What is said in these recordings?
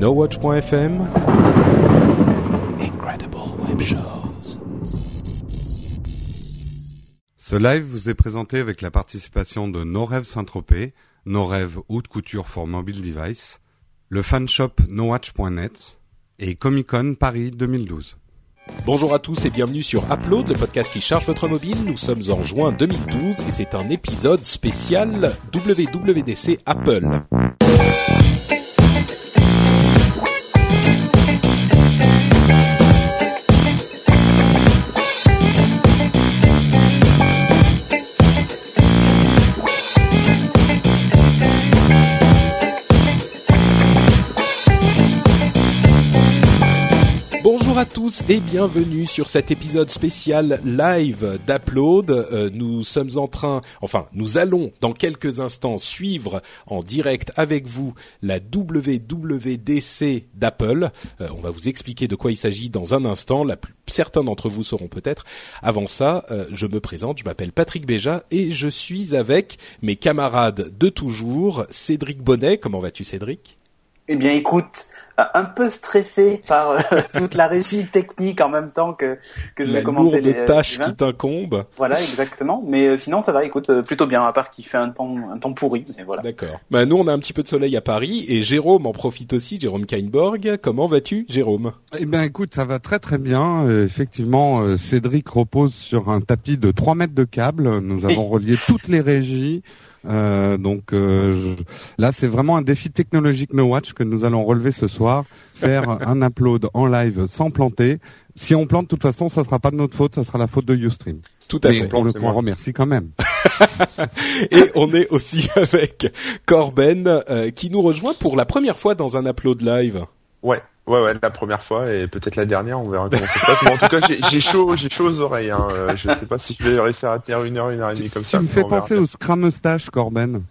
NoWatch.fm Incredible Web Shows. Ce live vous est présenté avec la participation de No Rêve Saint-Tropez, No Rêve Haute Couture for Mobile Device, le fanshop NoWatch.net et Comic Con Paris 2012. Bonjour à tous et bienvenue sur Upload, le podcast qui charge votre mobile. Nous sommes en juin 2012 et c'est un épisode spécial WWDC Apple. Tous et bienvenue sur cet épisode spécial live d'Upload. Euh, nous sommes en train, enfin, nous allons dans quelques instants suivre en direct avec vous la WWDC d'Apple. Euh, on va vous expliquer de quoi il s'agit dans un instant. La plus- certains d'entre vous sauront peut-être. Avant ça, euh, je me présente, je m'appelle Patrick Béja et je suis avec mes camarades de toujours, Cédric Bonnet. Comment vas-tu Cédric? Eh bien, écoute, euh, un peu stressé par euh, toute la régie technique en même temps que que je La vais commenter les euh, tâche events. qui t'incombe. Voilà, exactement. Mais euh, sinon, ça va. Écoute, euh, plutôt bien. À part qu'il fait un temps un temps pourri. Mais voilà. D'accord. Bah, nous, on a un petit peu de soleil à Paris et Jérôme en profite aussi. Jérôme Kainborg, comment vas-tu, Jérôme? Eh bien écoute, ça va très très bien. Effectivement, Cédric repose sur un tapis de 3 mètres de câble. Nous avons relié toutes les régies. Euh, donc euh, je- là, c'est vraiment un défi technologique No Watch que nous allons relever ce soir. Faire un upload en live sans planter. Si on plante, de toute façon, ça sera pas de notre faute, ça sera la faute de Ustream. Tout à Mais fait. le coup, on moi. remercie quand même. Et on est aussi avec Corben euh, qui nous rejoint pour la première fois dans un upload live. Ouais, ouais, ouais, la première fois et peut-être la dernière, on verra comment ça se passe. Mais en tout cas, j'ai- chaud, j'ai chaud aux oreilles. Hein. Euh, Je sais pas si je vais réussir à tenir une heure, une heure et demie comme Tu ça. me mais fais penser au Scrum Mustache, Corben.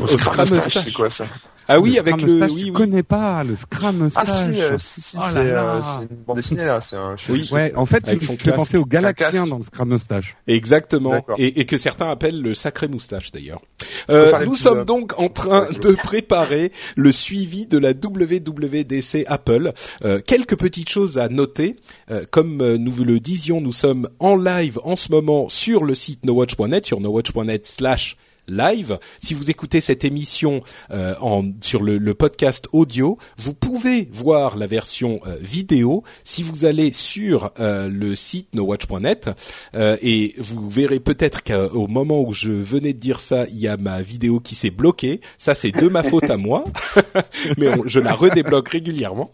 au au Scrum Mustache. C'est quoi ça? Ah oui, Le avec le Mustache, oui tu oui. connais pas le Scrum Ah si, euh, si, si, Oh c'est euh, c'est une bande dessinée là. C'est un. Oui. Ouais, en fait, tu fais penser au Galaxien dans le Scrum Mustache. Exactement. Et, et que certains appellent le sacré moustache d'ailleurs. Euh, nous petits, sommes donc en train de préparer le suivi de la WWDC Apple. Euh, quelques petites choses à noter. Euh, comme nous vous le disions, nous sommes en live en ce moment sur le site nowatch.net, sur nowatch.net slash live. Si vous écoutez cette émission euh, en, sur le, le podcast audio, vous pouvez voir la version euh, vidéo si vous allez sur euh, le site nowatch.net euh, et vous verrez peut-être qu'au moment où je venais de dire ça, il y a ma vidéo qui s'est bloquée. Ça, c'est de ma faute à moi, mais je la redébloque régulièrement.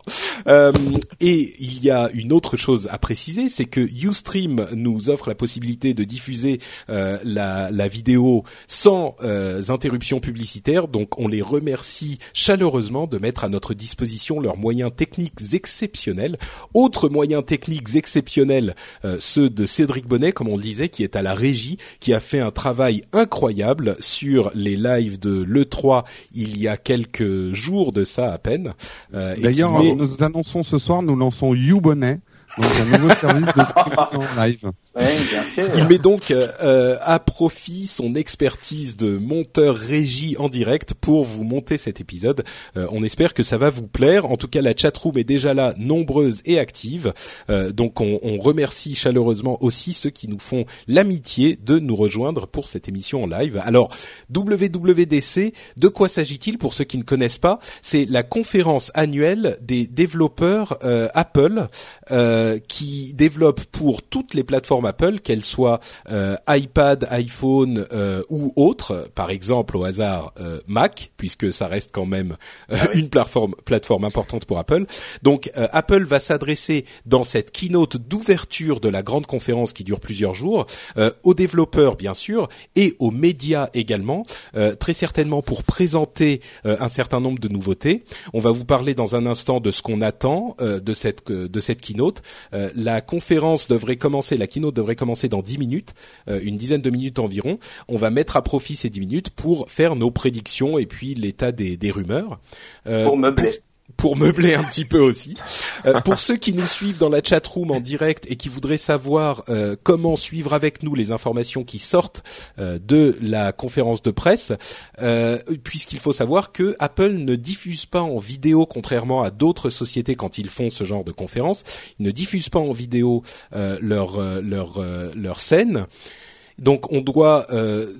Euh, et il y a une autre chose à préciser, c'est que UStream nous offre la possibilité de diffuser euh, la, la vidéo sans euh, interruption publicitaire. Donc, on les remercie chaleureusement de mettre à notre disposition leurs moyens techniques exceptionnels. Autres moyens techniques exceptionnels, euh, ceux de Cédric Bonnet, comme on le disait, qui est à la régie, qui a fait un travail incroyable sur les lives de l'E3 il y a quelques jours de ça à peine. Euh, D'ailleurs, met- nous annonçons ce soir, nous lançons YouBonnet, donc un nouveau service de live. Il met donc euh, à profit son expertise de monteur régie en direct pour vous monter cet épisode. Euh, on espère que ça va vous plaire. En tout cas, la chatroom est déjà là, nombreuse et active. Euh, donc, on, on remercie chaleureusement aussi ceux qui nous font l'amitié de nous rejoindre pour cette émission en live. Alors, WWDC, de quoi s'agit-il pour ceux qui ne connaissent pas? C'est la conférence annuelle des développeurs euh, Apple euh, qui développent pour toutes les plateformes Apple, qu'elles soient euh, iPad, iPhone euh, ou autres, par exemple au hasard euh, Mac, puisque ça reste quand même euh, une plateforme, plateforme importante pour Apple. Donc euh, Apple va s'adresser dans cette keynote d'ouverture de la grande conférence qui dure plusieurs jours euh, aux développeurs bien sûr et aux médias également, euh, très certainement pour présenter euh, un certain nombre de nouveautés. On va vous parler dans un instant de ce qu'on attend euh, de cette euh, de cette keynote. Euh, la conférence devrait commencer, la keynote devrait commencer dans 10 minutes, euh, une dizaine de minutes environ. On va mettre à profit ces 10 minutes pour faire nos prédictions et puis l'état des, des rumeurs. Euh, Pour meubler. pour meubler un petit peu aussi. Euh, pour ceux qui nous suivent dans la chat room en direct et qui voudraient savoir euh, comment suivre avec nous les informations qui sortent euh, de la conférence de presse, puisqu'il faut savoir que Apple ne diffuse pas en vidéo, contrairement à d'autres sociétés quand ils font ce genre de conférence, ils ne diffusent pas en vidéo leur leur leur scène. Donc on doit euh,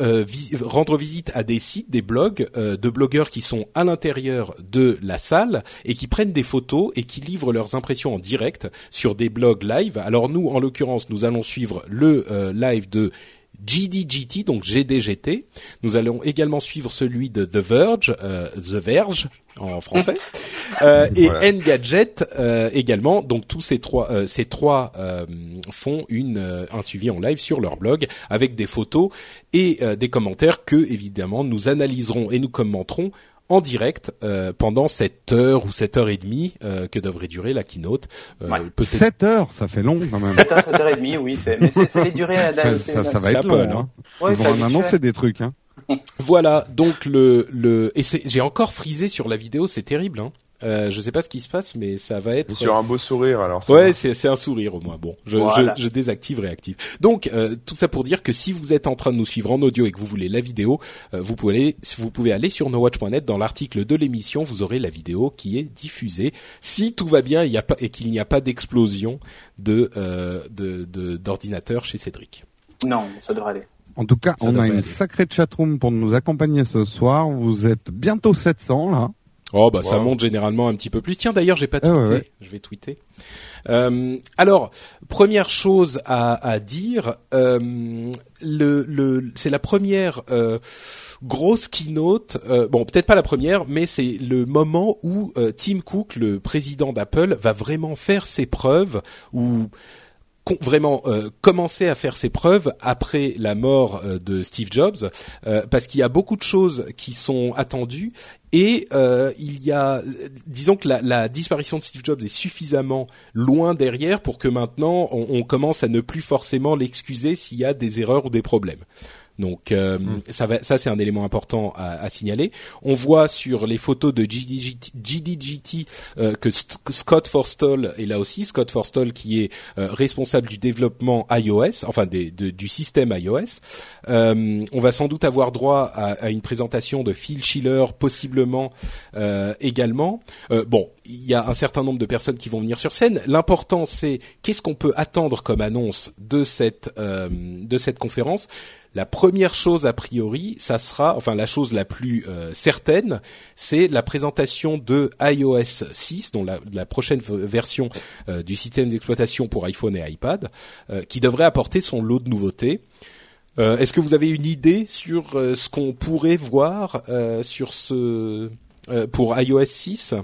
euh, rendre visite à des sites, des blogs euh, de blogueurs qui sont à l'intérieur de la salle et qui prennent des photos et qui livrent leurs impressions en direct sur des blogs live. Alors nous, en l'occurrence, nous allons suivre le live de GDGT, donc GDGT. Nous allons également suivre celui de The Verge, euh, The Verge en français, euh, et Engadget euh, également. Donc tous ces trois, euh, ces trois font une un suivi en live sur leur blog avec des photos et des commentaires que évidemment nous analyserons et nous commenterons en direct euh, pendant cette heure ou cette heure et demie euh, que devrait durer la keynote. Euh, ouais. 7 heures, ça fait long quand même. 7 heures, 7 heures et demie, oui. Mais c'est les durées. Ça, ça, ça va être long. Hein. Ouais, Ils vont en annoncer des trucs. Hein. voilà, donc le le et j'ai encore frisé sur la vidéo, c'est terrible. Hein. Euh, je sais pas ce qui se passe, mais ça va être sur un beau sourire alors. Ouais, c'est c'est un sourire au moins. Bon, je, je, je, désactive, réactive. Donc euh, tout ça pour dire que si vous êtes en train de nous suivre en audio et que vous voulez la vidéo, euh, vous pouvez aller, vous pouvez aller sur nowatch.net dans l'article de l'émission, vous aurez la vidéo qui est diffusée. Si tout va bien, il y a pas et qu'il n'y a pas d'explosion de euh, de d'ordinateur chez Cédric. Non, ça devrait aller. En tout cas, on a une sacrée chatroom pour nous accompagner ce soir. Vous êtes bientôt 700 là. Oh bah ça monte généralement un petit peu plus. Tiens d'ailleurs j'ai pas ah, tweeté, je vais tweeter. Euh, alors première chose à, à dire, euh, le, le c'est la première euh, grosse keynote. Euh, bon peut-être pas la première, mais c'est le moment où euh, Tim Cook, le président d'Apple, va vraiment faire ses preuves ou vraiment euh, commencer à faire ses preuves après la mort euh, de Steve Jobs, euh, parce qu'il y a beaucoup de choses qui sont attendues et il y a, disons que la, la, disparition de Steve Jobs est suffisamment loin derrière pour que maintenant on, on commence à ne plus forcément l'excuser s'il y a des erreurs ou des problèmes. Donc euh, mm. ça, va, ça c'est un élément important à, à, signaler. On voit sur les photos de GDGT, GDGT euh, que Scott Forstall est là aussi. Scott Forstall qui est euh, responsable du développement iOS, enfin des, de, du système iOS. on va sans doute avoir droit à, à, une présentation de Phil Schiller, possiblement également. bon, il y a un certain nombre de personnes qui vont venir sur scène. L'important c'est qu'est-ce qu'on peut attendre comme annonce de cette de cette conférence. La première chose a priori, ça sera, enfin la chose la plus euh, certaine, c'est la présentation de iOS 6, dont la, prochaine version euh, du système d'exploitation pour iPhone et iPad, euh, qui devrait apporter son lot de nouveautés. Est-ce que vous avez une idée sur ce qu'on pourrait voir sur ce pour iOS 6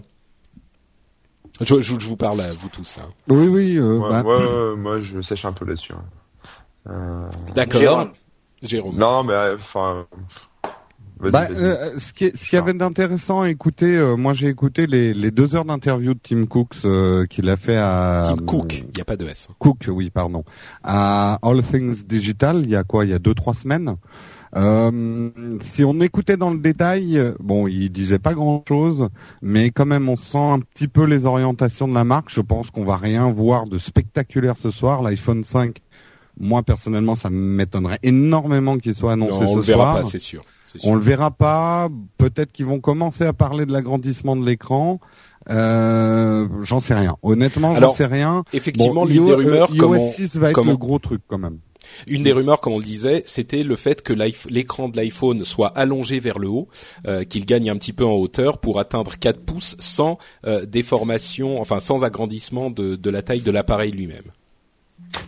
je, je, vous parle à vous tous là. Oui, oui. Bah... moi, je sèche un peu là-dessus. Hein. D'accord. Jérôme. Non, mais enfin. Bah, euh, ce qui, ce qui avait d'intéressant à écouter, euh, moi j'ai écouté les, les, deux heures d'interview de Tim Cook euh, qu'il a fait à Tim Cook, il n'y a pas de S. Cook, oui, pardon, à All Things Digital, il y a quoi, il y a deux trois semaines. si on écoutait dans le détail, bon, il disait pas grand-chose, mais quand même on sent un petit peu les orientations de la marque. Je pense qu'on va rien voir de spectaculaire ce soir. L'iPhone 5 moi personnellement, ça m'étonnerait énormément qu'il soit annoncé non, on le verra pas, c'est sûr. On le verra pas. Peut-être qu'ils vont commencer à parler de l'agrandissement de l'écran. Euh, j'en sais rien. Honnêtement, j'en sais rien. Effectivement, l'une des rumeurs, iOS euh, 6 va être le gros truc quand même. Une des rumeurs, comme on le disait, c'était le fait que l'écran de l'iPhone soit allongé vers le haut, euh, qu'il gagne un petit peu en hauteur pour atteindre 4 pouces sans euh, déformation, enfin sans agrandissement de, de la taille de l'appareil lui-même.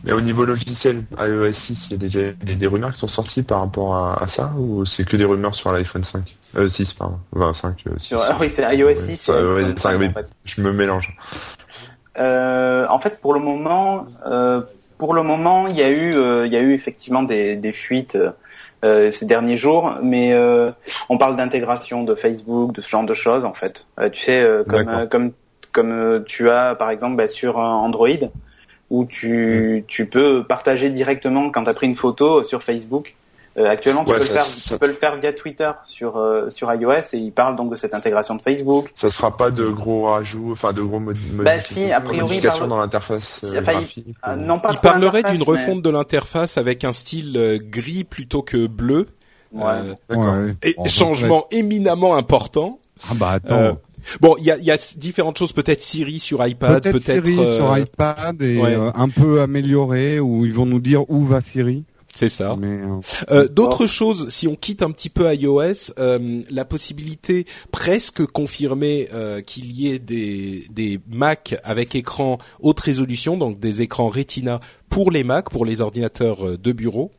Mais au niveau logiciel, iOS 6, il y a déjà des, rumeurs qui sont sorties par rapport à, ça ou c'est que des rumeurs sur l'iPhone 5 euh, 6, pardon. 5. Euh, sur, ah oui, c'est iOS 6 Je me mélange. Euh, en fait, pour le moment, euh, pour le moment, il y a eu, euh, il y a eu effectivement des, des fuites euh, ces derniers jours, mais on parle d'intégration de Facebook, de ce genre de choses, en fait. tu sais, comme, comme, comme tu as par exemple bah, sur Android où tu, tu peux partager directement quand tu as pris une photo sur Facebook actuellement, tu, peux le faire, tu peux le faire via Twitter sur sur iOS et il parle donc de cette intégration de Facebook. Ça sera pas de gros rajouts, enfin de gros modifications bah, si, a priori, dans l'interface graphique. Il, non, pas il parlerait d'une refonte de l'interface avec un style gris plutôt que bleu. Ouais. ouais. Et changement éminemment important. Ah bah attends. Bon, il y a, y a, différentes choses, peut-être Siri sur iPad, peut-être Siri sur iPad et un peu amélioré où ils vont nous dire où va Siri. C'est ça. Euh, euh, D'autres choses, si on quitte un petit peu iOS, euh, la possibilité presque confirmée euh, qu'il y ait des, des Mac avec écran haute résolution, donc des écrans Retina pour les Mac, pour les ordinateurs de bureau.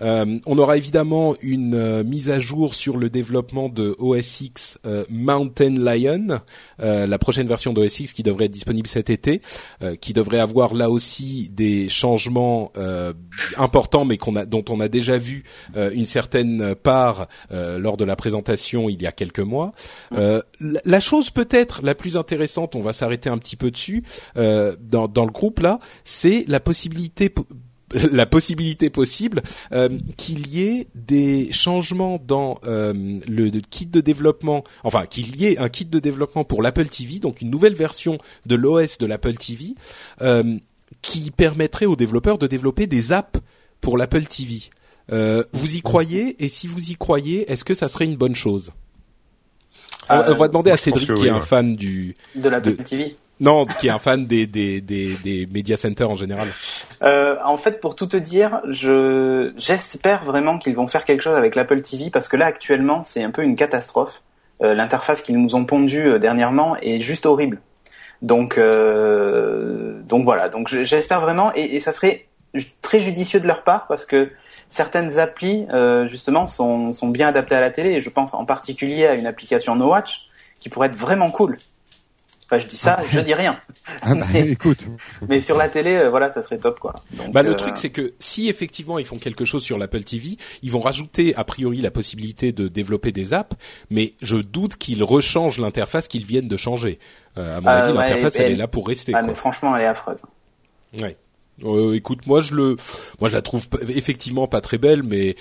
Euh, on aura évidemment une euh, mise à jour sur le développement de OS X euh, Mountain Lion, la prochaine version d'OS X qui devrait être disponible cet été, qui devrait avoir là aussi des changements importants, mais dont on a déjà vu une certaine part lors de la présentation il y a quelques mois. la chose peut-être la plus intéressante, on va s'arrêter un petit peu dessus dans le groupe là, c'est la possibilité la possibilité possible euh, qu'il y ait des changements dans euh, le, kit de développement, enfin qu'il y ait un kit de développement pour l'Apple TV, donc une nouvelle version de l'OS de l'Apple TV, euh, qui permettrait aux développeurs de développer des apps pour l'Apple TV. vous y croyez Et si vous y croyez, est-ce que ça serait une bonne chose? On, va demander à Cédric, qui est un fan du de l'Apple TV. Non, qui est un fan des des media centers en général. Euh, en fait, pour tout te dire, je j'espère vraiment qu'ils vont faire quelque chose avec l'Apple TV parce que là actuellement c'est un peu une catastrophe. Euh, L'interface qu'ils nous ont pondue euh, dernièrement est juste horrible. Donc voilà. Donc j'espère vraiment et, ça serait très judicieux de leur part parce que certaines applis justement sont bien adaptées à la télé et je pense en particulier à une application No Watch qui pourrait être vraiment cool. Enfin, je dis ça, je dis rien. Ah bah, mais, écoute. Mais sur la télé, euh, voilà, ça serait top, quoi. bah, le euh, truc, c'est que si effectivement ils font quelque chose sur l'Apple TV, ils vont rajouter a priori la possibilité de développer des apps, mais je doute qu'ils rechangent l'interface qu'ils viennent de changer. Euh, à mon avis, l'interface, elle, est là pour rester. Ah, mais franchement, elle est affreuse. Ouais. écoute, moi je le, moi je la trouve effectivement pas très belle, mais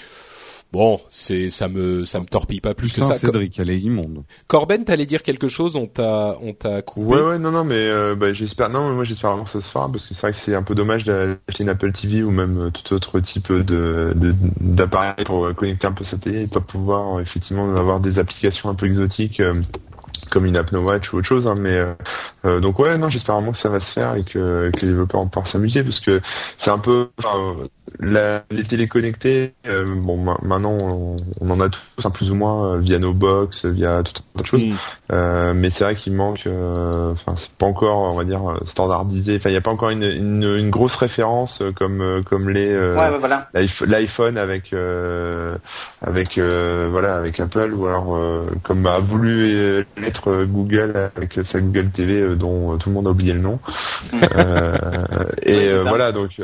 Bon, c'est ça me ça me torpille pas plus que ça. Cédric, elle est immonde. Corben, t'allais dire quelque chose On t'a on t'a coupé. Ouais ouais non non mais euh, bah, j'espère non mais moi j'espère vraiment que ça se fera parce que c'est vrai que c'est un peu dommage d'acheter une Apple TV ou même euh, tout autre type de d'appareil pour connecter un peu sa télé et pas pouvoir effectivement avoir des applications un peu exotiques. Euh, comme une App No Watch ou autre chose, hein, mais donc ouais, non, j'espère vraiment que ça va se faire et que, que les développeurs vont pouvoir s'amuser parce que c'est un peu, la, les téléconnectés, euh, bon, maintenant on, en a tous, un plus ou moins euh, via nos box, via tout un tas de choses. Mm. Euh, mais c'est vrai qu'il manque, euh, enfin c'est pas encore, on va dire standardisé. Enfin, il n'y a pas encore une, une, une, grosse référence comme comme les ouais, voilà. l'iPhone avec avec voilà avec Apple ou alors comme a voulu l'être Google avec sa Google TV dont tout le monde a oublié le nom. Et voilà donc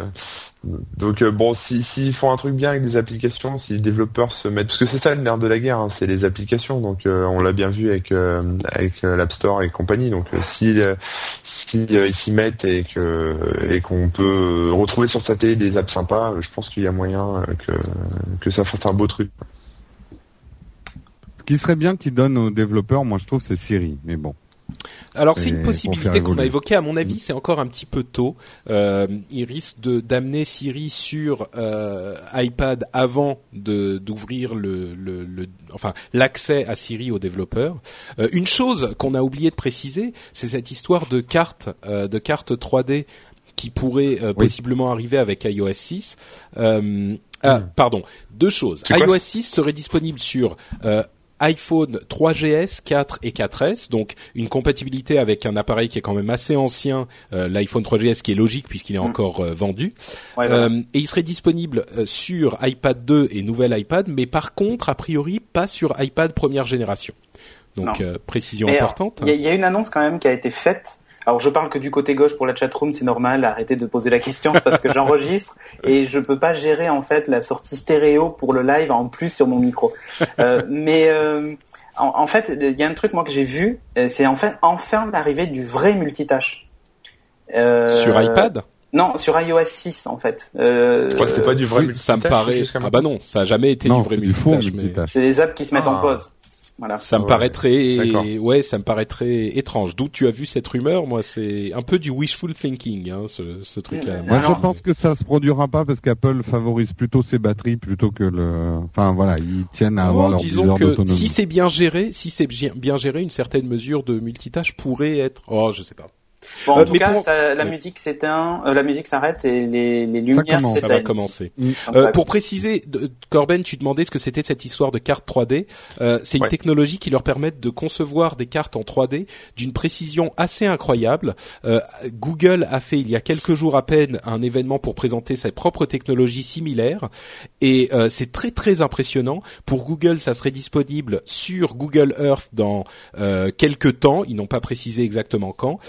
donc euh, bon, si s'ils font un truc bien avec des applications, si les développeurs se mettent, parce que c'est ça le nerf de la guerre, hein, c'est les applications. Donc euh, on l'a bien vu avec euh, avec l'App Store et compagnie. Donc si si ils s'y mettent et que et qu'on peut retrouver sur sa télé des apps sympas, je pense qu'il y a moyen que que ça fasse un beau truc. Ce qui serait bien qu'ils donnent aux développeurs, moi je trouve, c'est Siri. Mais bon. Alors c'est une possibilité qu'on a évoquée. À mon avis, c'est encore un petit peu tôt. Euh, ils risquent de d'amener Siri sur euh, iPad avant de d'ouvrir le, le, le, enfin l'accès à Siri aux développeurs. Euh, une chose qu'on a oublié de préciser, c'est cette histoire de carte euh, de carte 3D qui pourrait euh, possiblement arriver avec iOS 6. ah, hmm. pardon, deux choses. iOS 6 serait disponible sur iPhone 3GS, 4 et 4S, donc une compatibilité avec un appareil qui est quand même assez ancien, euh, l'iPhone 3GS qui est logique puisqu'il est mm. encore euh, vendu. Euh, et il serait disponible sur iPad 2 et nouvelle iPad, mais par contre, a priori, pas sur iPad première génération. Donc précision importante. Il y, a une annonce quand même qui a été faite alors je parle que du côté gauche pour la chatroom, c'est normal, arrêtez de poser la question parce que j'enregistre et je peux pas gérer en fait la sortie stéréo pour le live en plus sur mon micro. Euh, mais euh, en, fait, il y a un truc moi que j'ai vu, euh, c'est en fait enfin l'arrivée du vrai multitâche. sur iPad? Non, sur iOS 6 en fait. Euh, je crois que c'était pas du vrai multitâche. Ça me paraît. Ah bah non, ça a jamais été du vrai multitâche. Mais... C'est des apps qui se mettent en ah. pause. Voilà. Ça me paraît très, ouais, ça me paraît très étrange. D'où tu as vu cette rumeur Moi, c'est un peu du wishful thinking, hein, ce, ce truc-là. Moi, je pense que ça se produira pas parce qu'Apple favorise plutôt ses batteries plutôt que le. Enfin, voilà, ils tiennent à avoir leur disons que si c'est bien géré, si c'est bien géré, une certaine mesure de multitâche pourrait être. Oh, je sais pas. Bon, en euh, tout cas, la musique s'éteint, euh, la musique s'arrête et les, les lumières ça, ça va commencer. Mm. Euh, pour préciser, Corben, tu demandais ce que c'était cette histoire de carte 3D. Euh, c'est une technologie qui leur permet de concevoir des cartes en 3D d'une précision assez incroyable. Euh, Google a fait il y a quelques jours à peine un événement pour présenter sa propre technologie similaire et c'est très très impressionnant. Pour Google, ça serait disponible sur Google Earth dans quelques temps. Ils n'ont pas précisé exactement quand.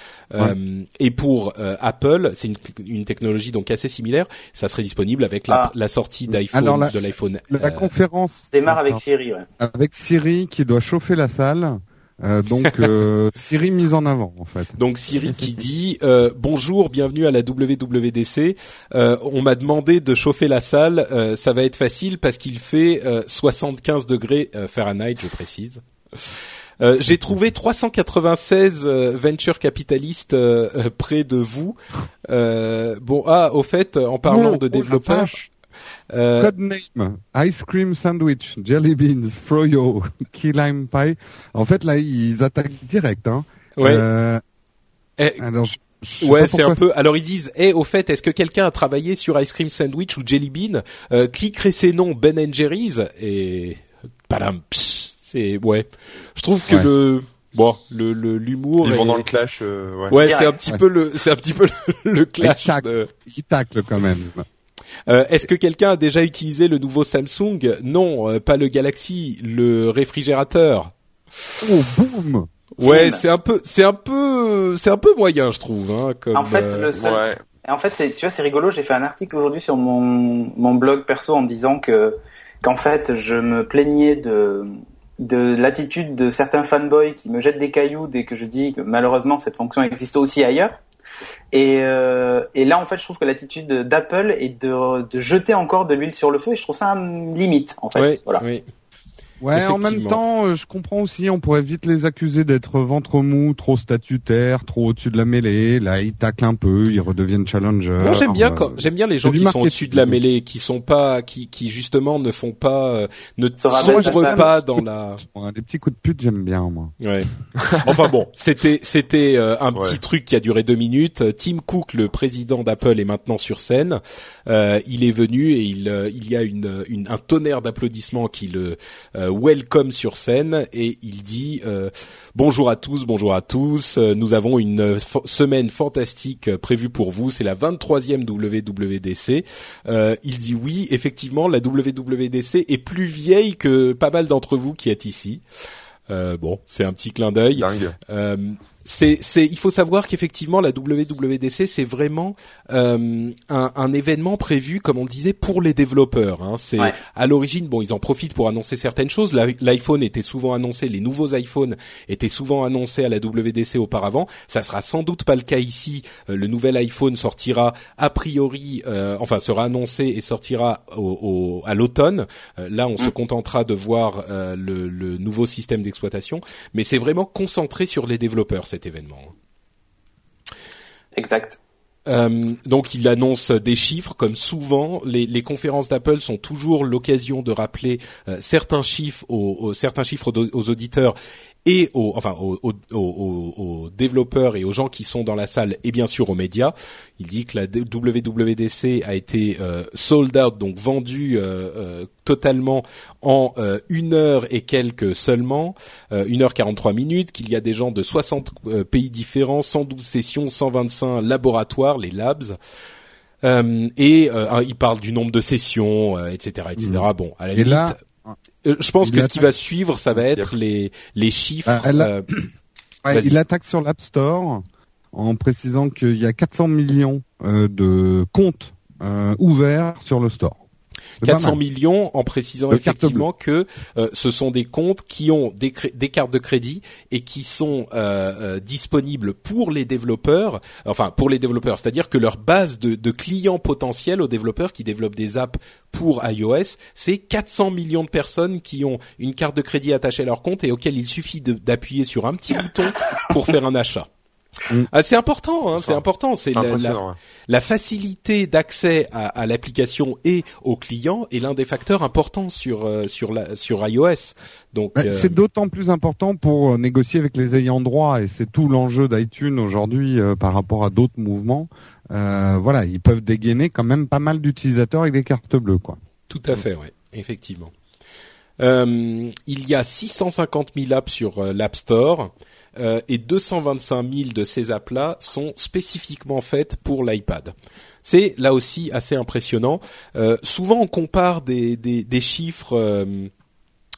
Euh, et pour euh, Apple, c'est une, une, technologie donc assez similaire. Ça serait disponible avec la, ah. la sortie d'iPhone, de l'iPhone. La, euh, conférence démarre avec Siri. Ouais. Avec Siri qui doit chauffer la salle. Euh, donc euh, Siri mise en avant en fait. Donc Siri qui dit euh, bonjour, bienvenue à la WWDC. on m'a demandé de chauffer la salle. ça va être facile parce qu'il fait 75 degrés Fahrenheit, je précise. Euh, j'ai trouvé 396 euh, venture capitalistes euh, près de vous. bon, ah, au fait, en parlant de oh, développeurs. Codename, Ice Cream Sandwich, Jelly Beans, Froyo, Key Lime Pie. En fait, là, ils attaquent direct. Hein. Ouais. Eh, alors, ouais, c'est un peu. Alors ils disent, eh, au fait, est-ce que quelqu'un a travaillé sur Ice Cream Sandwich ou Jelly Bean? Euh, Cliquerez ces noms Ben Jerry's et padam, c'est ouais. Je trouve que le bon le l'humour ils vont dans le clash euh, ouais, ouais c'est un petit peu le c'est un petit peu le, clash il tacle, quand même euh, Est-ce que quelqu'un a déjà utilisé le nouveau Samsung? Non, euh, pas le Galaxy, le réfrigérateur. Oh boum Ouais, c'est un peu, c'est un peu, c'est un peu moyen, je trouve. Hein, comme, en fait, le seul... ouais. En fait, tu vois, c'est rigolo. J'ai fait un article aujourd'hui sur mon mon blog perso en disant que qu'en fait, je me plaignais de de l'attitude de certains fanboys qui me jettent des cailloux dès que je dis que malheureusement cette fonction existe aussi ailleurs. Et, euh, et là, en fait, je trouve que l'attitude d'Apple est de, de, jeter encore de l'huile sur le feu et je trouve ça un limite, en fait. voilà. Oui. Ouais, en même temps, euh, je comprends aussi, on pourrait vite les accuser d'être ventre mou, trop statutaire, trop au-dessus de la mêlée. Là, ils taclent un peu, ils redeviennent challenger. Moi, j'aime bien euh, quand, j'aime bien les gens qui sont au-dessus de la mêlée, qui sont pas, qui, qui justement ne font pas, euh, ne sombrent pas dans la. Des petits coups de pute, j'aime bien moi. Ouais. enfin bon, c'était, c'était un petit truc qui a duré deux minutes. Tim Cook, le président d'Apple, est maintenant sur scène. il est venu et il, il y a une, une un tonnerre d'applaudissements qui le welcome sur scène et il dit euh, bonjour à tous, bonjour à tous. Euh, nous avons une semaine fantastique euh, prévue pour vous. C'est la 23e WWDC. il dit oui, effectivement, la WWDC est plus vieille que pas mal d'entre vous qui êtes ici. bon, c'est un petit clin d'œil c'est, c'est, il faut savoir qu'effectivement la WWDC c'est vraiment euh, un, un, événement prévu, comme on disait, pour les développeurs. Hein. C'est à l'origine, bon, ils en profitent pour annoncer certaines choses. L'iPhone était souvent annoncé, les nouveaux iPhones étaient souvent annoncés à la WWDC auparavant. Ça sera sans doute pas le cas ici. Euh, le nouvel iPhone sortira a priori, euh, enfin sera annoncé et sortira au, au, à l'automne. Euh, là, on se mm. contentera de voir le, le nouveau système d'exploitation, mais c'est vraiment concentré sur les développeurs cet événement. Exact. Euh, donc il annonce des chiffres, comme souvent les, les conférences d'Apple sont toujours l'occasion de rappeler euh, certains chiffres aux, certains chiffres aux, auditeurs et aux, enfin aux, aux, développeurs et aux gens qui sont dans la salle et bien sûr aux médias. Il dit que la WWDC a été euh, sold out, donc vendue euh, euh, totalement en une heure et quelques seulement, une heure 43 minutes, qu'il y a des gens de 60 pays différents, 112 sessions, 125 laboratoires, les labs. et il parle du nombre de sessions, etc., etc. Mmh. Bon, à la limite, euh, je pense que ce qui va suivre, ça va être les les chiffres. Euh, il attaque sur l'App Store en précisant qu'il y a 400 millions euh, de comptes ouverts sur le store. 400 millions en précisant effectivement que euh, ce sont des comptes qui ont des, des cartes de crédit et qui sont euh, euh, disponibles pour les développeurs, enfin pour les développeurs, c'est-à-dire que leur base de, de, clients potentiels aux développeurs qui développent des apps pour iOS, c'est 400 millions de personnes qui ont une carte de crédit attachée à leur compte et auquel il suffit d'appuyer sur un petit bouton pour faire un achat. Mm. Ah, c'est important, hein, c'est important. C'est la, la, facilité d'accès à, à l'application et au client est l'un des facteurs importants sur euh, sur la sur iOS. Donc bah, euh, c'est d'autant plus important pour euh, négocier avec les ayants droit et c'est tout l'enjeu d'iTunes aujourd'hui par rapport à d'autres mouvements. voilà, ils peuvent dégainer quand même pas mal d'utilisateurs avec des cartes bleues, quoi. Tout à fait, ouais, effectivement. il y a 650 000 apps sur l'App Store. Euh, et 225 000 de ces apps-là sont spécifiquement faites pour l'iPad. C'est là aussi assez impressionnant. Euh, souvent, on compare des, des, des chiffres euh,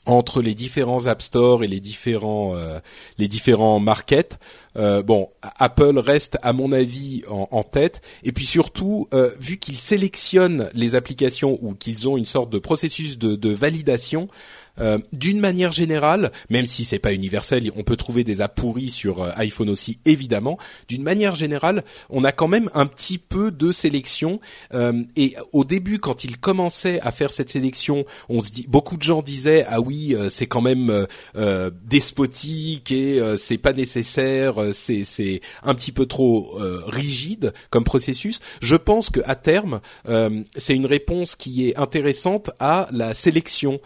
entre les différents App Store et les différents les différents markets. bon, Apple reste à mon avis en, en tête. Et puis surtout, vu qu'ils sélectionnent les applications ou qu'ils ont une sorte de processus de, de validation, euh, d'une manière générale, même si c'est pas universel, on peut trouver des apps pourries sur euh, iPhone aussi, évidemment. D'une manière générale, on a quand même un petit peu de sélection. Euh, et au début, quand ils commençaient à faire cette sélection, beaucoup de gens disaient ah oui, c'est quand même despotique et c'est pas nécessaire, c'est c'est un petit peu trop rigide comme processus. Je pense que à terme, c'est une réponse qui est intéressante à la sélection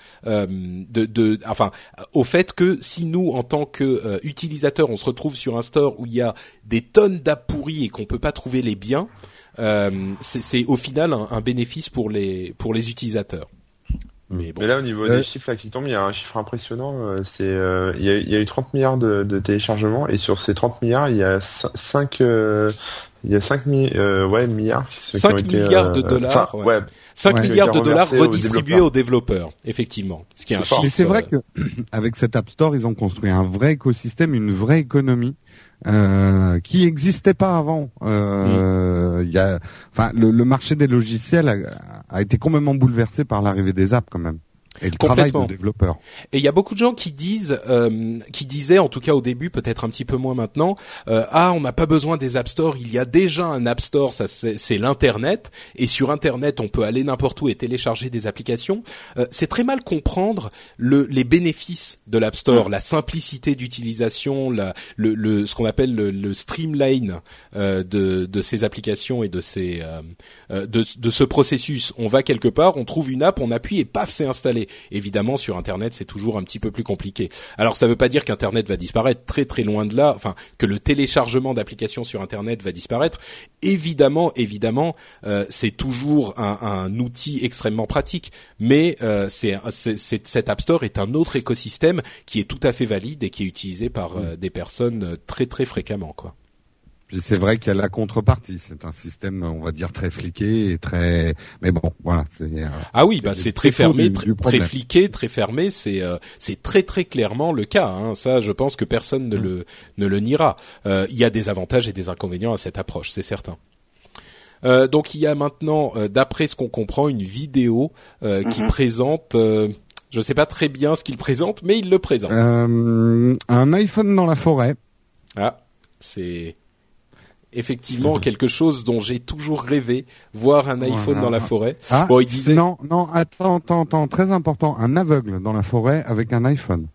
de, de, enfin, au fait que si nous, en tant qu'utilisateurs, euh, on se retrouve sur un store où il y a des tonnes d'apps pourries et qu'on peut pas trouver les biens, euh, c'est au final un, bénéfice pour les pour les utilisateurs. Mais, bon. Mais là, au niveau des euh, chiffres là, qui tombent, il y a un chiffre impressionnant. c'est, il, y a, il y a eu 30 milliards de, de, téléchargements et sur ces 30 milliards, il y a 5 il y a 5 euh, ouais, milliards 5 milliards de dollars. ouais. 5 milliards de dollars redistribués aux développeurs. effectivement. Ce qui est un chiffre. c'est vrai que avec cet App Store, ils ont construit un vrai écosystème, une vraie économie. Euh, qui n'existait pas avant. Euh, il y a, enfin, le, marché des logiciels a, a été complètement bouleversé par l'arrivée des apps quand même. Et le travail de développeur. Et il y a beaucoup de gens qui disent, euh, qui disaient, en tout cas au début, peut-être un petit peu moins maintenant, euh, ah, on n'a pas besoin des App Store, il y a déjà un App Store, ça c'est l'internet, et sur internet on peut aller n'importe où et télécharger des applications. Euh, c'est très mal comprendre le, les bénéfices de l'App Store, la simplicité d'utilisation, le, le, ce qu'on appelle le, le streamline euh, de, de ces applications et de ces euh, euh, de, de ce processus. On va quelque part, on trouve une app, on appuie et paf, c'est installé. Évidemment, sur Internet, c'est toujours un petit peu plus compliqué. Alors, ça ne veut pas dire qu'Internet va disparaître, très très loin de là. Enfin, que le téléchargement d'applications sur Internet va disparaître. Évidemment, évidemment, euh, c'est toujours un, un, outil extrêmement pratique, mais euh, c'est, cet App Store est un autre écosystème qui est tout à fait valide et qui est utilisé par euh, des personnes très très fréquemment, quoi c'est vrai qu'il y a la contrepartie. C'est un système, on va dire, très fliqué et très. Mais bon, voilà. C'est. Euh, ah oui, bah c'est très fermé, très, fliqué, très fermé. C'est euh, c'est très très clairement le cas. Hein. Ça, je pense que personne ne mm. le ne le niera. Euh, il y a des avantages et des inconvénients à cette approche, c'est certain. Euh, donc il y a maintenant, d'après ce qu'on comprend, une vidéo qui mm-hmm. présente. je ne sais pas très bien ce qu'il présente, mais il le présente. un iPhone dans la forêt. Ah, c'est effectivement quelque chose dont j'ai toujours rêvé, voir un iPhone dans la forêt. Ah, bon, il disait non, non, attends, attends, attends, très important, un aveugle dans la forêt avec un iPhone.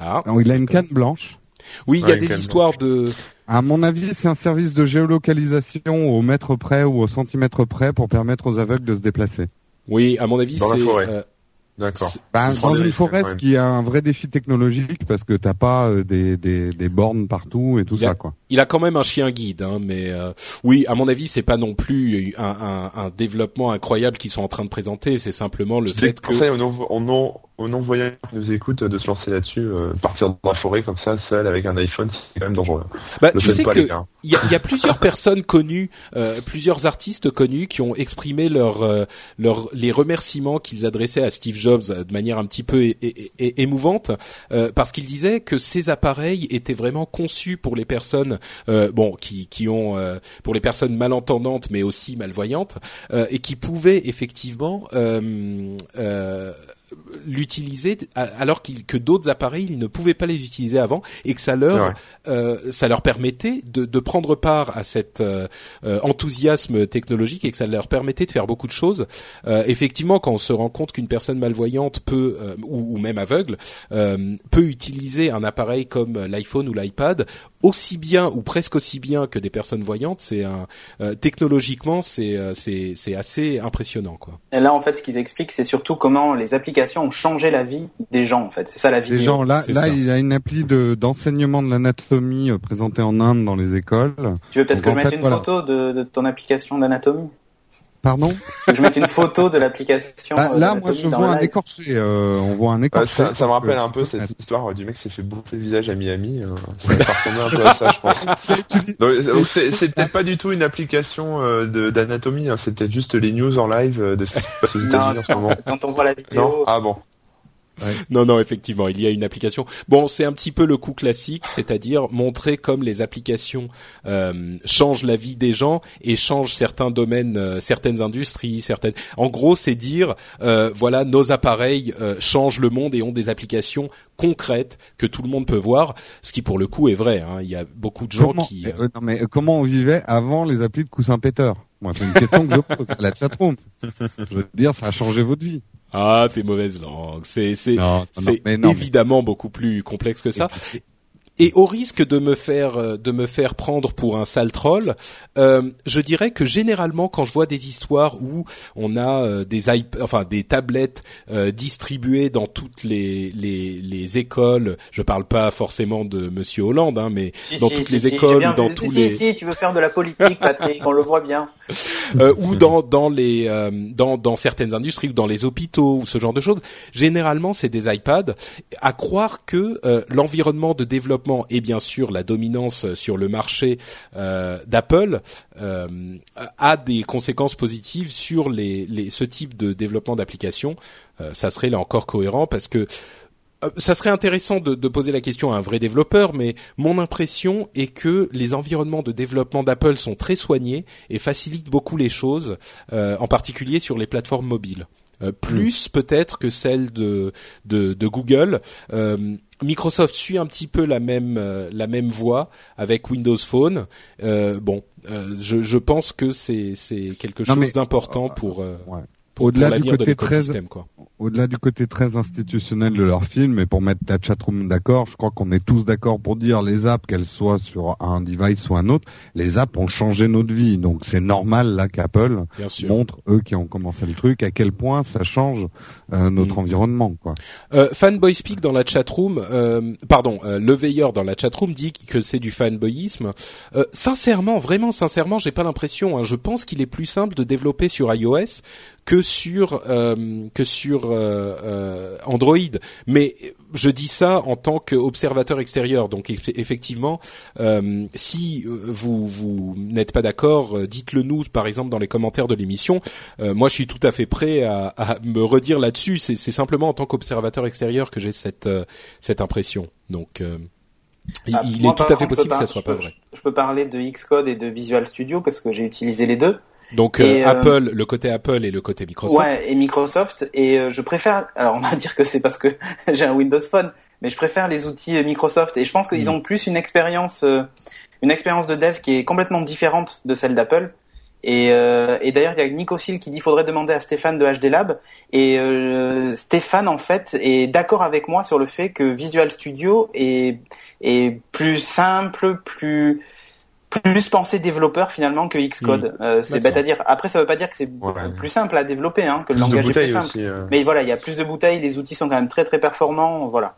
Ah. il a une canne blanche. Oui, il y a des histoires de. À mon avis, c'est un service de géolocalisation au mètre près ou au centimètre près pour permettre aux aveugles de se déplacer. Oui, à mon avis, c'est. Euh, D'accord. Bah, dans une forêt, ce qui est un vrai défi technologique parce que t'as pas euh, des, des, des, bornes partout et tout ça, quoi. Il a quand même un chien guide, hein, mais euh, oui, à mon avis, c'est pas non plus un, un, un, développement incroyable qu'ils sont en train de présenter. C'est simplement le fait que. on, on, aux non-voyants qui nous écoutent de se lancer là-dessus, euh, partir dans la forêt comme ça, seul avec un iPhone, c'est quand même dangereux. Bah, tu sais que il y a, y a, plusieurs personnes connues, euh, plusieurs artistes connus qui ont exprimé leur, euh, leur les remerciements qu'ils adressaient à Steve Jobs de manière un petit peu émouvante, parce qu'ils disaient que ces appareils étaient vraiment conçus pour les personnes bon, qui, qui ont pour les personnes malentendantes mais aussi malvoyantes et qui pouvaient effectivement l'utiliser alors que d'autres appareils ils ne pouvaient pas les utiliser avant et que ça leur euh, ça leur permettait de, de, prendre part à cet euh, euh, enthousiasme technologique et que ça leur permettait de faire beaucoup de choses. effectivement, quand on se rend compte qu'une personne malvoyante peut ou, ou, même aveugle peut utiliser un appareil comme l'iPhone ou l'iPad aussi bien ou presque aussi bien que des personnes voyantes, c'est un technologiquement c'est c'est c'est assez impressionnant quoi. Et là en fait, ce qu'ils expliquent, c'est surtout comment les applications ont changé la vie des gens en fait. C'est ça la vie. Des gens là là il y a une appli de d'enseignement de l'anatomie euh, présentée en Inde dans les écoles. Tu veux peut-être que je mette une photo de, de ton application d'anatomie? Pardon Je mette une photo de l'application. Bah, là, moi, je vois un écorché. Euh, on voit un écorché. ça, ça, me rappelle un peu cette histoire du mec qui s'est fait bouffer le visage à Miami. Euh, ça ressemble un peu à ça, je pense. c'est peut-être pas du tout une application euh, d'anatomie. Hein, c'est peut-être juste les news en live de ce qui se passe aux États-Unis en ce moment. Quand on voit la vidéo. Non? Ah bon. Non, non, effectivement, il y a une application. Bon, c'est un petit peu le coup classique, c'est-à-dire montrer comme les applications euh, changent la vie des gens et changent certains domaines, euh, certaines industries, certaines. En gros, c'est dire, euh, voilà, nos appareils euh, changent le monde et ont des applications concrètes que tout le monde peut voir, ce qui pour le coup est vrai. Hein. Il y a beaucoup de gens qui. non, mais comment on vivait avant les applis de coussin péteur Moi, c'est une question que je pose à la chatroom. Je veux dire, ça a changé votre vie. Ah, t'es mauvaise langue. C'est c'est c'est évidemment beaucoup plus complexe que ça. Et au risque de me faire euh, de me faire prendre pour un sale troll, euh, je dirais que généralement quand je vois des histoires où on a euh, des enfin des tablettes euh, distribuées dans toutes les, les, les écoles, je parle pas forcément de Monsieur Hollande, hein, mais dans toutes les écoles, dans tous les. Si, tu veux faire de la politique, Patrick, on le voit bien. ou dans dans les dans dans certaines industries ou dans les hôpitaux ou ce genre de choses. Généralement, c'est des iPads. À croire que l'environnement de développement et bien sûr la dominance sur le marché euh, d'Apple euh, a des conséquences positives sur les, les ce type de développement d'applications. Euh, ça serait là encore cohérent parce que ça serait intéressant de, de, poser la question à un vrai développeur, mais mon impression est que les environnements de développement d'Apple sont très soignés et facilitent beaucoup les choses, en particulier sur les plateformes mobiles. plus peut-être que celles de, de, de Google. Euh, Microsoft suit un petit peu la même euh, la même voie avec Windows Phone. Euh, bon, euh, je, je, pense que c'est c'est quelque chose d'important pour, ouais. Au-delà du côté très au-delà du côté très institutionnel de leur film, et pour mettre la chatroom d'accord, je crois qu'on est tous d'accord pour dire les apps, qu'elles soient sur un device ou un autre, les apps ont changé notre vie. Donc c'est normal là qu'Apple montre, eux qui ont commencé le truc, à quel point ça change euh, notre mm. environnement. Quoi. Euh, Fanboy Speak dans la chatroom, euh, pardon, euh, le veilleur dans la chatroom dit que c'est du fanboyisme. Euh, sincèrement, vraiment sincèrement, j'ai pas l'impression. Hein, je pense qu'il est plus simple de développer sur iOS que sur euh, que sur euh, euh, Android. Mais je dis ça en tant qu'observateur extérieur. Donc effectivement, si vous vous n'êtes pas d'accord, dites-le nous par exemple dans les commentaires de l'émission. moi, je suis tout à fait prêt à, à me redire là-dessus. C'est simplement en tant qu'observateur extérieur que j'ai cette cette impression. Donc il, ah, est tout à fait possible que ça soit pas vrai. Je peux parler de Xcode et de Visual Studio parce que j'ai utilisé les deux. Donc euh, euh, Apple, le côté Apple et le côté Microsoft. Ouais, et Microsoft. Et euh, je préfère. Alors on va dire que c'est parce que j'ai un Windows Phone, mais je préfère les outils Microsoft. Et je pense qu'ils mm. ont plus une expérience, une expérience de dev qui est complètement différente de celle d'Apple. Et, et d'ailleurs, il y a Nick qui dit qu'il faudrait demander à Stéphane de HD Lab. Et Stéphane, en fait, est d'accord avec moi sur le fait que Visual Studio est, est plus simple, plus plus penser développeur finalement que Xcode. Hmm. Euh, c'est bête à dire. Après, ça veut pas dire que c'est plus simple à développer, hein, que le langage est plus simple. Euh. Mais voilà, il y a plus de bouteilles, les outils sont quand même très très performants, voilà.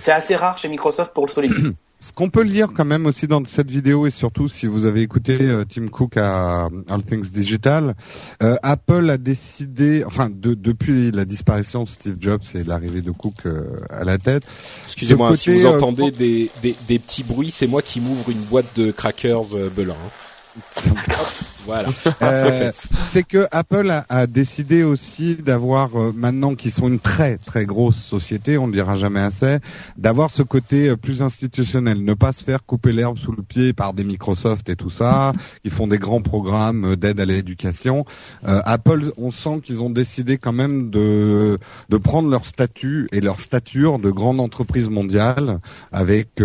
C'est assez rare chez Microsoft pour le souligner. Ce qu'on peut lire quand même aussi dans cette vidéo et surtout si vous avez écouté euh, Tim Cook à All Things Digital, euh, Apple a décidé, enfin de, depuis la disparition de Steve Jobs et l'arrivée de Cook euh, à la tête. Excusez-moi, si vous entendez des, des, des, petits bruits, c'est moi qui m'ouvre une boîte de crackers Belin. Hein. Voilà. Euh, c'est que Apple a, a décidé aussi d'avoir euh, maintenant qu'ils sont une très très grosse société, on ne dira jamais assez, d'avoir ce côté euh, plus institutionnel, ne pas se faire couper l'herbe sous le pied par des Microsoft et tout ça, qui font des grands programmes d'aide à l'éducation. Apple, on sent qu'ils ont décidé quand même de de prendre leur statut et leur stature de grande entreprise mondiale avec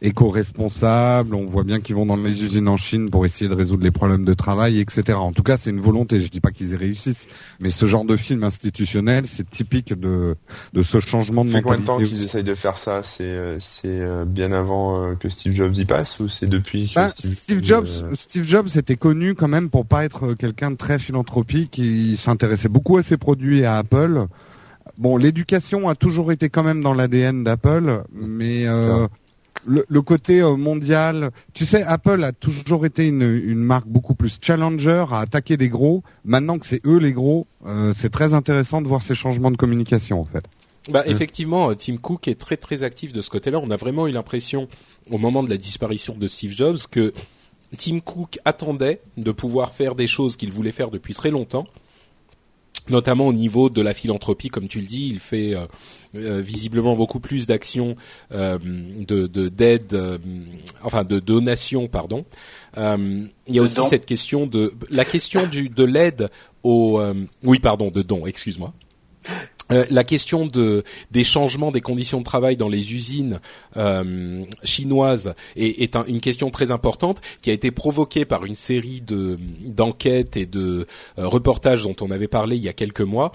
éco-responsable. On voit bien qu'ils vont dans les usines en Chine pour essayer de résoudre les problèmes de travail, etc. En tout cas, c'est une volonté. Je dis pas qu'ils y réussissent, mais ce genre de film institutionnel, c'est typique de de ce changement de mentalité. Combien de temps qu'ils essayent de faire ça? C'est euh, c'est euh, bien avant euh, que Steve Jobs y passe ou c'est depuis que bah, Steve, Jobs Steve Jobs était connu quand même pour pas être quelqu'un de très philanthropique. Il s'intéressait beaucoup à ses produits et à Apple. Bon, l'éducation a toujours été quand même dans l'ADN d'Apple, mais le, côté euh, mondial, tu sais, Apple a toujours été une, une, marque beaucoup plus challenger à attaquer des gros. Maintenant que c'est eux les gros, euh, c'est très intéressant de voir ces changements de communication en fait. Bah effectivement, euh, Tim Cook est très très actif de ce côté-là. On a vraiment eu l'impression au moment de la disparition de Steve Jobs que Tim Cook attendait de pouvoir faire des choses qu'il voulait faire depuis très longtemps notamment au niveau de la philanthropie, comme tu le dis, il fait euh, euh, visiblement beaucoup plus d'actions euh, de d'aide, enfin de donation, pardon. il y a aussi cette question de la question du de l'aide au, oui pardon, de don, excuse-moi. Euh, la question de des changements des conditions de travail dans les usines euh, chinoises est, est une question très importante qui a été provoquée par une série de d'enquêtes et de euh, reportages dont on avait parlé il y a quelques mois.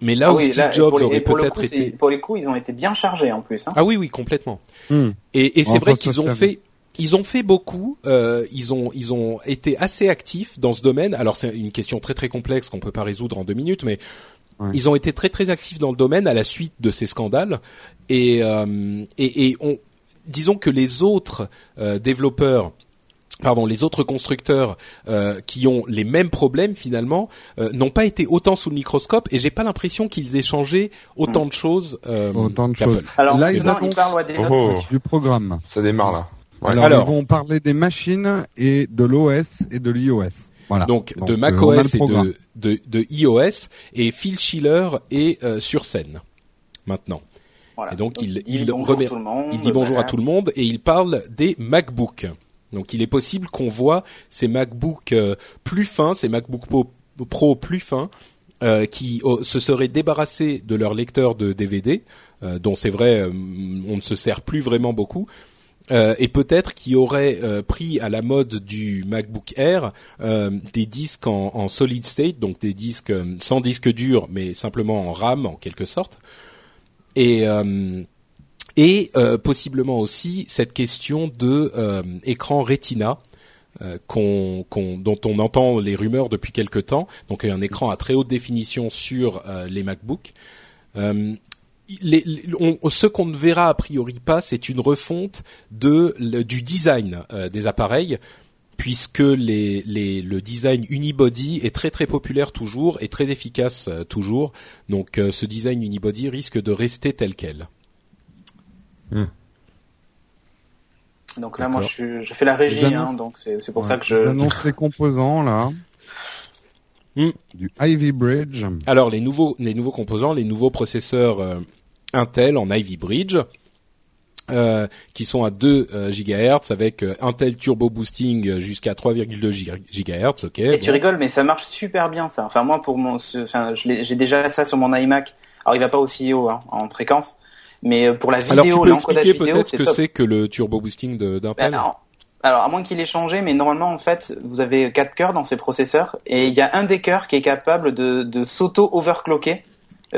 Mais là ah où Steve Jobs aurait peut-être été pour les coups, ils ont été bien chargés en plus. Hein. Ah oui, oui, complètement. Hmm. Et, et c'est vrai qu'ils ont fait ils ont fait beaucoup. Euh, ils ont ils ont été assez actifs dans ce domaine. Alors c'est une question très très complexe qu'on peut pas résoudre en deux minutes, mais ils ont été très très actifs dans le domaine à la suite de ces scandales et euh, et, et on, disons que les autres euh, développeurs pardon, les autres constructeurs euh, qui ont les mêmes problèmes finalement euh, n'ont pas été autant sous le microscope et j'ai pas l'impression qu'ils aient changé autant de choses. Euh, autant de choses. Alors là, ils, ils parlent oh, du programme. Ça démarre là. Alors, Alors, ils vont parler des machines et de l'OS et de l'iOS. Donc, de macOS et de, de, de, iOS et Phil Schiller est euh, sur scène maintenant. Et donc, il, il, il, il dit bonjour à tout le monde et il parle des MacBooks. Donc il est possible qu'on voit ces MacBooks euh, plus fins, ces MacBook Pro, plus fins, euh, qui oh, se seraient débarrassés de leur lecteur de DVD, dont c'est vrai, on ne se sert plus vraiment beaucoup, euh, et peut-être qui aurait euh, pris à la mode du MacBook Air euh, des disques en, en, solid state, donc des disques sans disque dur, mais simplement en RAM en quelque sorte, et et possiblement aussi cette question de écran Retina. Qu'on, dont on entend les rumeurs depuis quelque temps, donc un écran à très haute définition sur les MacBooks ce qu'on ne verra a priori pas, c'est une refonte de du design euh, des appareils, puisque les, le design unibody est très très populaire toujours et très efficace euh, toujours. Donc euh, ce design unibody risque de rester tel quel. Hmm. Donc là, moi, je, fais la régie, hein, donc c'est pour ça que je. J'annonce les composants là. Hmm. Du Ivy Bridge. Alors les nouveaux les nouveaux composants, les nouveaux processeurs Intel en Ivy Bridge. Euh, qui sont à 2 euh, GHz avec euh, Intel Turbo Boosting jusqu'à 3,2 GHz. Ok. Et tu rigoles, mais ça marche super bien ça. Enfin moi pour mon, enfin j'ai déjà ça sur mon iMac. Alors il va pas aussi haut hein, en fréquence, mais pour la vidéo, alors tu peux expliquer peut-être ce que c'est que le Turbo Boosting d'Intel. Ben, alors, à moins qu'il ait changé, mais normalement en fait vous avez quatre cœurs dans ces processeurs et il y a un des cœurs qui est capable de, de s'auto overclocker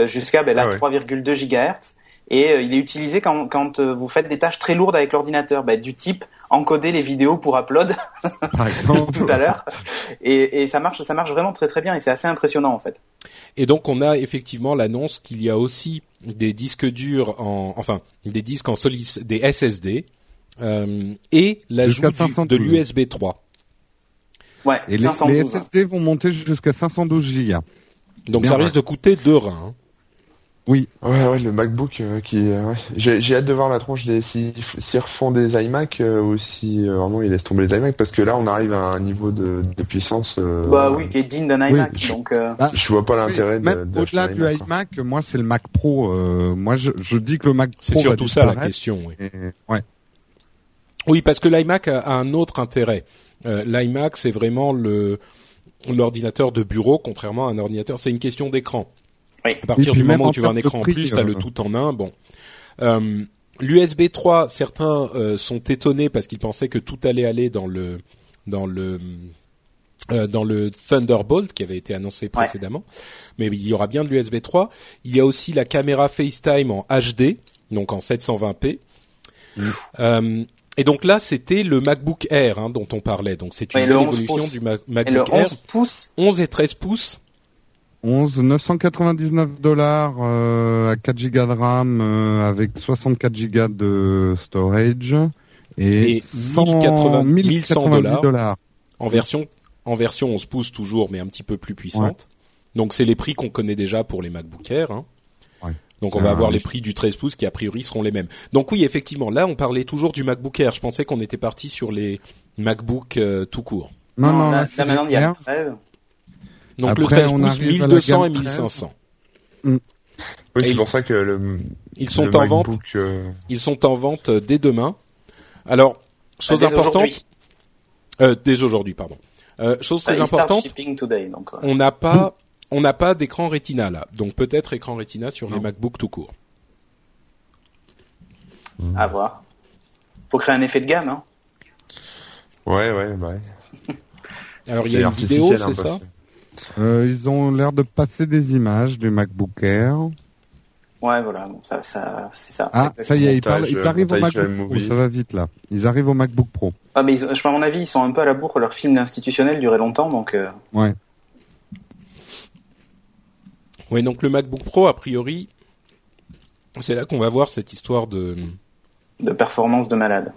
jusqu'à ben, 3,2 ah GHz. Et euh, il est utilisé quand, quand euh, vous faites des tâches très lourdes avec l'ordinateur, ben, du type encoder les vidéos pour upload, par exemple, tout à l'heure. Et, et, ça marche, ça marche vraiment très très bien et c'est assez impressionnant en fait. Et donc on a effectivement l'annonce qu'il y a aussi des disques durs en, enfin des disques en solide, des SSD euh, et l'ajout de l'USB 3. Ouais, et les, SSD vont monter jusqu'à 512 Go. Donc ça risque de coûter deux reins. Hein. Oui. Ouais, ouais, le MacBook euh, qui, euh, ouais. j'ai, j'ai hâte de voir la tronche des si s'ils refont des iMac euh, ou si euh, vraiment ils laissent tomber les iMac parce que là on arrive à un niveau de, de puissance. euh, Bah oui, qui est digne d'un iMac. je- donc, euh, Bah, Je vois pas l'intérêt oui, de. même au-delà du iMac, moi c'est le Mac Pro. euh, moi je, je dis que le Mac C'est Pro va surtout ça la question. Oui. et- ouais. Oui, parce que l'iMac a, a un autre intérêt. Euh, L'iMac, c'est vraiment le l'ordinateur de bureau, contrairement à un ordinateur. C'est une question d'écran. Oui. À partir du moment en où tu veux un écran en plus, t'as euh, le tout en un. Bon. Euh, L'USB 3, certains euh, sont étonnés parce qu'ils pensaient que tout allait aller dans le dans le euh, dans le Thunderbolt qui avait été annoncé précédemment. Mais il y aura bien de l'USB 3. Il y a aussi la caméra FaceTime en HD, donc en 720p. Euh, et donc là, c'était le MacBook Air hein, dont on parlait. Donc c'est une Oui, le nouvelle 11 évolution pouces. du Ma- et le MacBook 11 Air. pouces, 11 et 13 pouces. 11 999 dollars euh, à 4 gigas de RAM euh, avec 64 gigas de storage et, Et 1080 1100 dollars. en version en version 11 pouces toujours, mais un petit peu plus puissante. Donc c'est les prix qu'on connaît déjà pour les MacBook Air. hein. Ouais. Donc on va avoir oui. les prix du 13 pouces qui a priori seront les mêmes. Donc oui, effectivement, là on parlait toujours du MacBook Air. Je pensais qu'on était parti sur les MacBook euh, tout court. Non, non, là, là, c'est là, maintenant il y a le 13. Donc Après, le 13 on pouces, arrive à la 1200 et gamme 1500. Oui, Et c'est il- pour ça que le. Ils sont le en vente. Euh, Ils sont en vente euh, dès demain. Alors, chose dès importante, aujourd'hui. euh, dès aujourd'hui, pardon. Euh, chose Ça, très importante, shipping today, donc, ouais. on n'a pas, on n'a pas d'écran Retina là, donc peut-être écran Retina sur les. MacBook tout court. à voir. Faut créer un effet de gamme, hein. Ouais, ouais, ouais. Alors il y a C'est une vidéo, artificiel, c'est hein, ça Euh, ils ont l'air de passer des images du MacBook Air. Ouais, voilà, bon, ça, ça, c'est ça. Ah, ça y est, ils, parlent, ils arrivent au MacBook Pro. Ça va vite là. Ils arrivent au MacBook Pro. Ah, mais ils, je, à mon avis, ils sont un peu à la bourre. Leur film institutionnel durait longtemps, donc euh, Ouais. Oui, donc le MacBook Pro, a priori, c'est là qu'on va voir cette histoire de. de performance de malade.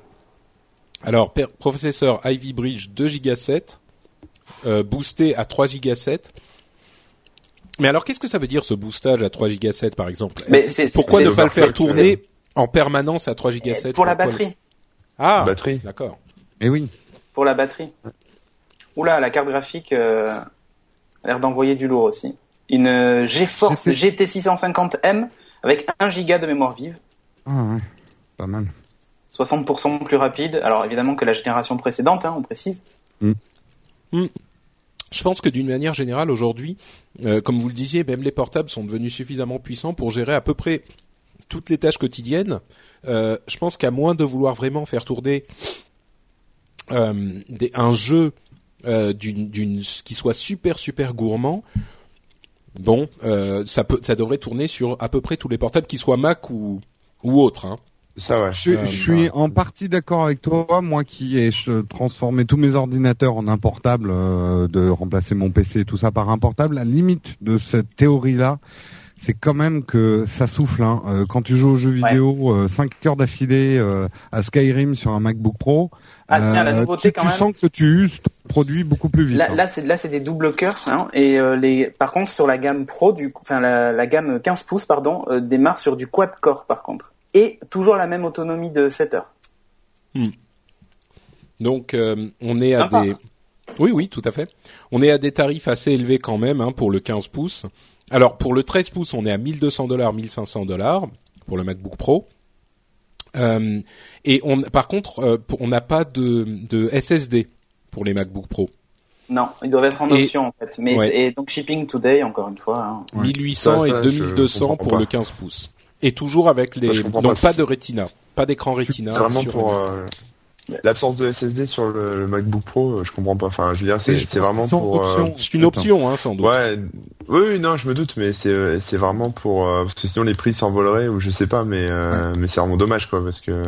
Alors, per- processeur Ivy Bridge 2 Go 7, euh, boosté à 3 Go 7. Mais alors, qu'est-ce que ça veut dire ce boostage à 3 Go 7 par exemple? Mais Pourquoi ne pas le faire tourner en permanence à 3 Go 7 Pour la batterie. Ah, Batterie. d'accord. Et oui. Pour la batterie. Oula, la carte graphique euh, a l'air d'envoyer du lourd aussi. Une euh, GeForce GT. GT650M avec 1 giga de mémoire vive, Ah, ouais. Pas mal. 60% plus rapide. Alors évidemment que la génération précédente, hein, on précise. Je pense que d'une manière générale aujourd'hui, euh, comme vous le disiez, même les portables sont devenus suffisamment puissants pour gérer à peu près toutes les tâches quotidiennes. Euh, je pense qu'à moins de vouloir vraiment faire tourner euh, un jeu d'une, qui soit super super gourmand, bon, ça devrait tourner sur à peu près tous les portables, qu'ils soient Mac ou ou autres. Hein. Ça, ouais. Je, suis- Euh, je suis en partie d'accord avec toi, moi qui ai je- transformé tous mes ordinateurs en un portable, euh, de remplacer mon PC et tout ça par un portable. La limite de cette théorie-là, c'est quand même que ça souffle. Hein. Euh, quand tu joues aux jeux vidéo 5 heures d'affilée euh, à Skyrim sur un MacBook Pro, Ah tiens, la euh, nouveauté tu, quand tu même. sens que tu uses ton produit beaucoup plus vite. Là, hein. là, c'est là, c'est des double cœurs. Hein, et euh, les, par contre, sur la gamme Pro, du, coup- enfin la, la gamme 15 pouces, pardon, euh, démarre sur du quad core par contre, et toujours la même autonomie de 7 heures. Donc euh, on est à Sympa. des Oui oui, tout à fait. On est à des tarifs assez élevés quand même hein, pour le 15 pouces. Alors pour le 13 pouces, on est à 1200 dollars, 1500 dollars pour le MacBook Pro. Euh, et on par contre, euh, on n'a pas de, de SSD pour les MacBook Pro. Non, ils doivent être en Et- option en fait. Mais Ouais. et donc shipping today encore une fois. hein. Ouais. 1800 Ça, et ça, je 2200 comprends pour pas. le 15 pouces. Et toujours avec les Ça, je comprends donc pas. pas de Retina, pas d'écran Retina. C'est vraiment sur pour euh, l'absence de SSD sur le, le MacBook Pro, euh, je comprends pas. Enfin, je veux dire, c'est vraiment pour. euh, option. C'est une option hein, sans doute. Ouais, oui, non, je me doute, mais c'est c'est vraiment pour euh, parce que sinon les prix s'envoleraient ou je sais pas, mais euh, mais c'est vraiment dommage quoi parce que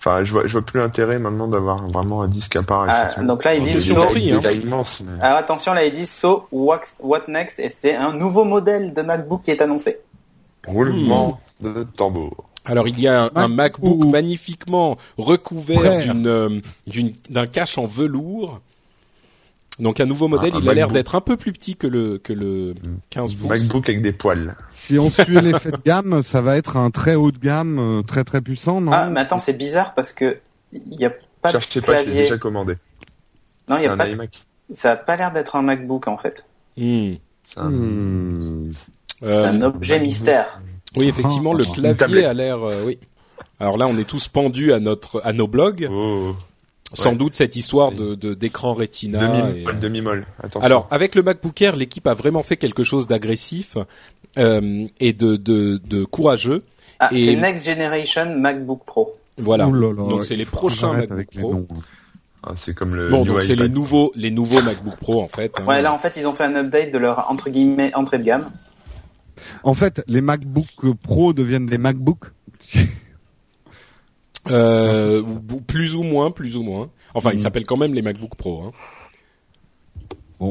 enfin je vois je vois plus l'intérêt maintenant d'avoir vraiment un disque à part. Ah, donc là, ils disent sur- détails- hein. immenses, mais- Alors attention, là ils disent so what, what next et c'est un nouveau modèle de MacBook qui est annoncé. Roulement de tambour. Alors il y a un, un Mac MacBook ou- magnifiquement recouvert d'une euh, d'un cache en velours Donc un nouveau modèle, Un- un il a l'air d'être un peu plus petit que le que le 15 pouces. MacBook avec des poils. Si on suit l'effet de gamme, ça va être un très haut de gamme, euh, très très puissant, non Ah, mais attends, c'est bizarre parce que il n'y a pas Cherchez de pas, clavier. déjà commandé. Non, il y a un pas. iMac. Ça a pas l'air d'être un MacBook en fait. Hmm. C'est un-. C'est Euh, un objet mystère. Oui, effectivement, le Une clavier tablette. a l'air. euh, oui. Alors là, on est tous pendus à notre à nos blogs. Oh. Sans Ouais. doute cette histoire de de- d'écran Retina. et, Demi-molle, euh, demi-molle. Attention. Alors, avec le MacBook Air, l'équipe a vraiment fait quelque chose d'agressif euh, et de, de, de courageux. Ah, Et- c'est Next Generation MacBook Pro. Voilà. Ouh là là, donc c'est les prochains MacBook Pro. Ah, c'est comme le. Bon, New donc c'est les nouveaux les nouveaux MacBook Pro en fait. hein. Ouais, là en fait, ils ont fait un update de leur entre guillemets entrée de gamme. En fait, les MacBook Pro deviennent des MacBook. Euh, plus ou moins, plus ou moins. Enfin, ils Mhm. s'appellent quand même les MacBook Pro. Hein.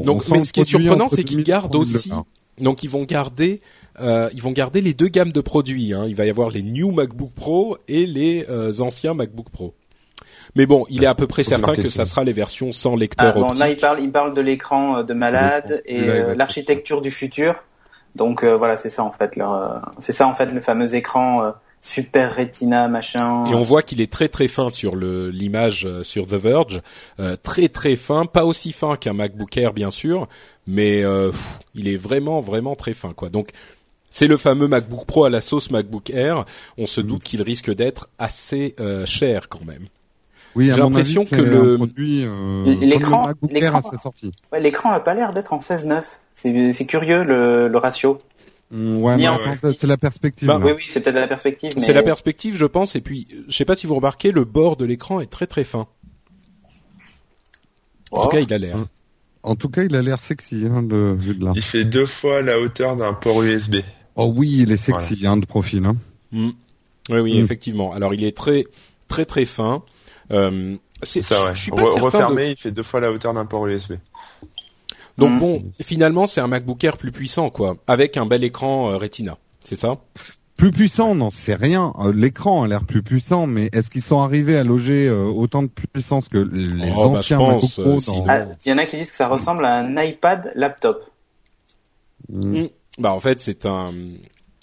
Donc, mais ce qui est surprenant, c'est qu'ils 2000 gardent 3000 aussi. dollars. Donc, ils vont garder, euh, ils vont garder les deux gammes de produits. Hein. Il va y avoir les New MacBook Pro et les euh, anciens MacBook Pro. Mais bon, il est à peu près certain que ça sera les versions sans Ah, lecteur bon, optique. là, ils parlent, ils parlent de l'écran de malade et il euh, l'architecture du futur. Donc euh, voilà, c'est ça en fait. Leur, euh, c'est ça en fait le fameux écran euh, super Retina machin. Et on voit qu'il est très très fin sur le l'image euh, sur The Verge, Euh, très très fin, pas aussi fin qu'un MacBook Air bien sûr, mais euh, pff, il est vraiment vraiment très fin quoi. Donc c'est le fameux MacBook Pro à la sauce MacBook Air. On se doute qu'il risque d'être assez euh, euh, quand même. Oui, J'ai l'impression que le- euh, L'écran- le l'écran- sa sortie. Ouais, l'écran a pas l'air d'être en 16-9. C'est, c'est curieux le, le ratio. Mm, Ouais, mais c'est la perspective. Bah. Oui, oui, c'est peut-être la perspective. Mais... C'est la perspective, je pense. Et puis, je sais pas si vous remarquez, le bord de l'écran est très très fin. En Oh. tout cas, il a l'air. En tout cas, il a l'air sexy hein, de là. Il fait deux fois la hauteur d'un port USB. Oh oui, il est sexy hein, de profil. Hein. Mm. Oui, oui, Mm. effectivement. Alors, il est très très très fin. Euh, c'est, ça, ouais. je suis pas Re- certain de- refermé, il fait deux fois la hauteur d'un port USB. Donc bon, finalement, c'est un MacBook Air plus puissant, quoi, avec un bel écran euh, Retina. C'est ça? Plus puissant, non, c'est rien. Euh, L'écran a l'air plus puissant, mais est-ce qu'ils sont arrivés à loger euh, autant de puissance que les Oh, bah, anciens MacBook Pro dans- Ah, Il y en a qui disent que ça ressemble à un iPad laptop. Mm. Bah, en fait, c'est un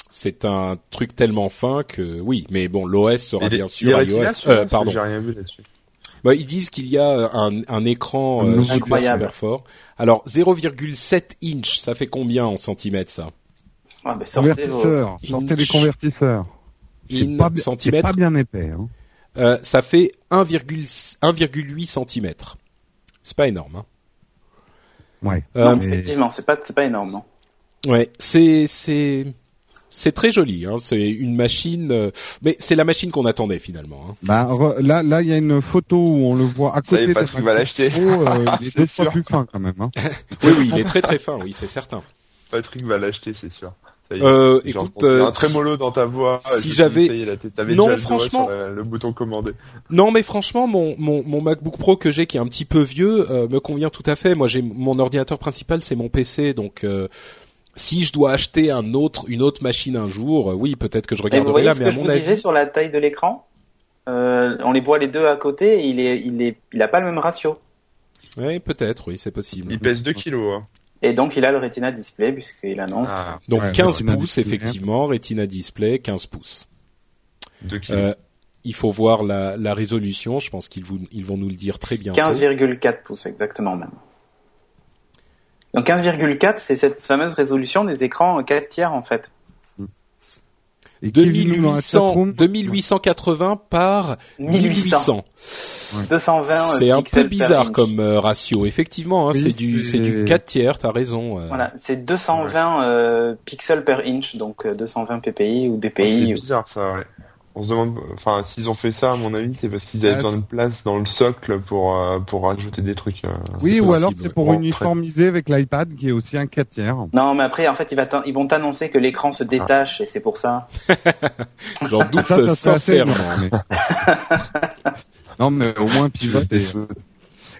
c'est un truc tellement fin que oui, mais bon, l'OS sera bien sûr iOS. Euh, pardon. J'ai rien vu là-dessus. Bah, ils disent qu'il y a un, un écran euh, super super fort. Alors 0,7 inch, ça fait combien en centimètres ça? Ouais, bah, sortez vos- Convertisseurs, sortez les Inch. convertisseurs. C'est In pas, centimètres, pas bien épais. Hein. euh, ça fait 1,1 1,8 centimètres. C'est pas énorme. Hein. Ouais. Euh, Non, mais- effectivement, c'est pas, c'est pas énorme, non. Ouais, c'est c'est c'est très joli. Hein. C'est une machine, euh, mais c'est la machine qu'on attendait finalement. Hein. Bah, re- là, là, il y a une photo où on le voit à Ça y côté. est, de Patrick va l'acheter. Euh, il est C'est deux fois sûr. plus fin quand même. Hein. Oui, oui, il est très très fin. Oui, c'est certain. Patrick va l'acheter, c'est sûr. Est. Euh, écoute, euh, un trémolo dans ta voix. si j'avais- est, Non, déjà le doigt franchement- le bouton commander. Non, mais franchement, mon, mon, mon MacBook Pro que j'ai, qui est un petit peu vieux, euh, me convient tout à fait. Moi, j'ai mon ordinateur principal, c'est mon PC, donc euh, si je dois acheter un autre, une autre machine un jour, euh, oui, peut-être que je regarderai là, ce mais que à je mon vous disais avis, sur la taille de l'écran? Euh, On les voit les deux à côté, et il est, il est, il a pas le même ratio. ouais, peut-être, oui, c'est possible. Il pèse 2 kilos. Hein. Et donc il a le Retina Display puisqu'il annonce. Ah, Donc Ouais, 15 Retina pouces, Display. effectivement, Retina Display, 15 pouces. 2 kilos. Euh, il faut voir la, la résolution. Je pense qu'ils vous, ils vont nous le dire très bientôt. 15,4 pouces exactement même. Donc 15,4 c'est cette fameuse résolution des écrans 4 tiers en fait. Et Kevin nous dans la 2800, chatroom- 2880 par 1800. 1800. 220 C'est un peu bizarre comme euh, ratio. Effectivement, hein, Oui, c'est du, c'est- c'est du 4 tiers. T'as raison. euh. Voilà, c'est 220 euh, pixels per inch, donc euh, 220 ppi ou Oh, c'est dpi. bizarre ça, ouais. On se demande, enfin, s'ils ont fait ça, à mon avis, c'est parce qu'ils avaient Ah, besoin de place dans le socle pour euh, pour rajouter des trucs. euh. Oui, ou alors c'est pour ouais. uniformiser avec l'iPad qui est aussi un 4 tiers. Non, mais après, en fait, il va t'an- ils vont t'annoncer que l'écran se détache et c'est pour ça. J'en doute Ça, ça assez sincèrement. mais- non, mais au moins pivoter.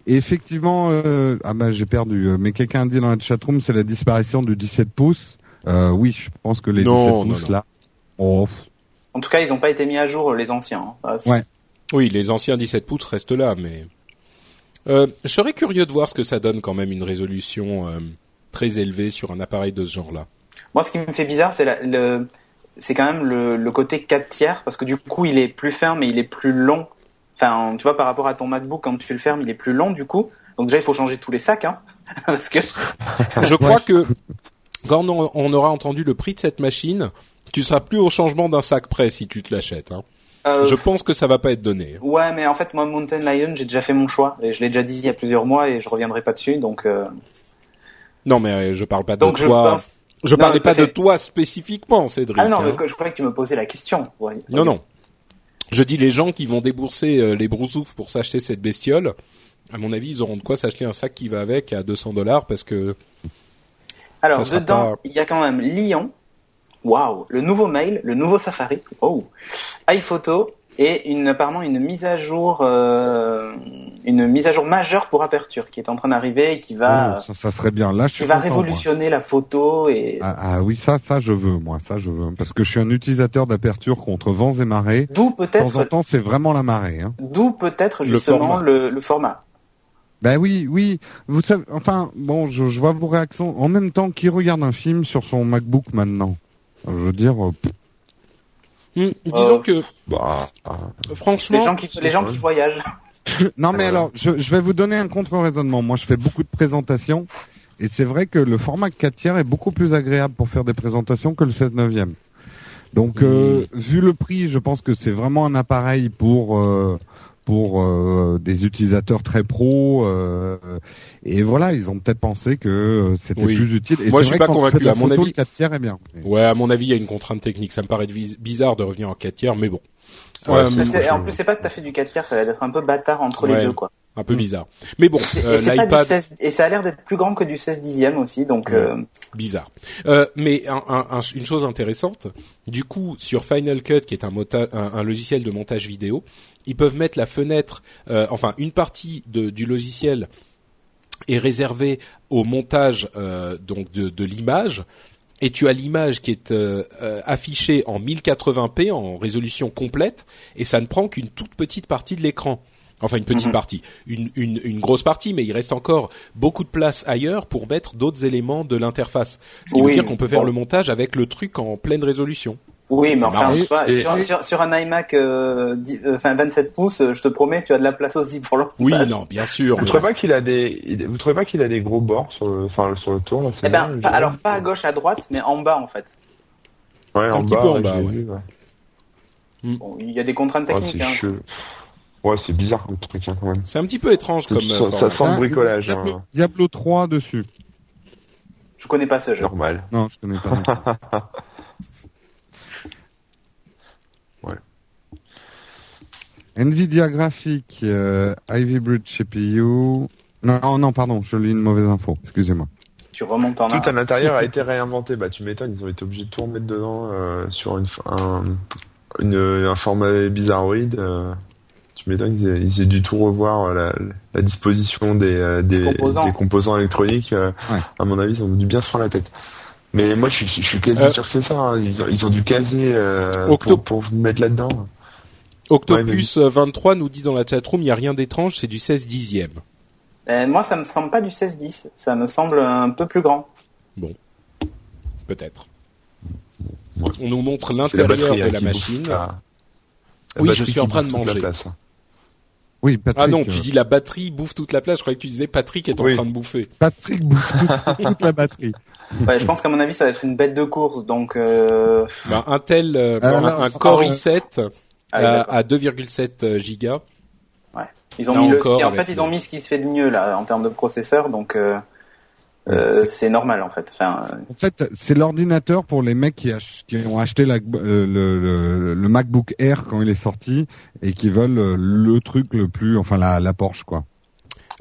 Et effectivement, euh, ah bah j'ai perdu. Mais quelqu'un a dit dans la chatroom, c'est la disparition du 17 pouces. Euh, oui, je pense que les Non, 17 non, pouces non. là. Oh, En tout cas, ils n'ont pas été mis à jour les anciens. hein. Ouais. Oui, les anciens 17 pouces restent là, mais Euh, je serais curieux de voir ce que ça donne quand même une résolution euh, très élevée sur un appareil de ce genre-là. Moi, ce qui me fait bizarre, c'est le, c'est quand même le, le côté 4 tiers, parce que du coup, il est plus ferme et il est plus long. Enfin, tu vois, par rapport à ton MacBook, quand tu le fermes, il est plus long du coup. Donc déjà, il faut changer tous les sacs, hein, parce que Je crois que quand on aura entendu le prix de cette machine, tu seras plus au changement d'un sac près si tu te l'achètes. Hein. euh, Je pense que ça va pas être donné. ouais, mais en fait, moi, Mountain Lion, j'ai déjà fait mon choix et je l'ai déjà dit il y a plusieurs mois et je reviendrai pas dessus. Donc, euh, Non, mais euh, je parle pas de donc je toi. pense. Je Non, parlais pas de toi spécifiquement, Cédric. Ah non, hein. mais je croyais que tu me posais la question. Ouais. Non, non. Je dis les gens qui vont débourser les brousoufs pour s'acheter cette bestiole. À mon avis, ils auront de quoi s'acheter un sac qui va avec à 200 dollars parce que Alors, dedans, pas- il y a quand même Lyon. Waouh, le nouveau mail, le nouveau Safari. Oh, iPhoto et une apparemment une mise à jour, euh, une mise à jour majeure pour Aperture qui est en train d'arriver et qui va, Oh, ça, ça serait bien. Là, je suis qui va content, moi. révolutionner la photo et Ah, ah oui, ça, ça, je veux, moi, ça, je veux, parce que je suis un utilisateur d'aperture contre vents et marées. d'où De temps en peut-être, temps, c'est vraiment la marée. Hein. d'où peut-être Le justement format. le, le format. Ben oui, oui. Vous savez, enfin, bon, je, je vois vos réactions. En même temps, qui regarde un film sur son MacBook maintenant Je veux dire, euh, Hmm, disons Euh, que Bah, ah, franchement, Les gens qui, les gens qui voyagent. non mais Voilà. alors, je, je vais vous donner un contre-raisonnement. Moi, je fais beaucoup de présentations, et c'est vrai que le format 4 tiers est beaucoup plus agréable pour faire des présentations que le 16 neuvième. Donc, euh, vu le prix, je pense que c'est vraiment un appareil pour euh, pour euh, des utilisateurs très pros. euh, et voilà, ils ont peut-être pensé que c'était Oui. plus utile. Et Moi, je suis pas convaincu. À mon photo, avis- le 4 tiers est bien. ouais, à mon avis, il y a une contrainte technique. Ça me paraît bizarre de revenir en 4 tiers, mais bon, Ouais, Euh, Mais en plus, c'est pas tout à fait du 4 tiers, ça va être un peu bâtard entre Ouais. les deux, quoi. un peu bizarre. Mais bon, euh, l'iPad 16 et ça a l'air d'être plus grand que du 16 dixième aussi, donc, euh, bizarre. Euh, mais un- un- un- une chose intéressante, du coup, sur Final Cut, qui est un, mota- un, un logiciel de montage vidéo, ils peuvent mettre la fenêtre, euh, enfin une partie de- du logiciel est réservée au montage euh, donc de, de l'image. Et tu as l'image qui est euh, affichée en 1080p en résolution complète, et ça ne prend qu'une toute petite partie de l'écran. Enfin, une petite Mhm. partie, une, une, une grosse partie, mais il reste encore beaucoup de place ailleurs pour mettre d'autres éléments de l'interface. Ce qui veut dire qu'on peut faire bon. le montage avec le truc en pleine résolution. Oui, mais enfin, pas, Et- sur, sur, sur un iMac, euh, dix- euh, enfin 27 pouces, euh, je te promets, tu as de la place aussi pour le. Oui, non, bien sûr. Vous mais- trouvez pas qu'il a des, il- vous trouvez pas qu'il a des gros bords sur le, enfin, sur le tour là c'est Eh ben, pas- alors pas à gauche, à droite, mais en bas en fait. ouais, un en petit bas, peu en bas, ouais. vu, ouais. Bon, il y a des contraintes Ouais, techniques. c'est hein. Ouais, c'est bizarre comme truc hein, quand même. C'est un petit peu étrange comme. euh, ça, ça sent le bricolage, Diablo, hein. Diablo 3 dessus. Je connais pas ce jeu. normal. Non, je connais pas. Ouais. Nvidia graphique, euh, Ivy Bridge CPU. Non, non, non, pardon, je lis une mauvaise info. Excusez-moi. Tu remontes en Tout à l'intérieur a été réinventé. Bah, tu m'étonnes, ils ont été obligés de tout remettre dedans euh, sur une, un, une, un format bizarroïde. euh, tu m'étonnes, ils, aient- ils aient dû tout revoir euh, la, la disposition des, euh, des, Des composants. des composants électroniques. euh, Ouais. À mon avis, ils ont dû bien se faire la tête. Mais moi, je, suis- je suis quasi Euh, sûr que c'est ça. hein. Ils, ont, ils ont dû caser euh, pour, pour mettre là-dedans. Octopus euh, 23 nous dit dans la chatroom, il n'y a rien d'étrange, c'est du 16 dixième. Euh, moi, ça me semble pas du 16-10. Ça me semble un peu plus grand. Peut-être. Ouais. On nous montre l'intérieur de la machine. la- la Oui, je suis en train de manger. place. Oui, Patrick. Ah non, euh, tu dis la batterie bouffe toute la place. Je croyais que tu disais Patrick est en Oui. train de bouffer. Patrick bouffe toute, toute la batterie. Ouais, je pense qu'à mon avis, ça va être une bête de course. Donc, euh... Ben, Intel, euh, Alors, un, un ah, Core oui. i7 ah, à, d'accord. à 2,7 gigas. ils ont là mis le, en fait, ils ont mis ce qui se fait de mieux là en termes de processeur. Donc, euh, euh, c'est normal en fait. Enfin, En fait, c'est l'ordinateur pour les mecs qui, ach- qui ont acheté la- euh, le, le- le MacBook Air quand il est sorti et qui veulent euh, le truc le plus, enfin la, la Porsche quoi.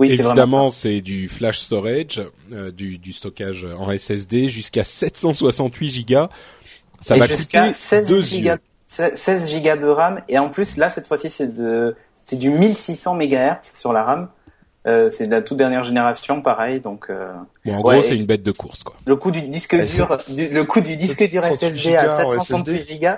oui. Évidemment, c'est du flash storage, euh, du, du stockage en SSD jusqu'à 768 gigas. Ça et va jusqu'à coûter 16 deux gigas, yeux. 16 gigas de RAM. Et en plus, là, cette fois-ci, c'est de, c'est du 1600 MHz sur la RAM. Euh, c'est de la toute dernière génération, pareil. Donc, euh, Bon, en Ouais, gros, c'est une bête de course, quoi. le coût du disque dur, du- le coût du disque dur 38 SSD à gigas en 768 gigas.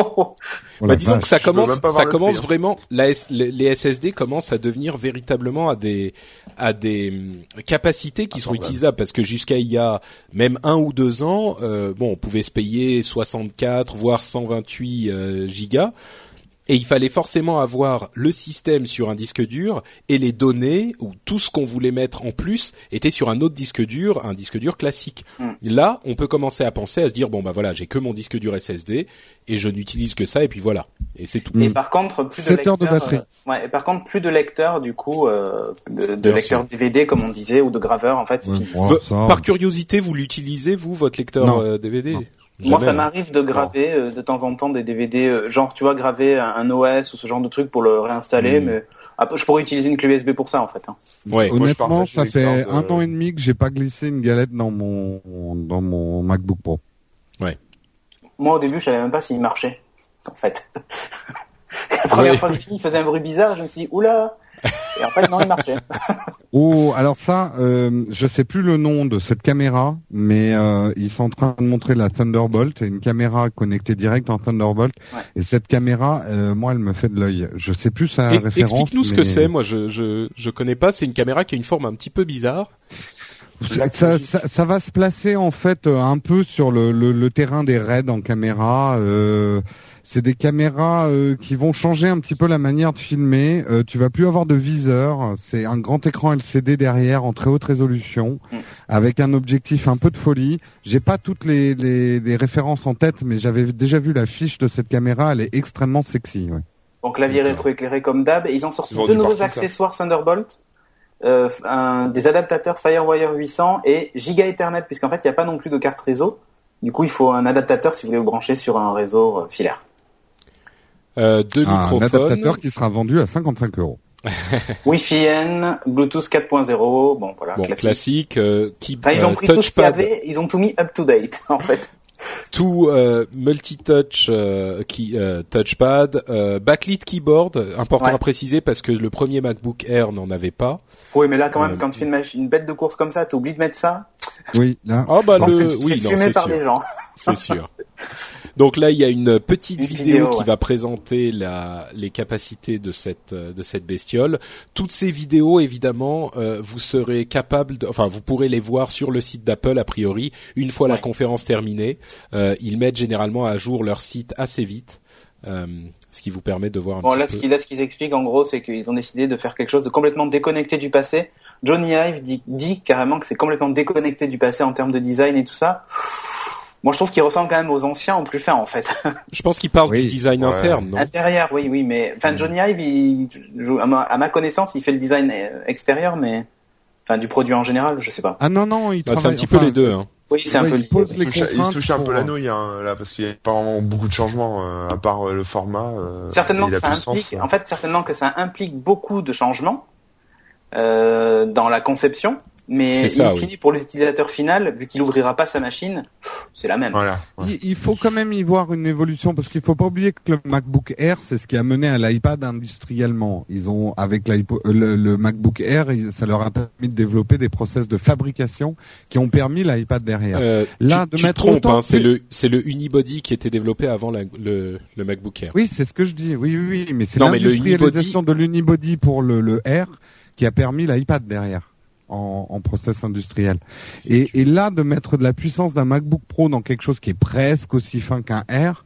Oh bah, disons que ça commence, ça commence prix, hein. vraiment. La S- les les SSD commencent à devenir véritablement à des à des hum, capacités qui sont Attends, utilisables parce que jusqu'à il y a même un ou deux ans, euh, bon, on pouvait se payer 64 voire 128 euh, gigas. Et il fallait forcément avoir le système sur un disque dur et les données ou tout ce qu'on voulait mettre en plus était sur un autre disque dur, un disque dur classique. Hmm. Là, on peut commencer à penser à se dire bon bah voilà, j'ai que mon disque dur SSD et je n'utilise que ça et puis voilà. Et c'est tout. Et Mm. par contre, plus de Sept heures de lecteurs, batterie. euh, ouais, et par contre, plus de lecteurs, du coup, euh, de, de lecteurs DVD, comme on disait, ou de graveurs, en fait. Ouais, ça, Par curiosité, vous l'utilisez vous votre lecteur Non. euh, DVD Non. Moi, ça hein. m'arrive de graver euh, de temps en temps des DVD, euh, genre, tu vois, graver un, un OS ou ce genre de truc pour le réinstaller, Mm. mais après, je pourrais utiliser une clé USB pour ça, en fait. hein. Ouais. Honnêtement, ça fait de- un an et demi que j'ai pas glissé une galette dans mon dans mon MacBook Pro. Moi, au début, je savais même pas s'il marchait, en fait. La première Ouais. fois que j'ai vu, il faisait un bruit bizarre, je me suis dit, oula! Et en fait, non, il marchait. Oh, alors ça, euh, je sais plus le nom de cette caméra, mais euh, ils sont en train de montrer la Thunderbolt, une caméra connectée direct en Thunderbolt. Ouais. Et cette caméra, euh, moi, elle me fait de l'œil. Je sais plus sa Et- référence. Explique-nous ce mais- que c'est. Moi, je, je je connais pas. C'est une caméra qui a une forme un petit peu bizarre. Ça, ça, ça- ça va se placer en fait euh, un peu sur le, le, le terrain des raids en caméra. euh, c'est des caméras euh, qui vont changer un petit peu la manière de filmer. Euh, tu vas plus avoir de viseur. C'est un grand écran LCD derrière en très haute résolution, Mm. avec un objectif un peu de folie. J'ai pas toutes les, les, les références en tête, mais j'avais déjà vu la fiche de cette caméra. Elle est extrêmement sexy. Ouais. Donc clavier rétroéclairé comme d'hab. Et ils ont sorti deux nouveaux ça. accessoires Thunderbolt, euh, un- des adaptateurs Firewire 800 et Giga Ethernet, puisqu'en fait il n'y a pas non plus de carte réseau. Du coup, il faut un adaptateur si vous voulez vous brancher sur un réseau euh, filaire. Euh, deux Un microphones. adaptateur qui sera vendu à 55 euros. Wi-Fi N, Bluetooth 4.0, bon voilà, Bon, classique. classique. euh, qui, Enfin, ils ont euh, pris tout ce qu'il y touchpad, avait, ils ont tout mis up to date en fait. tout euh, multi-touch, euh, qui euh, touchpad, euh, backlit keyboard. Important Ouais. à préciser parce que le premier MacBook Air n'en avait pas. Oui, mais là quand même, Euh, quand tu fais une, bête de course comme ça, t'oublies de mettre ça. Oui, là. Oh bah Je pense le, que tu te oui, fais non, fumer c'est par sûr. des gens. C'est sûr. Donc là, il y a une petite Une vidéo, vidéo, qui ouais. va présenter la, les capacités de cette euh, de cette bestiole. Toutes ces vidéos, évidemment, euh, vous serez capable, de, enfin, vous pourrez les voir sur le site d'Apple a priori une fois la conférence terminée. Euh, ils mettent généralement à jour leur site assez vite, euh, ce qui vous permet de voir un Bon, petit là, peu. ce qu'ils là, ce qu'ils expliquent, en gros, c'est qu'ils ont décidé de faire quelque chose de complètement déconnecté du passé. Johnny Ive dit, dit carrément que c'est complètement déconnecté du passé en termes de design et tout ça. Moi, je trouve qu'il ressemble quand même aux anciens en plus fin, en fait. Je pense qu'ils parlent Oui. du design Ouais. interne, non? Intérieur, oui, oui, mais enfin, Mm. Johnny Ive, il, à, ma, à ma connaissance, il fait le design euh, extérieur, mais enfin du produit en général, je sais pas. Ah non non, il Bah, C'est un petit peu les deux. Hein. Oui, c'est un peu. il pose Il les touche, il se contraintes touche un peu la nouille hein, là parce qu'il n'y a pas vraiment beaucoup de changements euh, à part euh, le format. euh, Certainement et que ça puissance. implique, en fait, certainement que ça implique beaucoup de changements euh, dans la conception, mais C'est ça, in oui. fine, pour l'utilisateur final, vu qu'il ouvrira pas sa machine, c'est la même. Voilà. ouais. Il, il faut quand même y voir une évolution parce qu'il faut pas oublier que le MacBook Air, c'est ce qui a mené à l'iPad industriellement. Ils ont avec l'iPo- le, le MacBook Air, ça leur a permis de développer des process de fabrication qui ont permis l'iPad derrière. Euh, Là, tu, de tu te mettre trompes, autant hein, c'est le c'est le unibody qui était développé avant la- le, le MacBook Air. Oui, c'est ce que je dis. Oui, oui, oui, mais c'est l'industrialisation de l'unibody pour le, le Air qui a permis l'iPad derrière en, en process industriel. Et, et là, de mettre de la puissance d'un MacBook Pro dans quelque chose qui est presque aussi fin qu'un Air,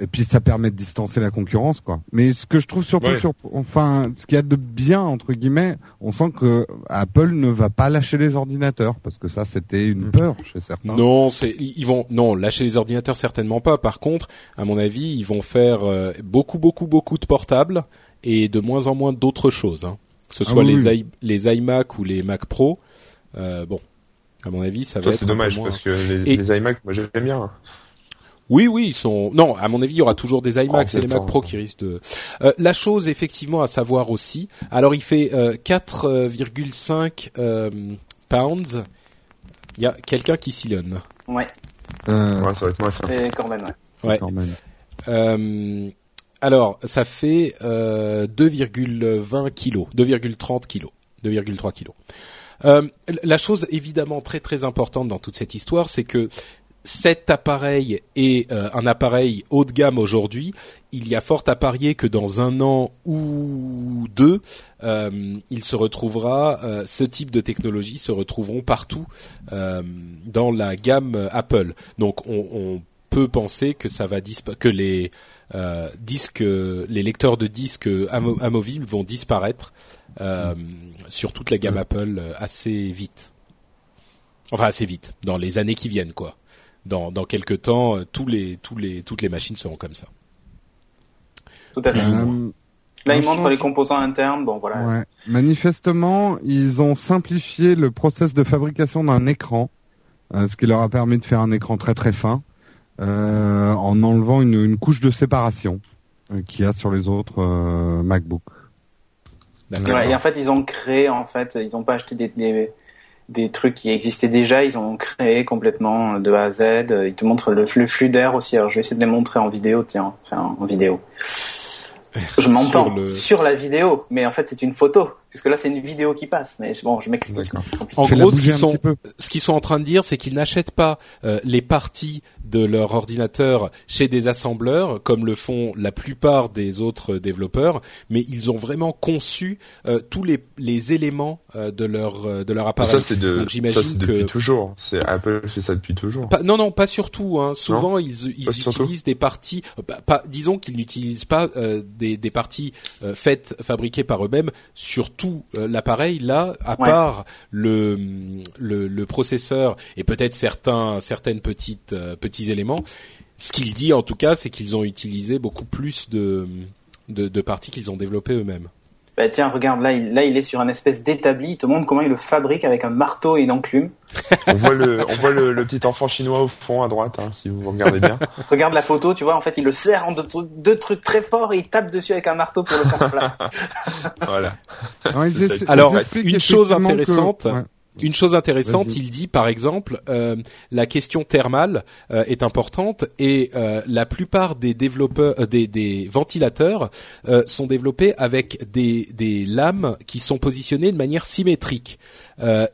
et puis ça permet de distancer la concurrence, quoi. Mais ce que je trouve surtout, Ouais. sur, enfin, ce qu'il y a de bien entre guillemets, on sent que Apple ne va pas lâcher les ordinateurs parce que ça, c'était une Mm. peur chez certains. Non, c'est ils vont non lâcher les ordinateurs certainement pas. Par contre, à mon avis, ils vont faire euh, beaucoup beaucoup beaucoup de portables et de moins en moins d'autres choses. Hein. Que ce Ah soit oui, les oui. i- les iMac ou les Mac Pro. Euh, bon, à mon avis, ça va Ça, être c'est dommage moins- parce que les, Et- les iMac, moi j'aime bien. Oui, oui, ils sont. Non, à mon avis, il y aura toujours des iMac, Oh, c'est les c'est Mac Pro qui risquent de. Euh, la chose effectivement à savoir aussi. Alors, il fait euh, 4,5 euh, pounds. Il y a quelqu'un qui sillonne. Ouais, Euh, Ouais, ça va être moi ça. c'est Corben, ouais. Ouais. quand même. Euh, alors, ça fait euh, 2,20 kilos, 2,30 kilos, 2,3 kilos. Euh, la chose évidemment très très importante dans toute cette histoire, c'est que cet appareil est euh, un appareil haut de gamme aujourd'hui, il y a fort à parier que dans un an ou deux, euh, il se retrouvera, euh, ce type de technologie se retrouveront partout dans la gamme Apple. Donc on, on peut penser que ça va que les disques, les lecteurs de disques amovibles vont disparaître sur toute la gamme Apple assez vite. Enfin assez vite, dans les années qui viennent, quoi dans, dans quelques temps, euh, tous les, tous les, toutes les machines seront comme ça. Tout à fait. Euh, Là, ils montrent les composants internes. Bon, voilà. Ouais. Manifestement, ils ont simplifié le process de fabrication d'un écran, euh, ce qui leur a permis de faire un écran très très fin, euh, en enlevant une, une, couche de séparation euh, qu'il y a sur les autres MacBook. et en fait, ils ont créé, en fait, ils n'ont pas acheté des, des, des trucs qui existaient déjà, ils ont créé complètement de A à Z. Ils te montrent le, flux d'air aussi. Alors je vais essayer de les montrer en vidéo, tiens, enfin en vidéo. Je m'entends sur, la vidéo, mais en fait c'est une photo, puisque là c'est une vidéo qui passe. Mais bon, je m'explique. En gros, ce qu'ils sont, ce qu'ils sont en train de dire, c'est qu'ils n'achètent pas euh, les parties de leur ordinateur chez des assembleurs, comme le font la plupart des autres développeurs, mais ils ont vraiment conçu euh, tous les, les éléments euh, de leur euh, de leur appareil. Ça c'est de, j'imagine depuis toujours. C'est Apple fait ça depuis toujours. non non, pas surtout. Hein. Souvent ils, ils utilisent des parties. Pas, disons qu'ils n'utilisent pas des, des parties faites fabriquées par eux-mêmes sur tout l'appareil. Là, à part le, le, le processeur et peut-être certains certaines petites petites éléments. Ce qu'il dit en tout cas, c'est qu'ils ont utilisé beaucoup plus de, de, parties qu'ils ont développées eux-mêmes. Bah tiens, regarde, là il, là il est sur un espèce d'établi, il te montre comment il le fabrique avec un marteau et une enclume. on voit le, on voit le, petit enfant chinois au fond à droite, hein, si vous regardez bien. Regarde la photo, tu vois, en fait il le serre en deux, trucs très forts et il tape dessus avec un marteau pour le faire plat. voilà. Alors, une chose intéressante, une chose intéressante, il dit par exemple, euh, la question thermale euh, est importante et euh, la plupart des développeurs, des, des, ventilateurs sont développés avec des, des, lames qui sont positionnées de manière symétrique.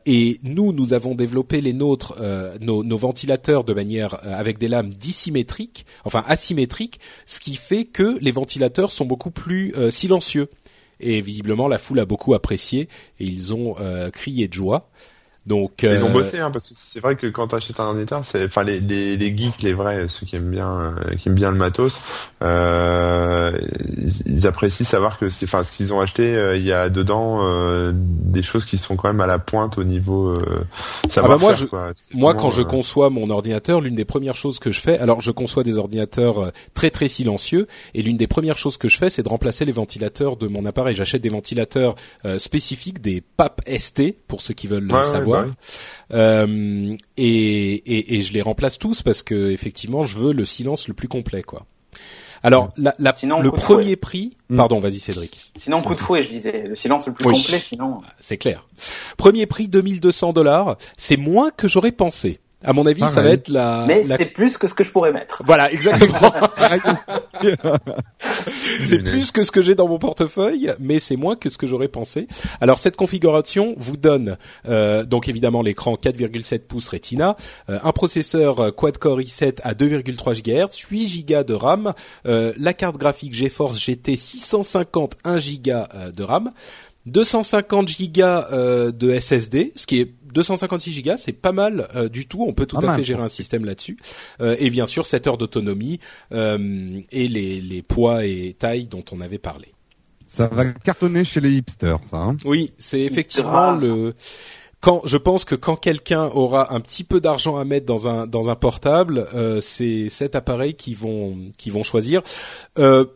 et nous, nous avons développé les nôtres, nos, nos, ventilateurs de manière avec des lames dissymétriques, enfin asymétriques, ce qui fait que les ventilateurs sont beaucoup plus silencieux et visiblement la foule a beaucoup apprécié et ils ont euh, crié de joie. Donc, ils ont euh, bossé hein, parce que c'est vrai que quand tu achètes un ordinateur, c'est enfin les, les, les geeks, les vrais, ceux qui aiment bien euh, qui aiment bien le matos, ils, apprécient savoir que enfin ce qu'ils ont acheté, euh, il y a dedans des choses qui sont quand même à la pointe au niveau ah bah moi, moi quand je conçois mon ordinateur, l'une des premières choses que je fais, alors je conçois des ordinateurs très très silencieux et l'une des premières choses que je fais, c'est de remplacer les ventilateurs de mon appareil. J'achète des ventilateurs spécifiques, des PAP ST pour ceux qui veulent le savoir. Euh, et, et, je les remplace tous parce que effectivement, je veux le silence le plus complet, quoi. Alors, la, la, le premier prix, hmm. pardon, vas-y Cédric. Sinon, coup de fouet, je disais, le silence le plus complet, sinon. C'est clair. Premier prix 2200 dollars, c'est moins que j'aurais pensé. À mon avis, ça va être la. Mais c'est plus que ce que je pourrais mettre. Voilà, exactement. c'est plus que ce que j'ai dans mon portefeuille, mais c'est moins que ce que j'aurais pensé. Alors cette configuration vous donne euh, donc évidemment l'écran 4,7 pouces Retina, euh, un processeur quad-core i7 à 2,3 GHz, 8 Go de RAM, euh, la carte graphique GeForce GT 650 1 Go de RAM. 250 Go de SSD, ce qui est 256 Go, c'est pas mal euh, du tout. On peut tout à fait gérer un système là-dessus. Euh, et bien sûr, 7 heures d'autonomie euh, et les, les poids et tailles dont on avait parlé. Ça va cartonner chez les hipsters, ça. Hein oui, c'est effectivement le. Quand je pense que quand quelqu'un aura un petit peu d'argent à mettre dans un dans un portable, c'est cet appareil qu'ils vont qui vont choisir. je,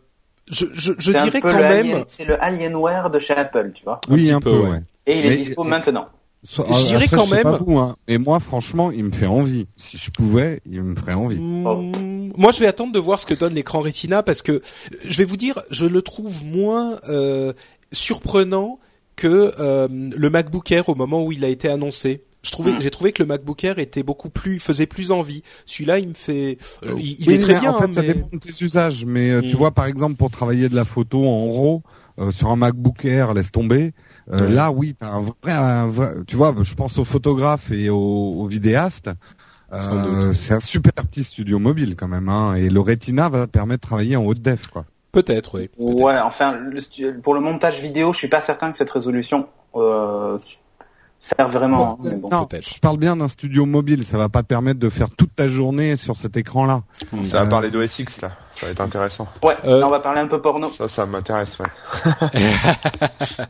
je, je dirais quand même. C'est le Alienware de chez Apple, tu vois. Oui, un, peu, ouais. Et il est dispo maintenant. Je dirais quand même. Pas vous, hein. Et moi, franchement, il me fait envie. Si je pouvais, il me ferait envie. Mmh, moi, je vais attendre de voir ce que donne l'écran Retina parce que je vais vous dire, je le trouve moins euh, surprenant que euh, le MacBook Air au moment où il a été annoncé. Je trouvais, mmh. j'ai trouvé que le MacBook Air était beaucoup plus, faisait plus envie. Celui-là, il me fait, euh, il, est très bien. En fait, ça dépend de tes usages. Mais euh, tu mmh. vois, par exemple, pour travailler de la photo en RAW sur un MacBook Air, laisse tomber. Euh, là, oui, t'as un vrai, un vrai, tu vois, je pense aux photographes et aux, vidéastes. Euh, c'est un super petit studio mobile quand même, hein, et le Retina va permettre de travailler en haute def, quoi. Peut-être, oui. ouais, enfin, pour le montage vidéo, je suis pas certain que cette résolution euh, sert vraiment. Hein, non, je parle bien d'un studio mobile. Ça va pas te permettre de faire toute ta journée sur cet écran-là. Ça va parler d'OSX là. Ça va être intéressant. Ouais, euh, on va parler un peu porno. Ça, ça m'intéresse, ouais.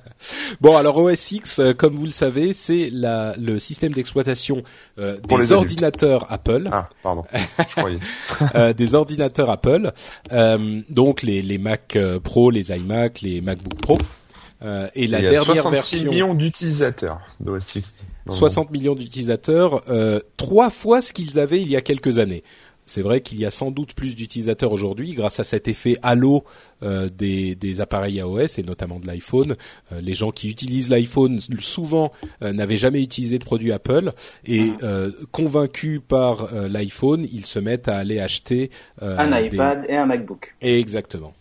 bon, alors OS X, euh, comme vous le savez, c'est la, le système d'exploitation euh, des ordinateurs Apple. Ah, pardon. euh, des ordinateurs Apple, euh, donc les, les Mac Pro, les iMac, les MacBook Pro. et la dernière version. millions d'utilisateurs d'OS X. 60 millions d'utilisateurs, trois fois ce qu'ils avaient il y a quelques années. C'est vrai qu'il y a sans doute plus d'utilisateurs aujourd'hui grâce à cet effet halo euh, des, des, appareils iOS et notamment de l'iPhone. Euh, les gens qui utilisent l'iPhone souvent euh, n'avaient jamais utilisé de produit Apple et ah. convaincus par l'iPhone, ils se mettent à aller acheter un iPad et un MacBook. Exactement.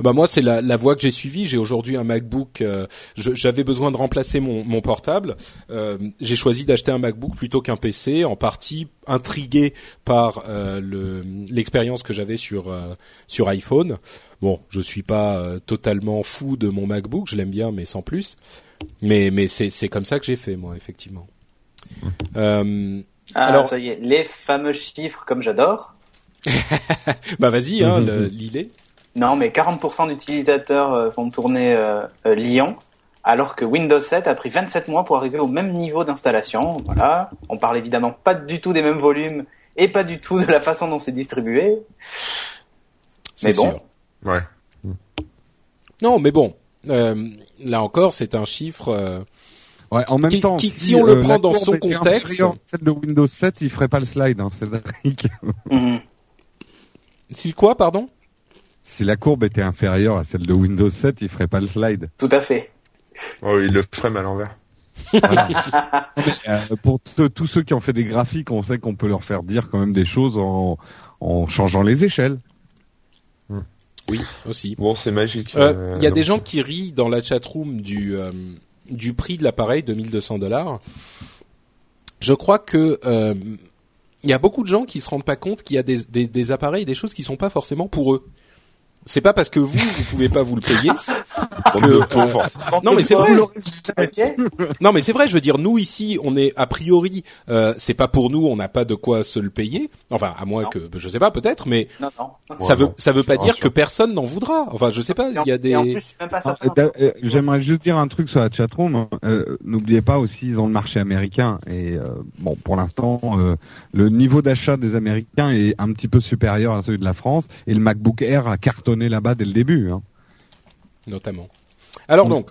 Bah moi c'est la, la voie que j'ai suivie. J'ai aujourd'hui un MacBook. Euh, J'avais besoin de remplacer mon, mon portable. Euh, j'ai choisi d'acheter un MacBook plutôt qu'un PC, en partie intrigué par euh, l'expérience que j'avais sur sur iPhone. Bon, je suis pas totalement fou de mon MacBook. Je l'aime bien, mais sans plus. Mais mais c'est comme ça que j'ai fait moi effectivement. Ah, alors ça y est, les fameux chiffres comme j'adore. bah vas-y, hein, lis-les. Non, mais 40% d'utilisateurs euh, font tourner euh, euh, Lyon, alors que Windows 7 a pris 27 mois pour arriver au même niveau d'installation. Voilà. On parle évidemment pas du tout des mêmes volumes et pas du tout de la façon dont c'est distribué. Mais bon. Ouais. Non, mais bon. là encore, c'est un chiffre. Ouais, en même temps, si, on le prend dans son contexte, celle de Windows 7, il ferait pas le slide, hein, Cédric. Mm Si quoi, pardon? Si la courbe était inférieure à celle de Windows 7, il ferait pas le slide. Tout à fait. Oh, il le ferait à l'envers. Euh, pour tous ceux qui ont fait des graphiques, on sait qu'on peut leur faire dire quand même des choses en, changeant les échelles. Oui, aussi. Bon, c'est magique. Euh, euh, il y a des gens qui rient dans la chatroom du du prix de l'appareil, 2200 dollars. Je crois que il y a beaucoup de gens qui se rendent pas compte qu'il y a des, des, des appareils, des choses qui sont pas forcément pour eux c'est pas parce que vous vous pouvez pas vous le payer que non mais c'est vrai. non mais c'est vrai je veux dire nous ici on est a priori euh, c'est pas pour nous on n'a pas de quoi se le payer. Enfin à moins que je sais pas peut-être mais ça veut ça veut pas dire que personne n'en voudra. Enfin je sais pas il y a des ah, euh, j'aimerais juste dire un truc sur la chatroom. Euh, n'oubliez pas aussi ils ont le marché américain. Et euh, bon pour l'instant le niveau d'achat des américains est un petit peu supérieur à celui de la France. Et le MacBook Air a cartonné là-bas dès le début. Hein. Notamment. Alors donc,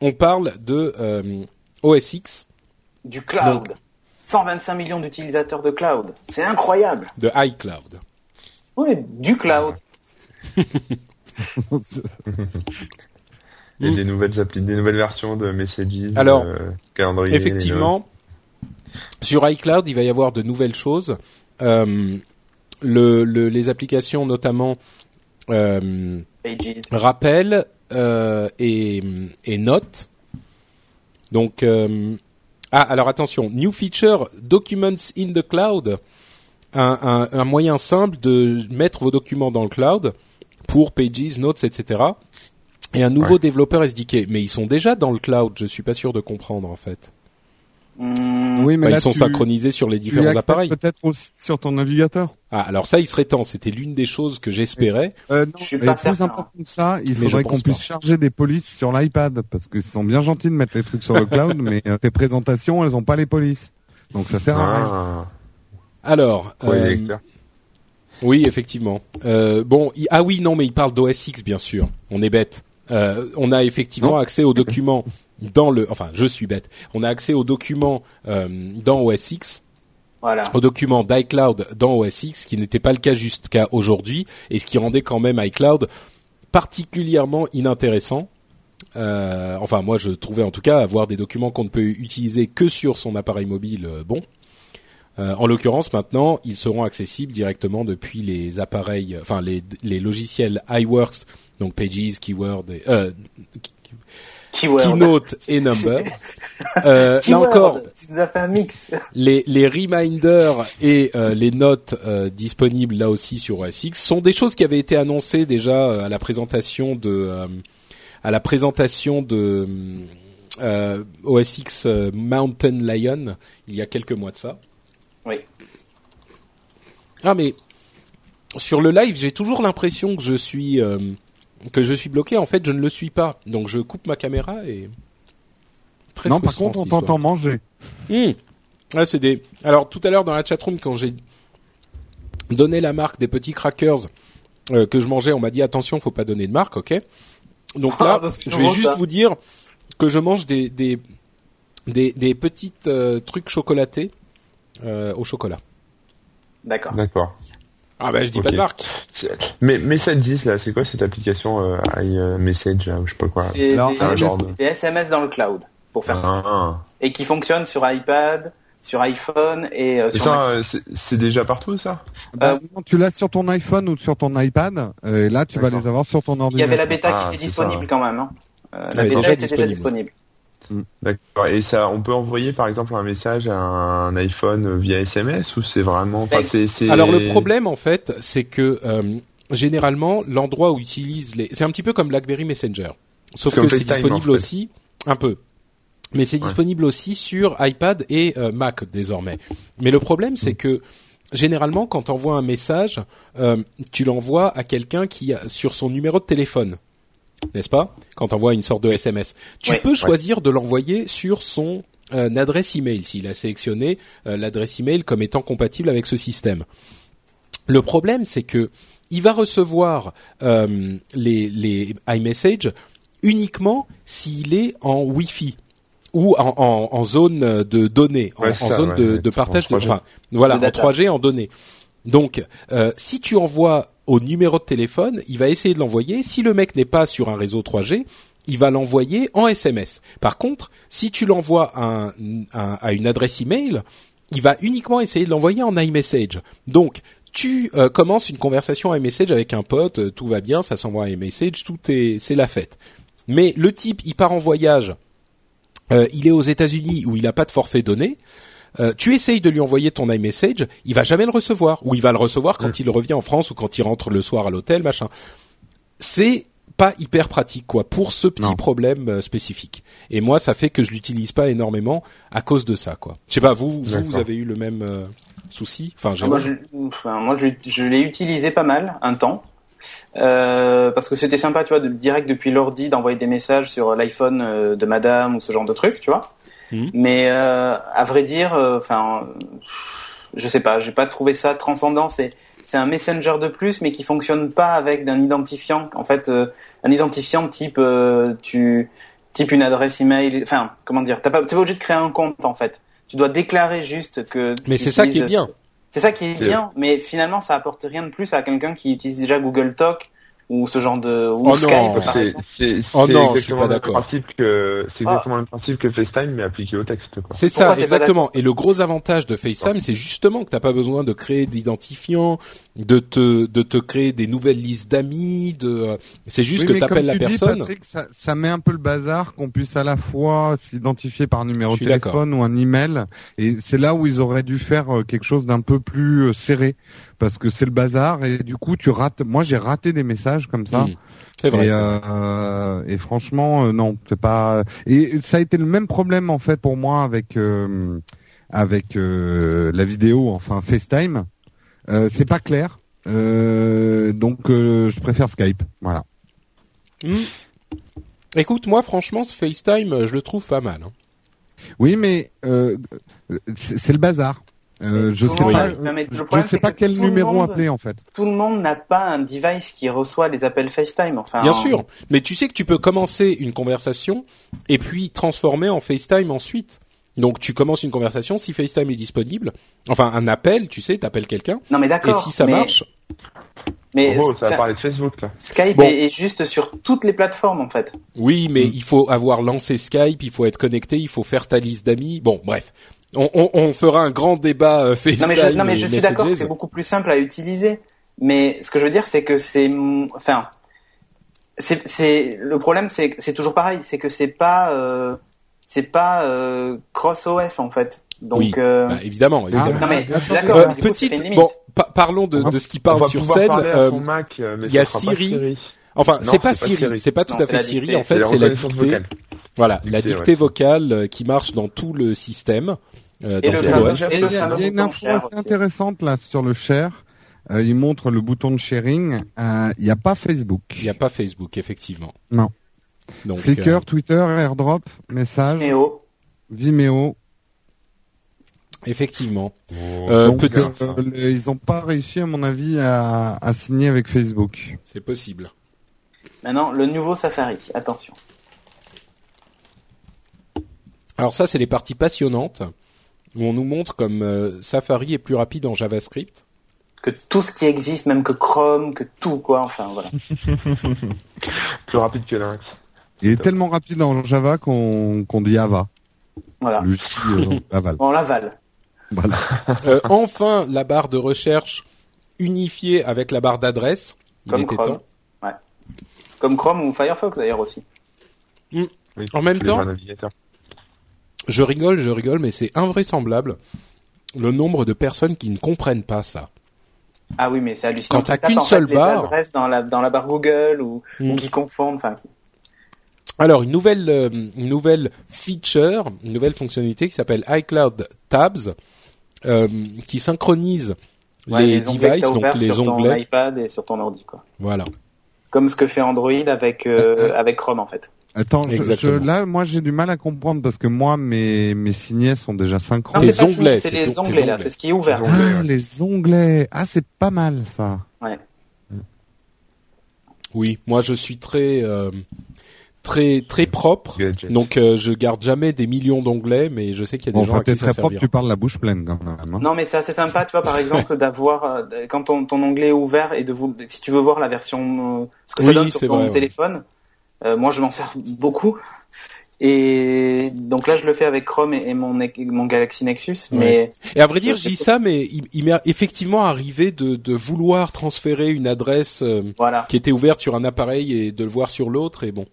on parle de euh, OS X. Du cloud. 125 millions d'utilisateurs de cloud. C'est incroyable. De iCloud. Oui, du cloud. Et des nouvelles applis, des nouvelles versions de Messages, Alors, Effectivement, sur iCloud, il va y avoir de nouvelles choses. Euh, le, les applications, notamment euh, rappel euh, et, et note. Donc, euh, ah, alors attention, new feature, documents in the cloud, un, un, un, moyen simple de mettre vos documents dans le cloud pour Pages, Notes, etc. Et un nouveau développeur SDK, mais ils sont déjà dans le cloud. Je suis pas sûr de comprendre en fait. Hmm. Oui, mais ils sont synchronisés sur les différents appareils. Peut-être aussi sur ton navigateur. Ah, alors ça, il serait temps. C'était l'une des choses que j'espérais. Euh, non, Je suis pas plus important que ça, il faudrait qu'on puisse charger des polices sur l'iPad parce qu'ils sont bien gentils de mettre les trucs sur le cloud, mais euh, tes présentations, elles ont pas les polices. Donc ça sert à rien. Ah. Alors. Euh, oui, effectivement. Euh, bon, ah oui, non, mais il parle d'OS X, bien sûr. On est bête. Euh, on a effectivement accès aux documents dans le, enfin, je suis bête. On a accès aux documents euh, dans OS X. Voilà. aux documents d'iCloud dans OS X, qui n'était pas le cas jusqu'à aujourd'hui, et ce qui rendait quand même iCloud particulièrement inintéressant. Euh, enfin, moi, je trouvais en tout cas avoir des documents qu'on ne peut utiliser que sur son appareil mobile. Euh, bon, euh, en l'occurrence, maintenant, ils seront accessibles directement depuis les appareils, enfin les, les logiciels iWorks, donc Pages, Keyword, et, euh, Keynote et Number. Euh, là encore, tu nous as fait un mix. les, les reminders et euh, les notes euh, disponibles là aussi sur OS X sont des choses qui avaient été annoncées déjà euh, à la présentation de euh, à la présentation de euh, OS X Mountain Lion il y a quelques mois de ça. Oui. Ah mais sur le live, j'ai toujours l'impression que je suis euh, que je suis bloqué. En fait, je ne le suis pas. Donc je coupe ma caméra et très non, par contre, on t'entend manger. Hmm. Ouais, c'est des. Alors tout à l'heure dans la chatroom quand j'ai donné la marque des petits crackers euh, que je mangeais, on m'a dit attention, faut pas donner de marque, ok? Donc Ah, là, je vais juste ça. vous dire que je mange des des des, des petites euh, trucs chocolatés euh, au chocolat. D'accord. D'accord. Ah bah je dis pas de marque. Mais Messages là, c'est quoi cette application euh, iMessage là, ou je sais pas quoi C'est des, c'est un genre de- des SMS dans le cloud pour faire ça. Ah. Et qui fonctionnent sur iPad, sur iPhone et euh, Et sur ça, euh, c'est- déjà partout ça? Bah, Euh, non, tu l'as sur ton iPhone ou sur ton iPad, euh, et là tu vas les avoir sur ton Il y ordinateur. avait la bêta Ah, qui était c'est disponible ça. quand même. Hein. Euh, la Ouais, bêta était déjà disponible. Disponible. D'accord. Et ça, on peut envoyer par exemple un message à un iPhone via SMS ou c'est vraiment, enfin Ben, Alors le problème en fait, c'est que euh, généralement l'endroit où utilise les, c'est un petit peu comme BlackBerry Messenger, sauf que c'est disponible en fait. aussi un peu. Mais c'est Ouais. disponible aussi sur iPad et euh, Mac désormais. Mais le problème, c'est que généralement, quand tu envoies un message, euh, tu l'envoies à quelqu'un qui a sur son numéro de téléphone, n'est-ce pas Quand tu envoies une sorte de SMS, tu peux choisir de l'envoyer sur son euh, adresse email s'il a sélectionné euh, l'adresse email comme étant compatible avec ce système. Le problème, c'est que il va recevoir euh, les, les iMessage uniquement s'il est en Wi-Fi ou en, en, en zone de données, en, Ouais, en zone de, partage de, en 3G. enfin, voilà, en data. 3G en données. Donc, euh, si tu envoies au numéro de téléphone, il va essayer de l'envoyer. Si le mec n'est pas sur un réseau 3G, il va l'envoyer en SMS. Par contre, si tu l'envoies à, à une adresse email, il va uniquement essayer de l'envoyer en iMessage. Donc, tu euh, commences une conversation iMessage avec un pote, euh, tout va bien, ça s'envoie en iMessage, tout est, c'est la fête. Mais le type, il part en voyage, euh, il est aux États-Unis où il n'a pas de forfait donné. Euh, tu essayes de lui envoyer ton iMessage, il va jamais le recevoir, ou il va le recevoir quand il revient en France ou quand il rentre le soir à l'hôtel, machin. C'est pas hyper pratique quoi pour ce petit Non. problème euh, spécifique. Et moi, ça fait que je l'utilise pas énormément à cause de ça quoi. Je sais pas, vous, vous, avez eu le même euh, souci? Enfin, Ah, moi, Jérôme je, enfin, moi, je, je l'ai utilisé pas mal un temps. Euh, parce que c'était sympa, tu vois, de, direct depuis l'ordi d'envoyer des messages sur l'iPhone euh, de madame ou ce genre de truc, tu vois. Mhm. Mais euh, à vrai dire, euh, enfin, je sais pas, j'ai pas trouvé ça transcendant. C'est c'est un messenger de plus, mais qui fonctionne pas avec un identifiant. En fait, euh, un identifiant type euh, tu type une adresse email. Enfin, comment dire T'as pas, t'es pas obligé de créer un compte en fait. Tu dois déclarer juste que. Mais c'est ça qui est bien. c'est ça qui est bien, mais finalement ça apporte rien de plus à quelqu'un qui utilise déjà Google Talk ou ce genre de ou Oh Skype non. par C'est, exemple. c'est, Oh exactement pas le principe que, c'est Ah. exactement le même principe que FaceTime mais appliqué au texte quoi. C'est ça, exactement. Et le gros avantage de FaceTime, c'est justement que t'as pas besoin de créer d'identifiant, de te de te créer des nouvelles listes d'amis. De, c'est juste Oui, que t'appelles la dis, personne. Patrick, ça, ça met un peu le bazar qu'on puisse à la fois s'identifier par numéro Je de téléphone ou un email. Et c'est là où ils auraient dû faire euh, quelque chose d'un peu plus euh, serré, parce que c'est le bazar. Et du coup, tu rates. Moi, j'ai raté des messages comme ça. Mm. C'est vrai. et, euh, et franchement, euh, non, c'est pas. Et ça a été le même problème en fait pour moi avec euh, avec euh, la vidéo, enfin FaceTime. Euh, c'est pas clair. Euh, donc euh, je préfère Skype. Voilà. Mm. Écoute, moi, franchement, ce FaceTime, je le trouve pas mal. hein. Oui, mais euh, c'est le bazar. Euh, je sais monde pas, a- non, mais le je problème, sais pas que quel numéro monde- appeler en fait. Tout le monde n'a pas un device qui reçoit des appels FaceTime. Enfin, Bien sûr, mais tu sais que tu peux commencer une conversation et puis transformer en FaceTime ensuite. Donc tu commences une conversation si FaceTime est disponible, enfin un appel, tu sais, t'appelles quelqu'un Non mais et d'accord. si ça mais, marche, mais gros, ça va parler de Facebook là. Skype Bon. est, est juste sur toutes les plateformes en fait. oui, mais Mm. il faut avoir lancé Skype, il faut être connecté, il faut faire ta liste d'amis. Bon, bref, on, on, on fera un grand débat euh, FaceTime. Non mais je, non, mais et je suis d'accord c'est beaucoup plus simple à utiliser. Mais ce que je veux dire, c'est que c'est, enfin, c'est, le problème, c'est toujours pareil, c'est que c'est pas, euh, c'est pas euh, cross OS en fait. Donc Oui. euh, Bah, évidemment, évidemment. non mais Ah, d'accord. Euh, mais du coup, petite, bon, pa- parlons de, de ce qui parle sur scène. Euh, Mac, euh, il y a Siri. Enfin, Non, c'est pas Siri, c'est pas tout Non, à fait Siri. dictée. En fait, c'est la dictée. vocale. Voilà, la Dictée, ouais. vocale euh, qui marche dans tout le système, euh, Et dans le Il y le a, il y a fameux une info assez intéressante là sur le share. Euh, il montre le bouton de sharing. Euh, Il n'y a pas Facebook. Il n'y a pas Facebook, effectivement. Non. Donc, Flickr, euh, Twitter, AirDrop, message, Néo. Vimeo. effectivement. Oh. Euh, Donc, euh, ils n'ont pas réussi, à mon avis, à, à signer avec Facebook. C'est possible. Maintenant, le nouveau Safari. Attention. Alors ça, c'est les parties passionnantes où on nous montre comme euh, Safari est plus rapide en JavaScript. Que tout ce qui existe, même que Chrome, que tout quoi. Enfin voilà. Plus rapide que Lynx. Il est tellement rapide en Java qu'on qu'on dit Ava. Voilà. J, euh, Laval. On l'avale. Voilà. Euh, enfin, la barre de recherche unifiée avec la barre d'adresse. Il Comme était Chrome. temps. Ouais. Comme Chrome ou Firefox d'ailleurs aussi. Oui, En même temps-. Je rigole, je rigole, mais c'est invraisemblable le nombre de personnes qui ne comprennent pas ça. Ah oui, mais c'est hallucinant. Quand t'as qu'une en fait, seule les barre- dans la dans la barre Google ou, Mm. ou qui confondent. Enfin, Alors une nouvelle, euh, une nouvelle feature, une nouvelle fonctionnalité qui s'appelle iCloud Tabs, euh, qui synchronise ouais, les, onglets t'as devices, donc les sur ton onglets. iPad et sur ton ordi quoi. Voilà. Comme ce que fait Android avec euh, avec Chrome en fait. Attends, je- là, moi, j'ai du mal à comprendre parce que moi, mes, mes signets sont déjà synchro. Non, Tes c'est pas onglets, c'est les onglets là, onglets. c'est ce qui est ouvert. Les Ah, onglets, ouais. les onglets. Ah, c'est pas mal, ça. Ouais. Oui, moi je suis très, euh, très, très propre. Donc euh, je garde jamais des millions d'onglets, mais je sais qu'il y a Bon, des gens enfin, à qui ça très propre, servira. tu parles la bouche pleine quand même. hein. Non, mais c'est assez sympa, tu vois, par exemple, d'avoir euh, quand ton, ton onglet est ouvert et de vous, si tu veux voir la version, euh, ce que ça Oui, donne c'est sur ton vrai, ouais. téléphone. euh, moi, je m'en sers beaucoup. Et donc là, je le fais avec Chrome et, et mon, mon Galaxy Nexus. Mais Et à vrai dire, je dis ça, mais il, il m'est effectivement arrivé de, de vouloir transférer une adresse euh, voilà. qui était ouverte sur un appareil et de le voir sur l'autre, et bon.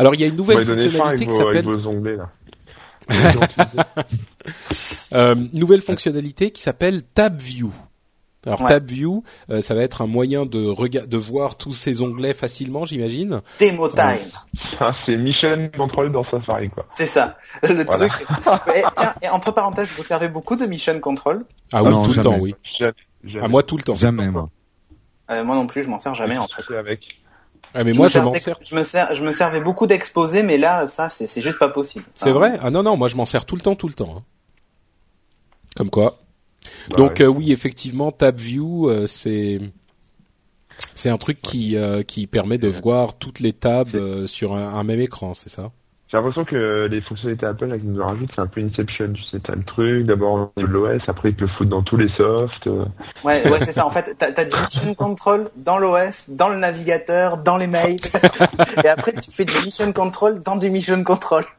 Alors il y a une nouvelle fonctionnalité qui s'appelle vos onglets, là. euh, nouvelle fonctionnalité qui s'appelle Tab View. Alors Ouais. Tab View, euh, ça va être un moyen de rega- de voir tous ces onglets facilement, j'imagine. Demo time. Ah, c'est Mission Control dans Safari, quoi. C'est ça. Le Voilà. truc. Eh, tiens, et entre parenthèses, vous servez beaucoup de Mission Control. Ah oui, non, tout le temps, oui. Jamais, jamais. À moi tout le temps. Jamais, moi. Euh, moi non plus, je m'en sers jamais en fait. fait. Avec. Ah mais Je moi me je m'en sers. Je me sers, je me servais beaucoup d'exposés, mais là, ça, c'est c'est juste pas possible. C'est vrai? Ah non non, moi je m'en sers tout le temps, tout le temps. hein. Comme quoi. Bah, Donc ouais. euh, oui, effectivement, TabView, euh, c'est c'est un truc qui euh, qui permet de voir toutes les tabs euh, sur un, un même écran, c'est ça? J'ai l'impression que les fonctionnalités Apple là, qu'ils nous rajoutent, c'est un peu Inception. Tu sais, t'as le truc, d'abord de l'OS, après ils te le foutent dans tous les softs. euh. Ouais, ouais, c'est ça. En fait, t'as as du mission control dans l'OS, dans le navigateur, dans les mails, et après tu fais du mission control dans du mission control.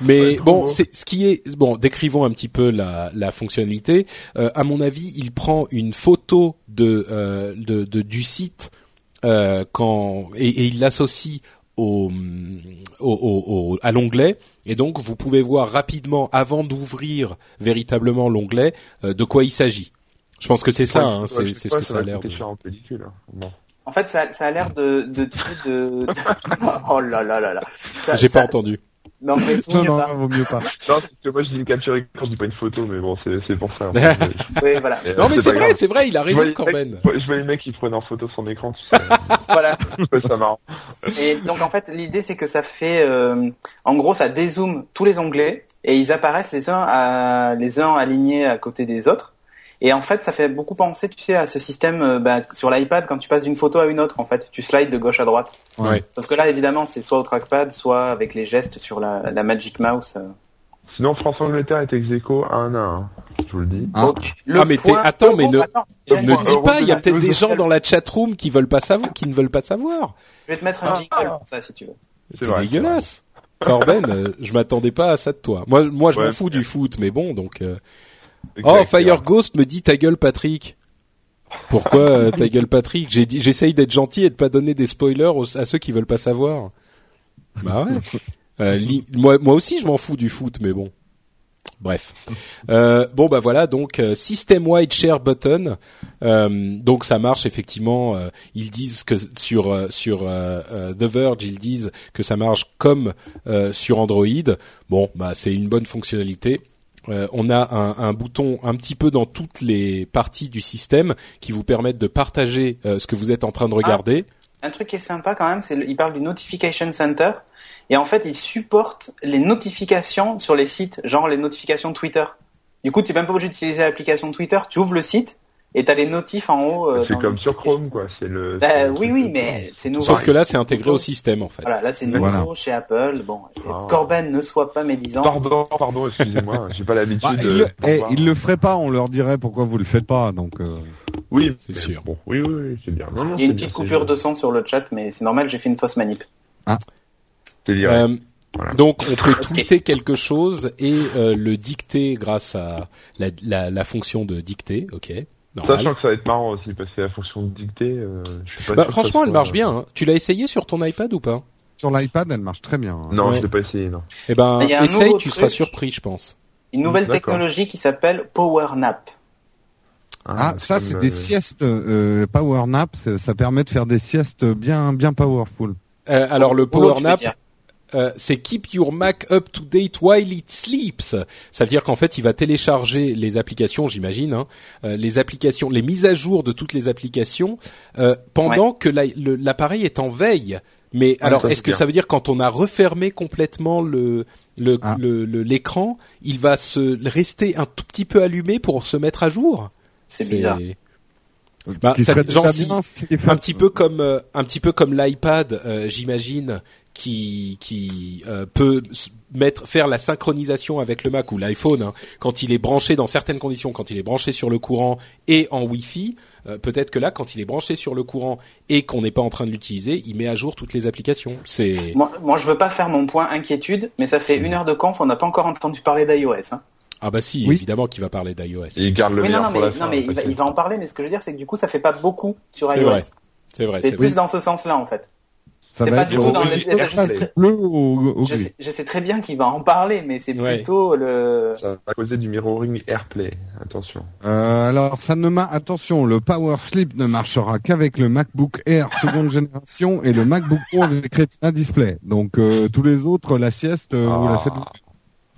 Mais Ouais, bon, c'est ce qui est bon. Décrivons un petit peu la, la fonctionnalité. Euh, à mon avis, il prend une photo de, euh, de, de- du site euh, quand et, et il l'associe au, au, au- au- à l'onglet. Et donc, vous pouvez voir rapidement avant d'ouvrir véritablement l'onglet euh, de quoi il s'agit. Je pense que c'est ça. Hein, ouais, c'est ce que ça a l'air. de- en hein. En fait, ça, ça a l'air de, de, de, de- Oh là là là là. Ça- J'ai pas entendu. Non, Non, mieux non, pas. vaut mieux pas. Non, parce que moi je dis une capture écran, je dis pas une photo, mais bon, c'est c'est pour ça. en fait. Oui, voilà. Mais, Non, euh, mais c'est vrai, grave. c'est vrai. Il a raison, Corben. Je vois les mecs qui prennent en photo son écran, tu sais. voilà. Ça marrant. Et donc en fait, l'idée c'est que ça fait, euh, en gros, ça dézoome tous les onglets et ils apparaissent les uns à, les uns alignés à côté des autres. Et en fait, ça fait beaucoup penser, tu sais, à ce système euh, bah, sur l'iPad quand tu passes d'une photo à une autre. En fait, tu slides de gauche à droite. Ouais. Sauf que là, évidemment, c'est soit au trackpad, soit avec les gestes sur la, la Magic Mouse. euh. Sinon, France-Angleterre est ex aequo 1 à 1. Je vous le dis. Ah. Le Ah, mais attends, mais ne- attends, Ne dis pas, il y a peut-être des gens dans la chatroom qui veulent pas savoir, qui ne veulent pas savoir. Je vais te mettre un jingle pour ça si tu veux. C'est dégueulasse. Corben, euh, je m'attendais pas à ça de toi. Moi, moi, je Ouais. m'en fous du foot, mais bon, donc. euh, Oh. Fire Ghost me dit ta gueule, Patrick. Pourquoi euh, ta gueule, Patrick? J'ai dit, j'essaye d'être gentil et de pas donner des spoilers aux- à ceux qui veulent pas savoir. Bah ouais. Euh, li- moi, moi aussi, je m'en fous du foot, mais bon. Bref. Euh, bon bah voilà donc euh, system wide share button. Euh, donc ça marche effectivement. ils disent que sur sur The Verge ils disent que ça marche comme sur Android. Bon bah c'est une bonne fonctionnalité. Euh, on a un, un bouton un petit peu dans toutes les parties du système qui vous permettent de partager euh, ce que vous êtes en train de regarder. Un truc qui est sympa quand même, c'est il parle du Notification Center et en fait il supporte les notifications sur les sites, genre les notifications Twitter. Du coup, tu n'es même pas obligé d'utiliser l'application Twitter, tu ouvres le site et t'as les notifs en haut. euh, c'est comme le- sur Chrome, quoi. C'est le. Bah, oui, oui, mais c'est nouveau. Sauf que là c'est intégré au système en fait. Voilà, là c'est nouveau Voilà. chez Apple. Bon, Ah. Corben ne soit pas médisant. Pardon, pardon, excusez-moi, j'ai pas l'habitude. Bah, le, eh, ils le feraient pas, on leur dirait pourquoi vous le faites pas. Donc euh, Oui, C'est sûr. Bon, oui, oui, oui, c'est bien. Non, non, Il y a une petite bien, coupure de son sur le chat, mais c'est normal, j'ai fait une fausse manip. Je te dirais. Euh, Voilà. Donc on peut tweeter quelque chose et euh, le dicter grâce à la, la, la fonction de dicter. Ok. Normal. Sachant que ça va être marrant aussi, parce que la fonction de dictée, euh, je suis pas Bah, sûr franchement, ça elle marche bien. hein. Tu l'as essayé sur ton iPad ou pas? Sur l'iPad, elle marche très bien. hein. Non, Ouais. je l'ai pas essayé, non. Eh ben, essaye, tu seras surpris, je pense. Une nouvelle technologie qui s'appelle Power Nap. Ah, ça comme, c'est euh, des siestes euh, power nap, ça permet de faire des siestes bien bien powerful. Euh, alors le Power Nap. Euh, c'est keep your Mac up to date while it sleeps. Ça veut dire qu'en fait, il va télécharger les applications, j'imagine, hein, euh, les applications, les mises à jour de toutes les applications euh, pendant que la- l'appareil est en veille. Mais alors, est-ce que bien. ça veut dire quand on a refermé complètement le le Ah. le- le- l'écran, il va se rester un tout petit peu allumé pour se mettre à jour? C'est bizarre. Bah, ça- genre si- c'est- un petit peu comme euh, un petit peu comme l'iPad, euh, j'imagine, qui qui euh, peut mettre faire la synchronisation avec le Mac ou l'iPhone hein, quand il est branché dans certaines conditions, quand il est branché sur le courant et en Wi-Fi. euh, Peut-être que là, quand il est branché sur le courant et qu'on n'est pas en train de l'utiliser, il met à jour toutes les applications. C'est Moi, moi, je veux pas faire mon point inquiétude, mais ça fait une heure de conf, on n'a pas encore entendu parler d'iOS. Hein. ah bah si, Oui. évidemment qu'il va parler d'iOS. Il garde le Mais non, meilleur non, pour mais, la non, fin. mais il, va, t'inquiète. il va en parler, mais ce que je veux dire, c'est que du coup, ça fait pas beaucoup sur C'est iOS. vrai. C'est vrai. C'est c'est plus vrai. dans ce sens-là, en fait. Ça va pas être du tout dans au- je sais très- bleu au, au Je gris. sais, je sais très bien qu'il va en parler, mais c'est Ouais. plutôt le... Ça va causer du mirroring AirPlay. Attention. Euh, alors ça ne m'a attention, le Power Sleep ne marchera qu'avec le MacBook Air seconde génération et le MacBook Pro avec Retina Display. Donc euh, tous les autres, la sieste, euh, vous la faites. Ah,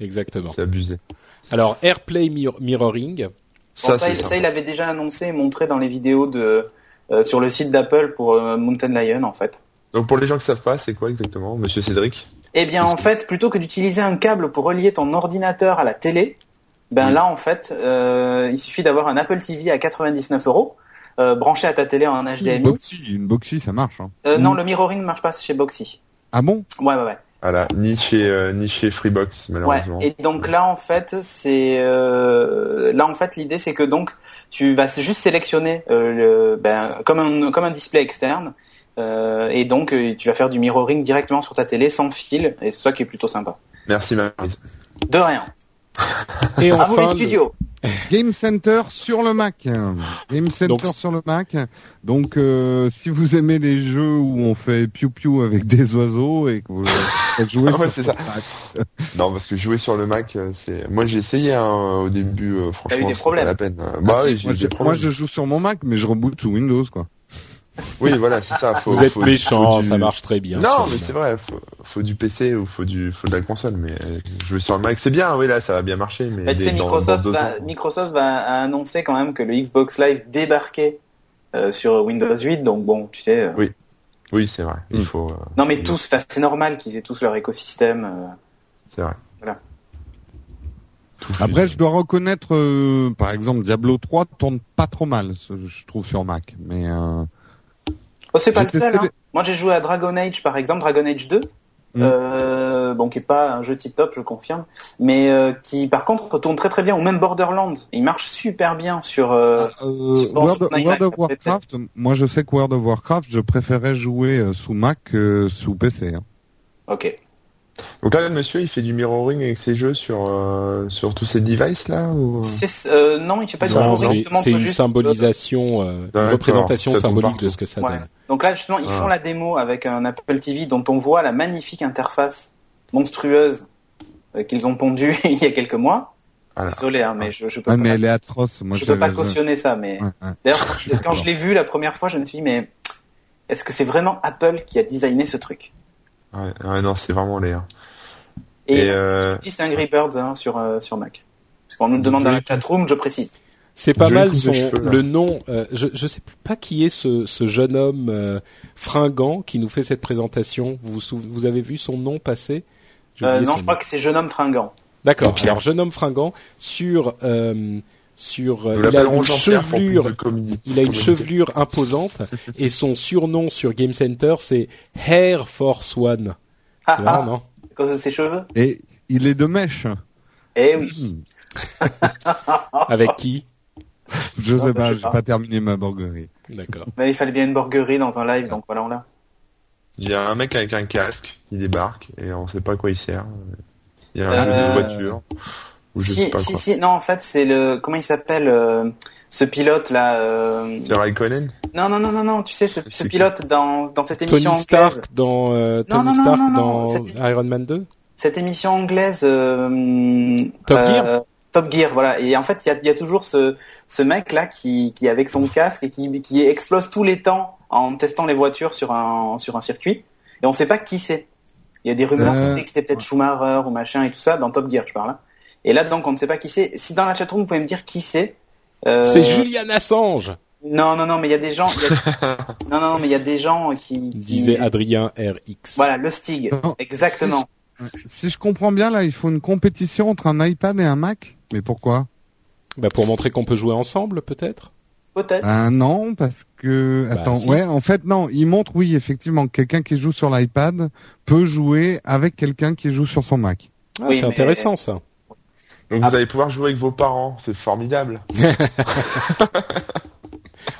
Exactement. c'est abusé. Alors AirPlay mir- mirroring. Bon, Ça, ça, il, ça, il avait déjà annoncé et montré dans les vidéos de euh, sur le site d'Apple pour euh, Mountain Lion, en fait. Donc pour les gens qui savent pas, c'est quoi exactement, Monsieur Cédric? Eh bien, en fait, plutôt que d'utiliser un câble pour relier ton ordinateur à la télé, ben Oui. là, en fait, euh, il suffit d'avoir un Apple TV à 99 euros, euh, branché à ta télé en Une HDMI. Boxy, une Boxy, ça marche. Hein. Euh, non, Mm. le mirroring ne marche pas chez Boxy. Ah bon? Ouais, ouais, ouais. Voilà, ni chez euh, ni chez Freebox Ouais. malheureusement. Et donc là, en fait, c'est euh, là, en fait, l'idée, c'est que donc tu vas juste sélectionner euh, le, ben, comme un comme un display externe. Euh, et donc, euh, tu vas faire du mirroring directement sur ta télé sans fil, et c'est ça qui est plutôt sympa. Merci Marise. De rien. Et à vous les enfin, le- studios. Game Center sur le Mac. Game Center Donc- sur le Mac. Donc, euh, si vous aimez les jeux où on fait piou piou avec des oiseaux et que vous faites jouer Ah ouais, sur c'est le ça. Mac. Non, parce que jouer sur le Mac, c'est. Moi, j'ai essayé hein, au début. euh, franchement, eu des problèmes pas la peine. Bah Ah, oui, j'ai moi, moi, je joue sur mon Mac, mais je reboot sous Windows, quoi. Oui, voilà, c'est ça. Faut, vous êtes faut- méchant, faut du- ça marche très bien. Non, mais c'est vrai. Faut, faut du PC ou faut du, faut de la console. Mais euh, jouer sur le Mac, c'est bien. Oui, là, ça va bien marcher. Mais Bah, tu sais, dans- Microsoft, dans deux va, ans- Microsoft va a annoncé quand même que le Xbox Live débarquait euh, sur Windows 8, donc bon, tu sais. euh, Oui. Oui, c'est vrai. Il Mm. faut. euh, Non, mais tous, c'est normal qu'ils aient tous leur écosystème. euh. C'est vrai. Voilà. Après, je dois reconnaître, euh, par exemple, Diablo 3 tourne pas trop mal, je trouve, sur Mac. Mais euh, Oh, c'est pas le seul. Hein. les- Moi, j'ai joué à Dragon Age, par exemple, Dragon Age 2. Mm. Euh, bon, qui est pas un jeu tip top, je confirme, mais euh, qui, par contre, tourne très très bien. Ou même Borderlands, il marche super bien sur. euh, Euh, Support World, of Warcraft, moi je sais que World of Warcraft, je préférais jouer euh, sous Mac que sous PC. hein. Ok. Donc là, monsieur, il fait du mirroring avec ses jeux sur euh, sur tous ces devices là ou... euh, Non, il fait pas du mirroring. C'est une symbolisation, euh, une représentation symbolique de ce que ça ouais. donne. Donc là, justement, ils font la démo avec un Apple TV dont on voit la magnifique interface monstrueuse euh, qu'ils ont pondue il y a quelques mois. Désolé, hein, mais je, je peux ah, pas. mais elle est atroce. Moi, je peux pas cautionner ça, mais ouais, ouais. d'ailleurs, quand, quand je l'ai vu la première fois, je me suis dit, mais est-ce que c'est vraiment Apple qui a designé ce truc? Ouais, ouais, non, c'est vraiment laid. Hein. Et, Et euh... c'est Angry Birds hein, sur euh, sur Mac. Parce qu'on nous demande dans la chatroom, je précise. C'est pas mal son cheveux, le nom. Euh, je je sais pas qui est ce ce jeune homme euh, fringant qui nous fait cette présentation. Vous vous avez vu son nom passer? Euh, Non, je crois que c'est jeune homme fringant. D'accord. Alors jeune homme fringant sur euh, sur euh, il a une chevelure il a une chevelure imposante et son surnom sur Game Center c'est Hair Force One. Ah, ah, non À cause de ses cheveux Et il est de mèche. Eh oui. Avec qui Je sais pas, j'ai pas terminé ma burgerie. D'accord. Mais il fallait bien une burgerie dans un live, donc voilà, on l'a. Il y a un mec avec un casque qui débarque et on sait pas à quoi il sert. Il y a un euh... jeu de voiture. Ou je si, sais pas si, quoi. si, non, en fait, c'est le, comment il s'appelle, euh, ce pilote là, euh... C'est Raikkonen? Non, non, non, non, non, tu sais, ce, ce pilote dans, dans cette émission Tony Stark dans, euh, Tony non, non, Stark non, dans cette... Iron Man 2? Cette émission anglaise, euh, Top Gear? Top Gear, voilà. Et en fait, il y a, y a, toujours ce, ce mec là qui, qui avec son casque et qui, qui explose tous les temps en testant les voitures sur un, sur un circuit. Et on sait pas qui c'est. Il y a des rumeurs euh... qui disaient que c'était peut-être Schumacher ou machin et tout ça dans Top Gear, je parle. Hein. Et là, donc, on ne sait pas qui c'est. Si dans la chatroom, vous pouvez me dire qui c'est. Euh... C'est Julian Assange. Non, non, non, mais il y a des gens. Y a... non, non, mais il y a des gens qui, qui... disait Adrien RX. Voilà, le Stig, non. exactement. Si je comprends bien, là, il faut une compétition entre un iPad et un Mac. Mais pourquoi? Bah pour montrer qu'on peut jouer ensemble, peut-être. Peut-être. Ah non, parce que Bah, attends, si. ouais, en fait non, il montre oui effectivement que quelqu'un qui joue sur l'iPad peut jouer avec quelqu'un qui joue sur son Mac. Ah, Oui, c'est mais- intéressant ça. Donc Ah. vous allez pouvoir jouer avec vos parents, c'est formidable.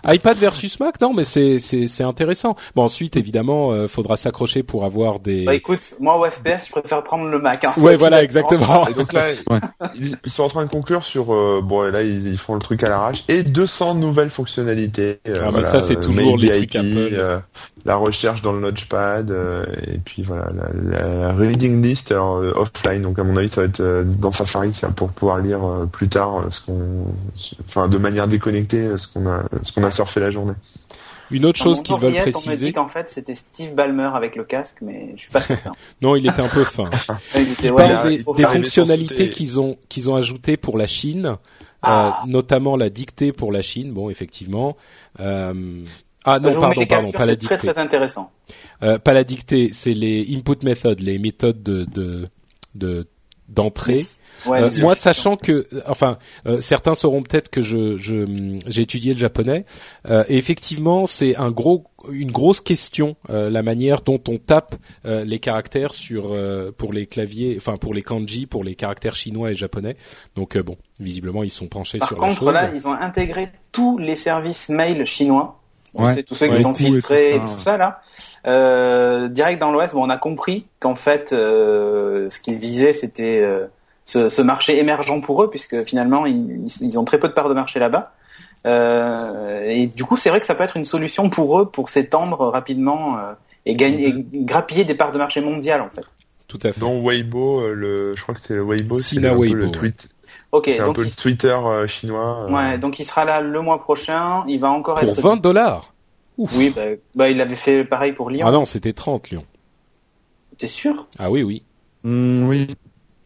iPad versus Mac, non, mais c'est c'est c'est intéressant. Bon ensuite évidemment, euh, faudra s'accrocher pour avoir des. Bah écoute, moi au FPS, je préfère prendre le Mac. Hein. ouais, voilà, exactement. Et donc là, ils, ils sont en train de conclure sur euh, bon et là ils, ils font le truc à l'arrache et 200 nouvelles fonctionnalités. euh, Ah, mais voilà, ça, c'est euh, toujours les VIP, trucs Apple. La recherche dans le Notepad euh, et puis voilà la, la reading list alors, euh, offline. Donc à mon avis ça va être euh, dans Safari ça pour pouvoir lire euh, plus tard euh, ce qu'on, enfin de manière déconnectée euh, ce qu'on a ce qu'on a surfé la journée. Une autre chose qu'ils veulent dit préciser. qu'en fait, c'était Steve Ballmer avec le casque, mais je suis pas certain. Non, il était un peu fin. Il était, ouais, des, des fonctionnalités qu'ils ont qu'ils ont ajoutées pour la Chine, Ah. euh, notamment la dictée pour la Chine. Bon, effectivement. Euh, ah non, pardon, pardon, pas la c'est très dictée. très intéressant. Euh, pas la dictée, c'est les input methods, les méthodes de de de- d'entrée. Ouais, Euh, moi, sachant que, euh, enfin, euh, certains sauront peut-être que je je- j'ai étudié le japonais. Euh, et effectivement, c'est un gros, une grosse question, euh, la manière dont on tape euh, les caractères sur euh, pour les claviers, enfin pour les kanji, pour les caractères chinois et japonais. Donc bon, visiblement, ils sont penchés Par sur la contre, chose. là, ils ont intégré tous les services mail chinois. Ouais. c'est tous ceux Ouais, qui sont tout et tout filtrés et tout ça, là. Euh, direct dans l'Ouest, bon, on a compris qu'en fait, euh, ce qu'ils visaient, c'était euh, ce, ce marché émergent pour eux, puisque finalement, ils, ils ont très peu de parts de marché là-bas. Euh, et du coup, c'est vrai que ça peut être une solution pour eux pour s'étendre rapidement euh, et gagner, et grappiller des parts de marché mondiales, en fait. Tout à fait. Dont Weibo, euh, le, je crois que c'est le Weibo, c'est Weibo, le ouais. Ok, c'est un donc peu il, le Twitter euh, chinois. euh, ouais, donc il sera là le mois prochain. Il va encore Pour être 20 dollars. Oui, bah, bah, il avait fait pareil pour Lyon. Ah non, c'était 30 Lyon. T'es sûr? Ah oui, oui. Hmm, oui.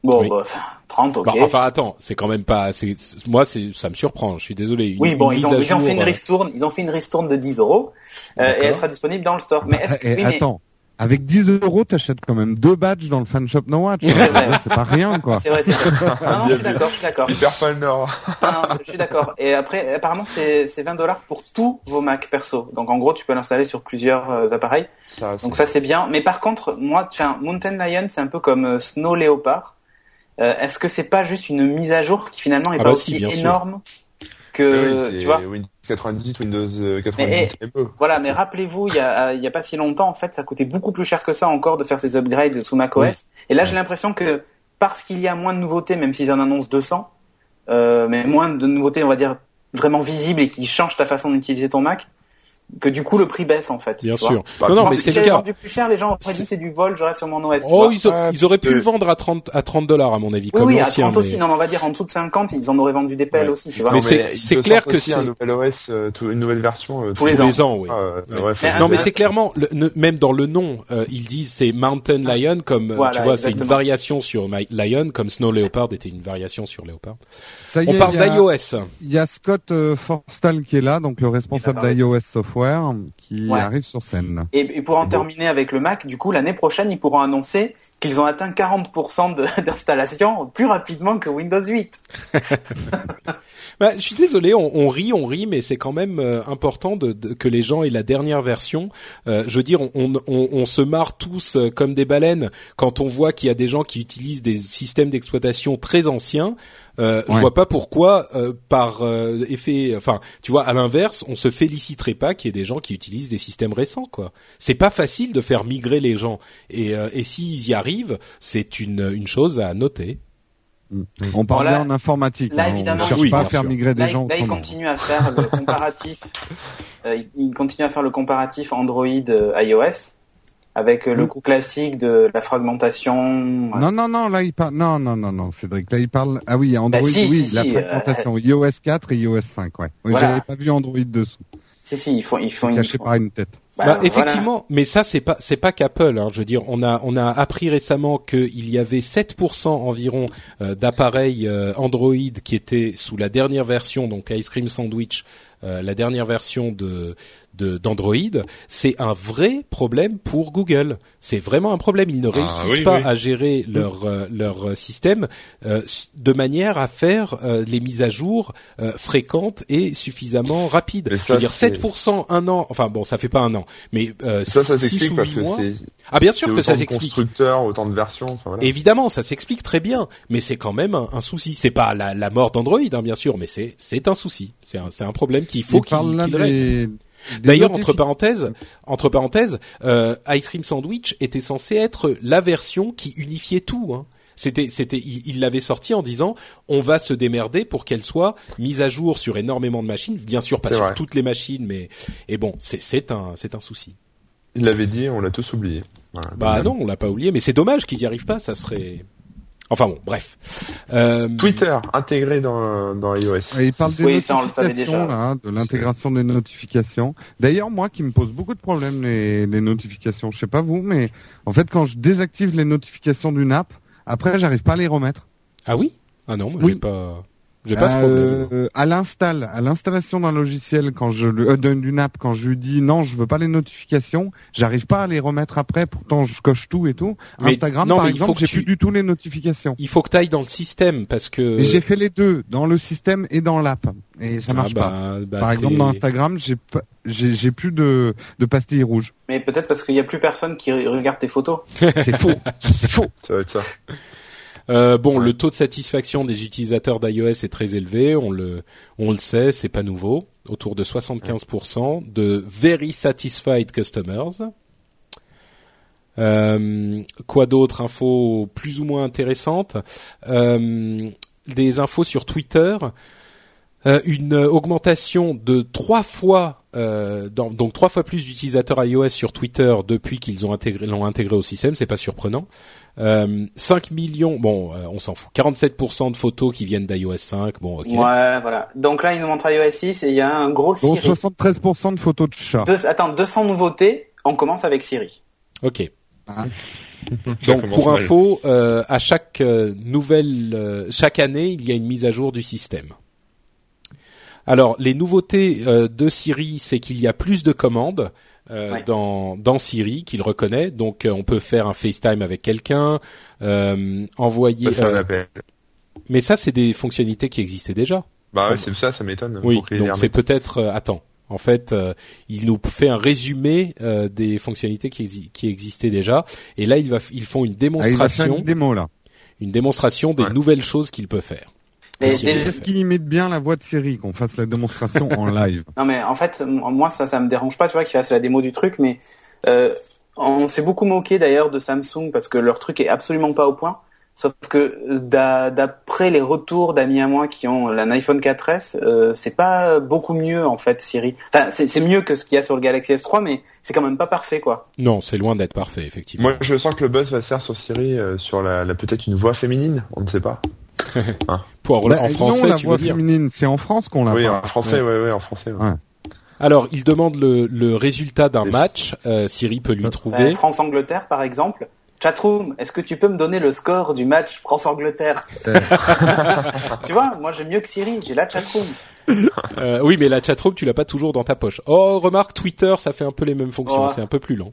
Bon, Oui. bah, enfin, 30, ok. Bah, enfin, attends, c'est quand même pas. c'est- c'est- Moi, c'est ça me surprend. Je suis désolé. Une- oui, bon, ils ont, ils ont fait une euh, ristourne, ils ont fait une ristourne de 10 euros, euh, et elle sera disponible dans le store. Mais est-ce que, Eh, oui, mais- attends, avec 10 euros, t'achètes quand même deux badges dans le fan shop No Watch. C'est vrai. c'est pas rien quoi. c'est vrai, c'est vrai. Non, non, je suis d'accord, je suis d'accord. Pas le nord. Non, non, je suis d'accord. Et après, apparemment, c'est c'est 20 dollars pour tous vos Mac perso. Donc, en gros, tu peux l'installer sur plusieurs euh, appareils. Ça, Donc ça c'est bien, mais par contre, moi, tiens, Mountain Lion, c'est un peu comme euh, Snow Leopard. Euh, Est-ce que c'est pas juste une mise à jour qui finalement est Ah pas bah si, aussi sûr. Que Oui, tu vois. Windows 98, Windows 98 Mais, ME. Voilà, mais rappelez-vous, il y a, il y a pas si longtemps, en fait, ça coûtait beaucoup plus cher que ça encore de faire ces upgrades sous macOS. Et là, j'ai l'impression que parce qu'il y a moins de nouveautés, même s'ils en annoncent 200, euh, mais moins de nouveautés, on va dire, vraiment visibles et qui changent ta façon d'utiliser ton Mac, que du coup le prix baisse en fait. Bien sûr. Bah, non, non, mais c'est le j'avais cas. vendu plus cher, les gens auraient dit C'est- c'est du vol, je reste sur mon OS. Oh, ils, a- Ouais, ils auraient pu euh, le vendre à 30 à 30 dollars à mon avis, Oui, comme oui, à l'ancien. 30 aussi. mais- Non, mais on va dire en dessous de 50, ils en auraient vendu des pelles Ouais. aussi, tu vois. Mais Non, c'est- c'est clair que aussi un c'est- nouvel OS, euh, tout- une nouvelle version euh, Tous les tous ans. les ans, oui. euh, Ouais. ouais, Mais Non, mais Euh, c'est clairement le- ne- même dans le nom, euh, ils disent c'est Mountain Lion comme euh, Voilà, tu vois, c'est une variation sur My- Lion comme Snow Leopard était une variation sur Leopard. Ça y On parle d'iOS. Il y a Scott euh, Forstall qui est là, donc le responsable d'iOS Software, qui Ouais. arrive sur scène. Et, et pour en Bon. terminer avec le Mac, du coup, l'année prochaine, ils pourront annoncer qu'ils ont atteint 40% de- d'installation plus rapidement que Windows 8. Bah, je suis désolé, on, on rit, on rit, mais c'est quand même euh, important de, de- que les gens aient la dernière version. Euh, je veux dire, on, on, on- on se marre tous euh, comme des baleines quand on voit qu'il y a des gens qui utilisent des systèmes d'exploitation très anciens. Euh, Je vois pas pourquoi, euh, par euh, effet, enfin, tu vois, à l'inverse, on se féliciterait pas qu'il y ait des gens qui utilisent des systèmes récents, quoi. C'est pas facile de faire migrer les gens, et, euh, et s'ils y arrivent, c'est une une chose à noter. On parle Bon, là- bien en informatique. là, hein, évidemment- on cherche Oui, pas à faire sûr. migrer des Là, gens. là, il continue à faire le comparatif. euh, il- continue à faire le comparatif Android euh, iOS avec euh, le coup classique de la fragmentation. Non, non, non, là il parle. Non, non, non, non, Cédric. Là il parle. Ah oui, Android, Bah, si, oui, si, la si, fragmentation. iOS 4 et iOS 5, ouais. Oui, Voilà. J'avais pas vu Android dessous, Si, si, ils font, ils font, ils caché par une tête. Bah, Bah, voilà. effectivement, mais ça c'est pas c'est pas qu'Apple. Hein, je veux dire, on a on a appris récemment qu'il y avait 7% environ euh, d'appareils euh, Android qui étaient sous la dernière version, donc Ice Cream Sandwich, euh, la dernière version de de- d'Android. C'est un vrai problème pour Google. C'est vraiment un problème. Ils ne Ah, réussissent oui, pas oui. à gérer leur euh, leur système euh, de manière à faire euh, les mises à jour euh, fréquentes et suffisamment rapides. Je veux dire, c'est- 7% un an. Enfin bon, ça fait pas un an, mais euh, Ça, ça 6 s'explique ou parce 8 que mois. c'est Ah bien sûr que autant ça de s'explique. constructeurs, autant de versions. Enfin, voilà. Évidemment, ça s'explique très bien, mais c'est quand même un, un souci. C'est pas la, la mort d'Android, hein, bien sûr, mais c'est c'est un souci. C'est un c'est un problème qu'il faut qu'il règle. D'ailleurs, entre parenthèses, entre parenthèses, euh, Ice Cream Sandwich était censé être la version qui unifiait tout. Hein. C'était, c'était, il l'avait sorti en disant, on va se démerder pour qu'elle soit mise à jour sur énormément de machines, bien sûr pas sur vrai. toutes les machines, mais et bon, c'est, c'est un, c'est un souci. Il l'avait dit, on l'a tous oublié. Voilà. Bah non, on l'a pas oublié, mais c'est dommage qu'ils y arrivent pas, ça serait. Enfin bon, bref. Euh, Twitter intégré dans, dans iOS. Et il parle des Oui, ça, on le savait notifications, déjà. là, de l'intégration des notifications. D'ailleurs, moi, qui me pose beaucoup de problèmes les, les notifications. Je sais pas vous, mais en fait, quand je désactive les notifications d'une app, après, j'arrive pas à les remettre. Ah oui? Ah non, moi Oui. j'ai pas, j'ai pas ce problème. Euh, à l'install, à l'installation d'un logiciel, quand je le- euh, d'une app, quand je lui dis non, je veux pas les notifications, j'arrive pas à les remettre après. Pourtant, je coche tout et tout. Mais Instagram, non, par exemple, j'ai tu- plus du tout les notifications. Il faut que tu ailles dans le système parce que. J'ai fait les deux, dans le système et dans l'app, et ça marche Ah pas. bah, bah, Par exemple, dans Instagram, j'ai pas- j'ai j'ai plus de, de pastilles rouges. Mais peut-être parce qu'il y a plus personne qui re- regarde tes photos. C'est faux. C'est faux. Ça va être ça. Euh, bon, Ouais. le taux de satisfaction des utilisateurs d'iOS est très élevé, on le, on le sait, c'est pas nouveau, autour de 75% de very satisfied customers. Euh, quoi d'autre Infos plus ou moins intéressantes? Euh, des infos sur Twitter. Euh, une augmentation de trois fois, euh, dans- donc trois fois plus d'utilisateurs iOS sur Twitter depuis qu'ils ont intégré, l'ont intégré au système, c'est pas surprenant. Euh, 5 millions, bon, euh, on s'en fout. 47% de photos qui viennent d'iOS 5, bon, ok. Ouais, voilà. Donc là, il nous montre iOS 6 et il y a un gros Dont Siri. 73% de photos de chats. Deux- attends, 200 nouveautés. On commence avec Siri. Ok. Ah. Donc pour info, euh, à chaque euh, nouvelle, euh, chaque année, il y a une mise à jour du système. Alors les nouveautés euh, de Siri, c'est qu'il y a plus de commandes euh, Ouais. dans dans Siri qu'il reconnaît. Donc euh, on peut faire un FaceTime avec quelqu'un, euh, envoyer. Un appel. mais ça, c'est des fonctionnalités qui existaient déjà. Bah ouais, c'est ça, ça m'étonne. Oui, donc c'est peut-être. euh, attends, en fait, euh, il nous fait un résumé euh, des fonctionnalités qui, exi- qui existaient déjà, et là, il va, ils font une Ah, il va faire démonstration, une démo là. une démonstration des Ouais. nouvelles choses qu'il peut faire. Déjà- Qu'est-ce qui imite bien la voix de Siri qu'on fasse la démonstration en live Non mais en fait, moi ça, ça me dérange pas, tu vois, qu'ils fassent la démo du truc, mais euh, on s'est beaucoup moqué d'ailleurs de Samsung parce que leur truc est absolument pas au point. Sauf que d'a- d'après les retours d'amis à moi qui ont un iPhone 4S, euh, c'est pas beaucoup mieux en fait Siri. Enfin, c'est c'est mieux que ce qu'il y a sur le Galaxy S3, mais c'est quand même pas parfait quoi. Non, c'est loin d'être parfait, effectivement. Moi, je sens que le buzz va se faire sur Siri, euh, sur la, la peut-être une voix féminine, on ne sait pas. Pour Bah, en non, français, la tu voix veux dire féminine, c'est en France qu'on l'a oui, en français, ouais, ouais, en français. ouais. Ouais. Alors, il demande le, le résultat d'un match. Euh, Siri peut lui Euh, trouver. Euh, France-Angleterre par exemple. Chatroom, est-ce que tu peux me donner le score du match France-Angleterre? Tu vois, moi j'aime mieux que Siri, j'ai la chatroom. Euh, oui, mais la chatroom, tu l'as pas toujours dans ta poche. Oh, remarque, Twitter, ça fait un peu les mêmes fonctions, c'est un peu plus lent.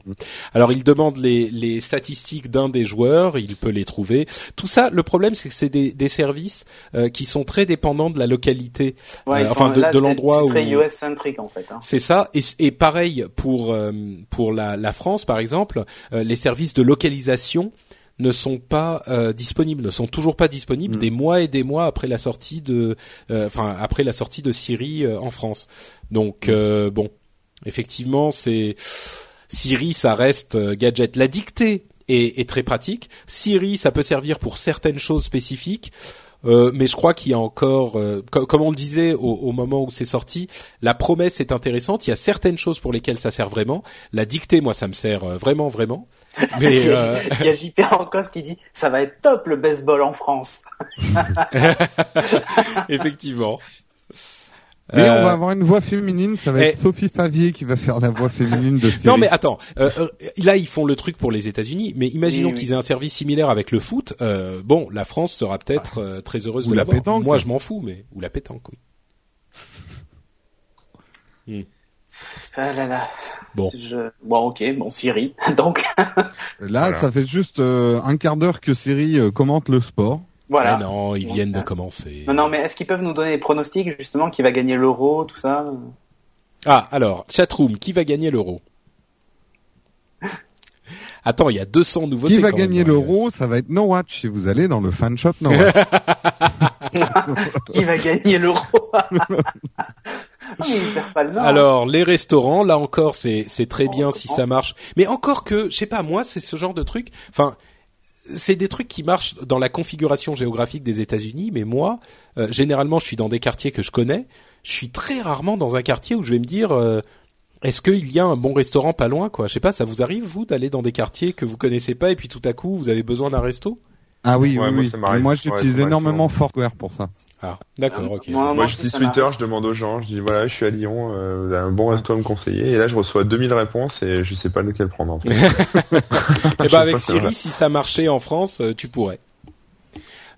Alors, il demande les, les statistiques d'un des joueurs, il peut les trouver. Tout ça, le problème, c'est que c'est des, des services euh, qui sont très dépendants de la localité. Ouais, Euh, enfin, sont- de- de l'endroit c'est très où- US centrique en fait. Hein. C'est ça. Et, et pareil pour euh, pour la, la France, par exemple, euh, les services de localisation ne sont pas euh, disponibles, ne sont toujours pas disponibles Mm. des mois et des mois après la sortie de, euh, enfin après la sortie de Siri euh, en France. Donc euh, bon, effectivement, c'est Siri, ça reste euh, gadget. La dictée est, est très pratique. Siri, ça peut servir pour certaines choses spécifiques. Euh, mais je crois qu'il y a encore, euh, co- comme on le disait au, au moment où c'est sorti, la promesse est intéressante. Il y a certaines choses pour lesquelles ça sert vraiment. La dictée, moi, ça me sert vraiment, vraiment. Mais il, y a, euh, il y a JP Rancos qui dit ça va être top le baseball en France. effectivement. Mais Euh, on va avoir une voix féminine, ça va et- être Sophie Favier qui va faire la voix féminine de Siri. Non mais attends, euh, euh, là ils font le truc pour les États-Unis, mais imaginons Oui, oui. qu'ils aient un service similaire avec le foot. Euh, bon, la France sera peut-être euh, très heureuse Ou de la pétanque. Moi je m'en fous, mais ou la pétanque, oui. Ah là là. Bon. Je... Bon ok, bon Siri. Donc Là, Voilà. ça fait juste euh, un quart d'heure que Siri euh, commente le sport. voilà. Ah non, ils viennent de euh, commencer. Non non mais est-ce qu'ils peuvent nous donner des pronostics justement qui va gagner l'euro tout ça? Ah, alors, chatroom, qui va gagner l'euro? Attends, il y a 200 nouveautés. Qui va gagner dans l'euro Ça va être No Watch si vous allez dans le fan shop No Watch. Qui va gagner l'euro? Alors, les restaurants, là encore, c'est c'est très bien Oh, si comment ça marche. Mais encore que, je sais pas, moi, c'est ce genre de truc. Enfin, c'est des trucs qui marchent dans la configuration géographique des États-Unis. Mais moi, euh, généralement, je suis dans des quartiers que je connais. Je suis très rarement dans un quartier où je vais me dire. euh, est-ce qu'il y a un bon restaurant pas loin, quoi Je sais pas, ça vous arrive vous d'aller dans des quartiers que vous connaissez pas et puis tout à coup vous avez besoin d'un resto? Ah oui, Ouais, oui, moi, oui. Et moi, j'utilise énormément Foursquare pour ça. Ah, d'accord, ok. Moi, Moi, moi, j'utilise ça Twitter, je demande aux gens, je dis voilà, je suis à Lyon, euh, vous avez un bon resto à me conseiller, et là je reçois 2000 réponses et je sais pas lequel prendre en fait. Eh Je sais ben avec Siri, si ça marchait en France, euh, tu pourrais.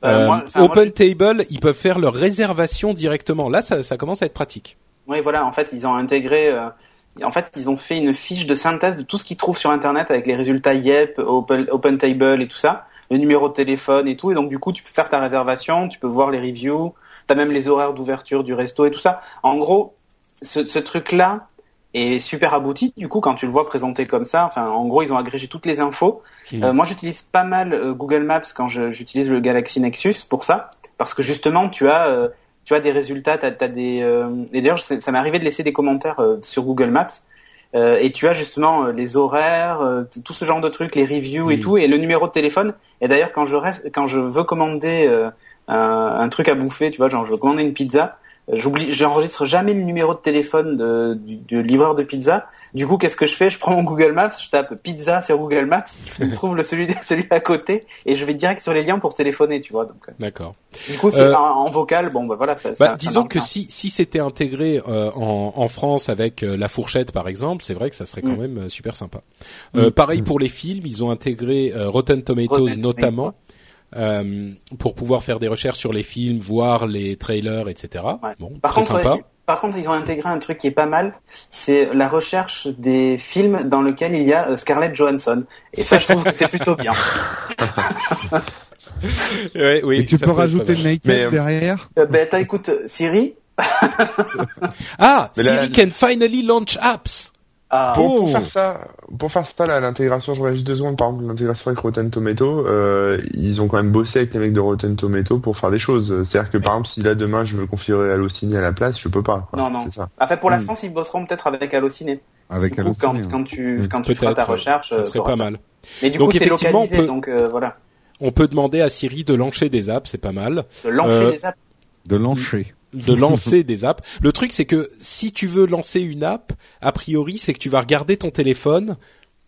Euh, Euh, moi, Open Table, ils peuvent faire leur réservation directement. Là, ça, ça commence à être pratique. Oui, voilà, en fait, ils ont intégré. euh, en fait, ils ont fait une fiche de synthèse de tout ce qu'ils trouvent sur Internet avec les résultats Yep, Open, Open Table et tout ça, le numéro de téléphone et tout. Et donc, du coup, tu peux faire ta réservation, tu peux voir les reviews, t'as même les horaires d'ouverture du resto et tout ça. En gros, ce, ce truc-là est super abouti. Du coup, quand tu le vois présenté comme ça, enfin, en gros, ils ont agrégé toutes les infos. Euh, moi, j'utilise pas mal euh, Google Maps quand j'utilise le Galaxy Nexus pour ça, parce que justement, tu as, euh, tu as des résultats, t'as, t'as des. euh, et d'ailleurs, ça ça m'est arrivé de laisser des commentaires euh, sur Google Maps. Euh, et tu as justement euh, les horaires, euh, tout ce genre de trucs, les reviews et tout, et le numéro de téléphone. Et d'ailleurs, quand je reste, quand je veux commander euh, un, un truc à bouffer, tu vois, genre je veux commander une pizza, j'oublie, j'enregistre jamais le numéro de téléphone de, du, du livreur de pizza. Du coup, qu'est-ce que je fais? Je prends mon Google Maps, je tape pizza sur Google Maps, je trouve le celui celui à côté et je vais direct sur les liens pour téléphoner, tu vois. Donc, euh, D'accord. du coup, c'est Euh, en, en vocal. Bon, bah voilà. Ça, Bah, ça- disons que si si c'était intégré euh, en, en France avec euh, la fourchette par exemple, c'est vrai que ça serait quand Mm. même euh, super sympa. Euh, Pareil pour les films, ils ont intégré euh, Rotten Tomatoes Rotten notamment euh, pour pouvoir faire des recherches sur les films, voir les trailers, etc. Ouais. Bon, Par très contre, sympa. ouais, par contre, ils ont intégré un truc qui est pas mal, c'est la recherche des films dans lesquels il y a euh, Scarlett Johansson. Et ça, je trouve que c'est plutôt bien. Ouais, oui, Et tu peux rajouter. Naked Mais, euh, derrière? Euh, ben, t'as écoute, Siri, Ah, Mais Siri la- can finally launch apps. Ah, Pour, pour Oh. faire ça, pour faire ça, là, l'intégration, je reviens juste deux secondes, par exemple, l'intégration avec Rotten Tomato, euh, ils ont quand même bossé avec les mecs de Rotten Tomato pour faire des choses. C'est-à-dire que, par exemple, si là, demain, je veux configurer Allociné à la place, je peux pas. quoi. Non, non. C'est ça. En fait, pour la Hmm. France, ils bosseront peut-être avec Allociné. Avec coup, quand, Allociné, hein. quand tu, Oui, quand tu feras ta recherche, ça euh, serait pas ça. mal. Mais du Donc, coup, c'est localisé, peut- donc euh, voilà. On peut demander à Siri de lancer des apps, c'est pas mal. De lancer Euh, des apps. de lancer. De lancer des apps. Le truc, c'est que si tu veux lancer une app, a priori, c'est que tu vas regarder ton téléphone.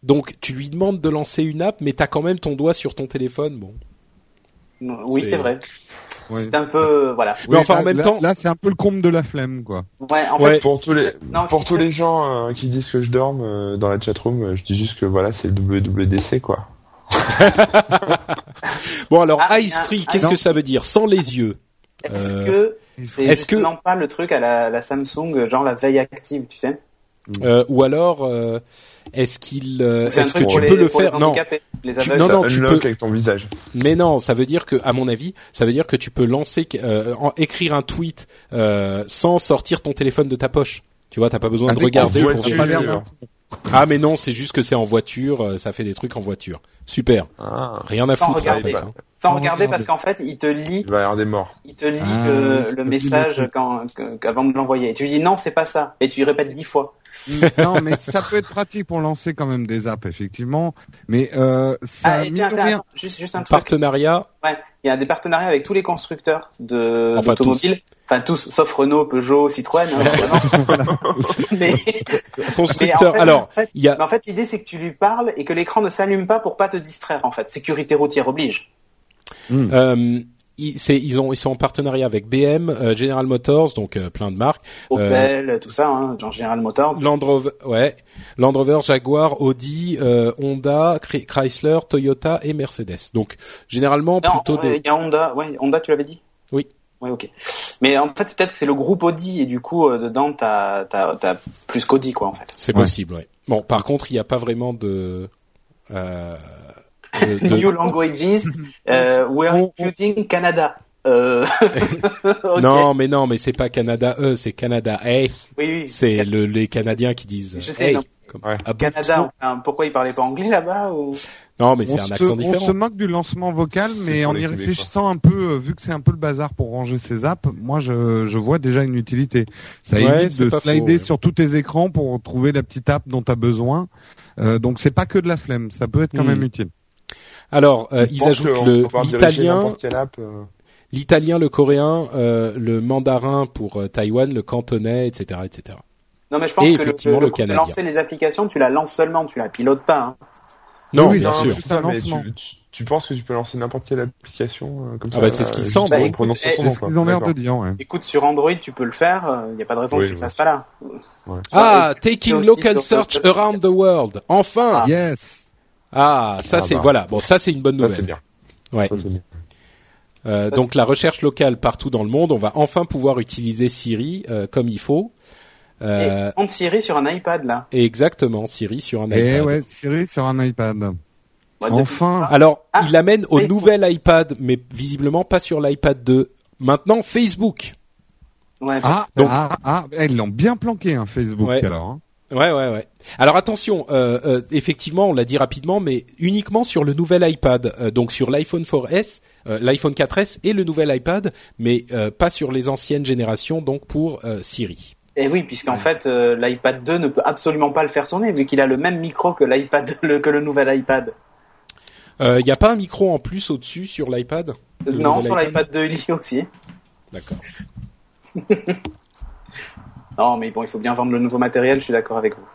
Donc, tu lui demandes de lancer une app, mais t'as quand même ton doigt sur ton téléphone. Bon. Oui, c'est- vrai. Ouais. C'est un peu, voilà. Mais enfin, là- en même là- temps- là c'est un peu le comble de la flemme, quoi. Ouais, en Ouais. fait, Pour tous les, non, pour tous les gens euh, qui disent que je dorme euh, dans la chatroom, euh, je dis juste que voilà, c'est le WWDC, quoi. Bon, alors, Ah, Eyes ah, Free, ah, qu'est-ce non. que ça veut dire? Sans les yeux. Est-ce Euh, que est-ce que- justement pas le truc à la, la Samsung, genre la veille active, tu sais Euh, ou alors, euh, est-ce qu'il, euh, est-ce que tu peux le les faire Non, les Tu- non, non, tu peux- avec ton visage. mais non, ça veut dire que, à mon avis, ça veut dire que tu peux lancer, euh, en- écrire un tweet euh, sans sortir ton téléphone de ta poche. Tu vois, t'as pas besoin de Avec regarder pour voiture. pas Ah mais non, c'est juste que c'est en voiture, euh, ça fait des trucs en voiture. Super, Ah, rien à Sans foutre. en fait, hein. Sans Sans regarder regarder. parce qu'en fait, il te lit, il va y avoir des morts. il te lit Ah, le, oui, le message quand, qu'avant de l'envoyer. Et tu lui dis non, c'est pas ça. Et tu lui répètes dix fois. non, mais ça peut être pratique pour lancer quand même des apps, effectivement. Mais euh, ça, Ah, tiens, tiens, juste, juste un truc. Partenariat, Ouais, il y a des partenariats avec tous les constructeurs de Enfin, d'automobiles. Enfin tous, sauf Renault, Peugeot, Citroën. hein, mais, constructeur. mais en fait, Alors, en fait, il y a, mais en fait, l'idée c'est que tu lui parles et que l'écran ne s'allume pas pour pas te distraire. En fait, sécurité routière oblige. Euh, ils, c'est- ils ont, ils sont en partenariat avec BM, euh, General Motors, donc euh, plein de marques, Opel, tout ça, hein, genre General Motors. Land Rover, ouais, Land Rover, Jaguar, Audi, euh, Honda, Chr- Chrysler, Toyota et Mercedes. Donc généralement Non, plutôt des. il y a Honda. Ouais, Honda, tu l'avais dit? Oui. Ouais, ok. Mais en fait, peut-être que c'est le groupe Audi et du coup euh, dedans t'as t'as plus qu'Audi quoi en fait. C'est Ouais. possible, ouais. Bon, par contre, il n'y a pas vraiment de. Euh, de- de- New languages, euh, we're On- on- including Canada. Euh... Non, mais non, mais c'est pas Canada E, c'est Canada A. Oui, oui. C'est le, les Canadiens qui disent. Je sais, hey, non. comme- Ouais. ah bon Canada. enfin, pourquoi ils parlaient pas anglais là-bas ou... Non, mais c'est on, un se, accent on différent. se moque du lancement vocal, mais en y réfléchissant un peu, euh, vu que c'est un peu le bazar pour ranger ses apps, moi je, je vois déjà une utilité. Ça Ouais, évite de slider faux, ouais. sur tous tes écrans pour trouver la petite app dont tu as besoin. Euh, donc c'est pas que de la flemme, ça peut être quand Hmm. même utile. Alors, euh, ils ajoutent le l'italien, euh, l'italien, le coréen, euh, le mandarin pour euh, Taïwan, le cantonais, etc., etc. Non, mais je pense Et que le, effectivement, le, le de Canadien. lancer les applications, tu la lances seulement, tu la pilotes pas. Hein. Non, Oui, bien non, sûr. ça, mais tu, tu, tu penses que tu peux lancer n'importe quelle application euh, comme Ah ça bah, c'est ce euh, qu'il juste semble. en Bah, écoute, eh, son C'est nom, ce quoi. qu'ils ont l'air de dire, ouais. Écoute, sur Android, tu peux le faire. Il n'y a pas de raison Oui, que tu le oui. fasses pas là. Ah, taking local search around the world. Enfin. Ah. Yes. Ah, ça Ah c'est bah. voilà. Bon, ça c'est une bonne Ça, nouvelle. bien. Ouais. Ça, c'est bien. Euh, donc la recherche locale partout dans le monde, on va enfin pouvoir utiliser Siri euh, comme il faut. Euh, Et on te Siri sur un iPad là. exactement Siri sur un Et iPad. ouais, Siri sur un iPad. Enfin. Alors, Ah, il l'amène au Facebook. nouvel iPad, mais visiblement pas sur l'iPad 2. Maintenant, Facebook. Ouais, Ah, Donc- ah, ah, eh, ils l'ont bien planqué, hein, Facebook, Ouais. alors. hein. Ouais, ouais, ouais. Alors attention, euh, euh, effectivement, on l'a dit rapidement, mais uniquement sur le nouvel iPad, euh, donc sur l'iPhone 4S, euh, l'iPhone 4S et le nouvel iPad, mais pas sur les anciennes générations, donc pour Siri. Et oui, puisqu'en fait, l'iPad 2 ne peut absolument pas le faire tourner, vu qu'il a le même micro que l'iPad, le, que le nouvel iPad. Il n'y a pas un micro en plus au-dessus sur l'iPad non, sur iPad? l'iPad 2, il y a aussi. D'accord. Non, mais bon, il faut bien vendre le nouveau matériel, je suis d'accord avec vous.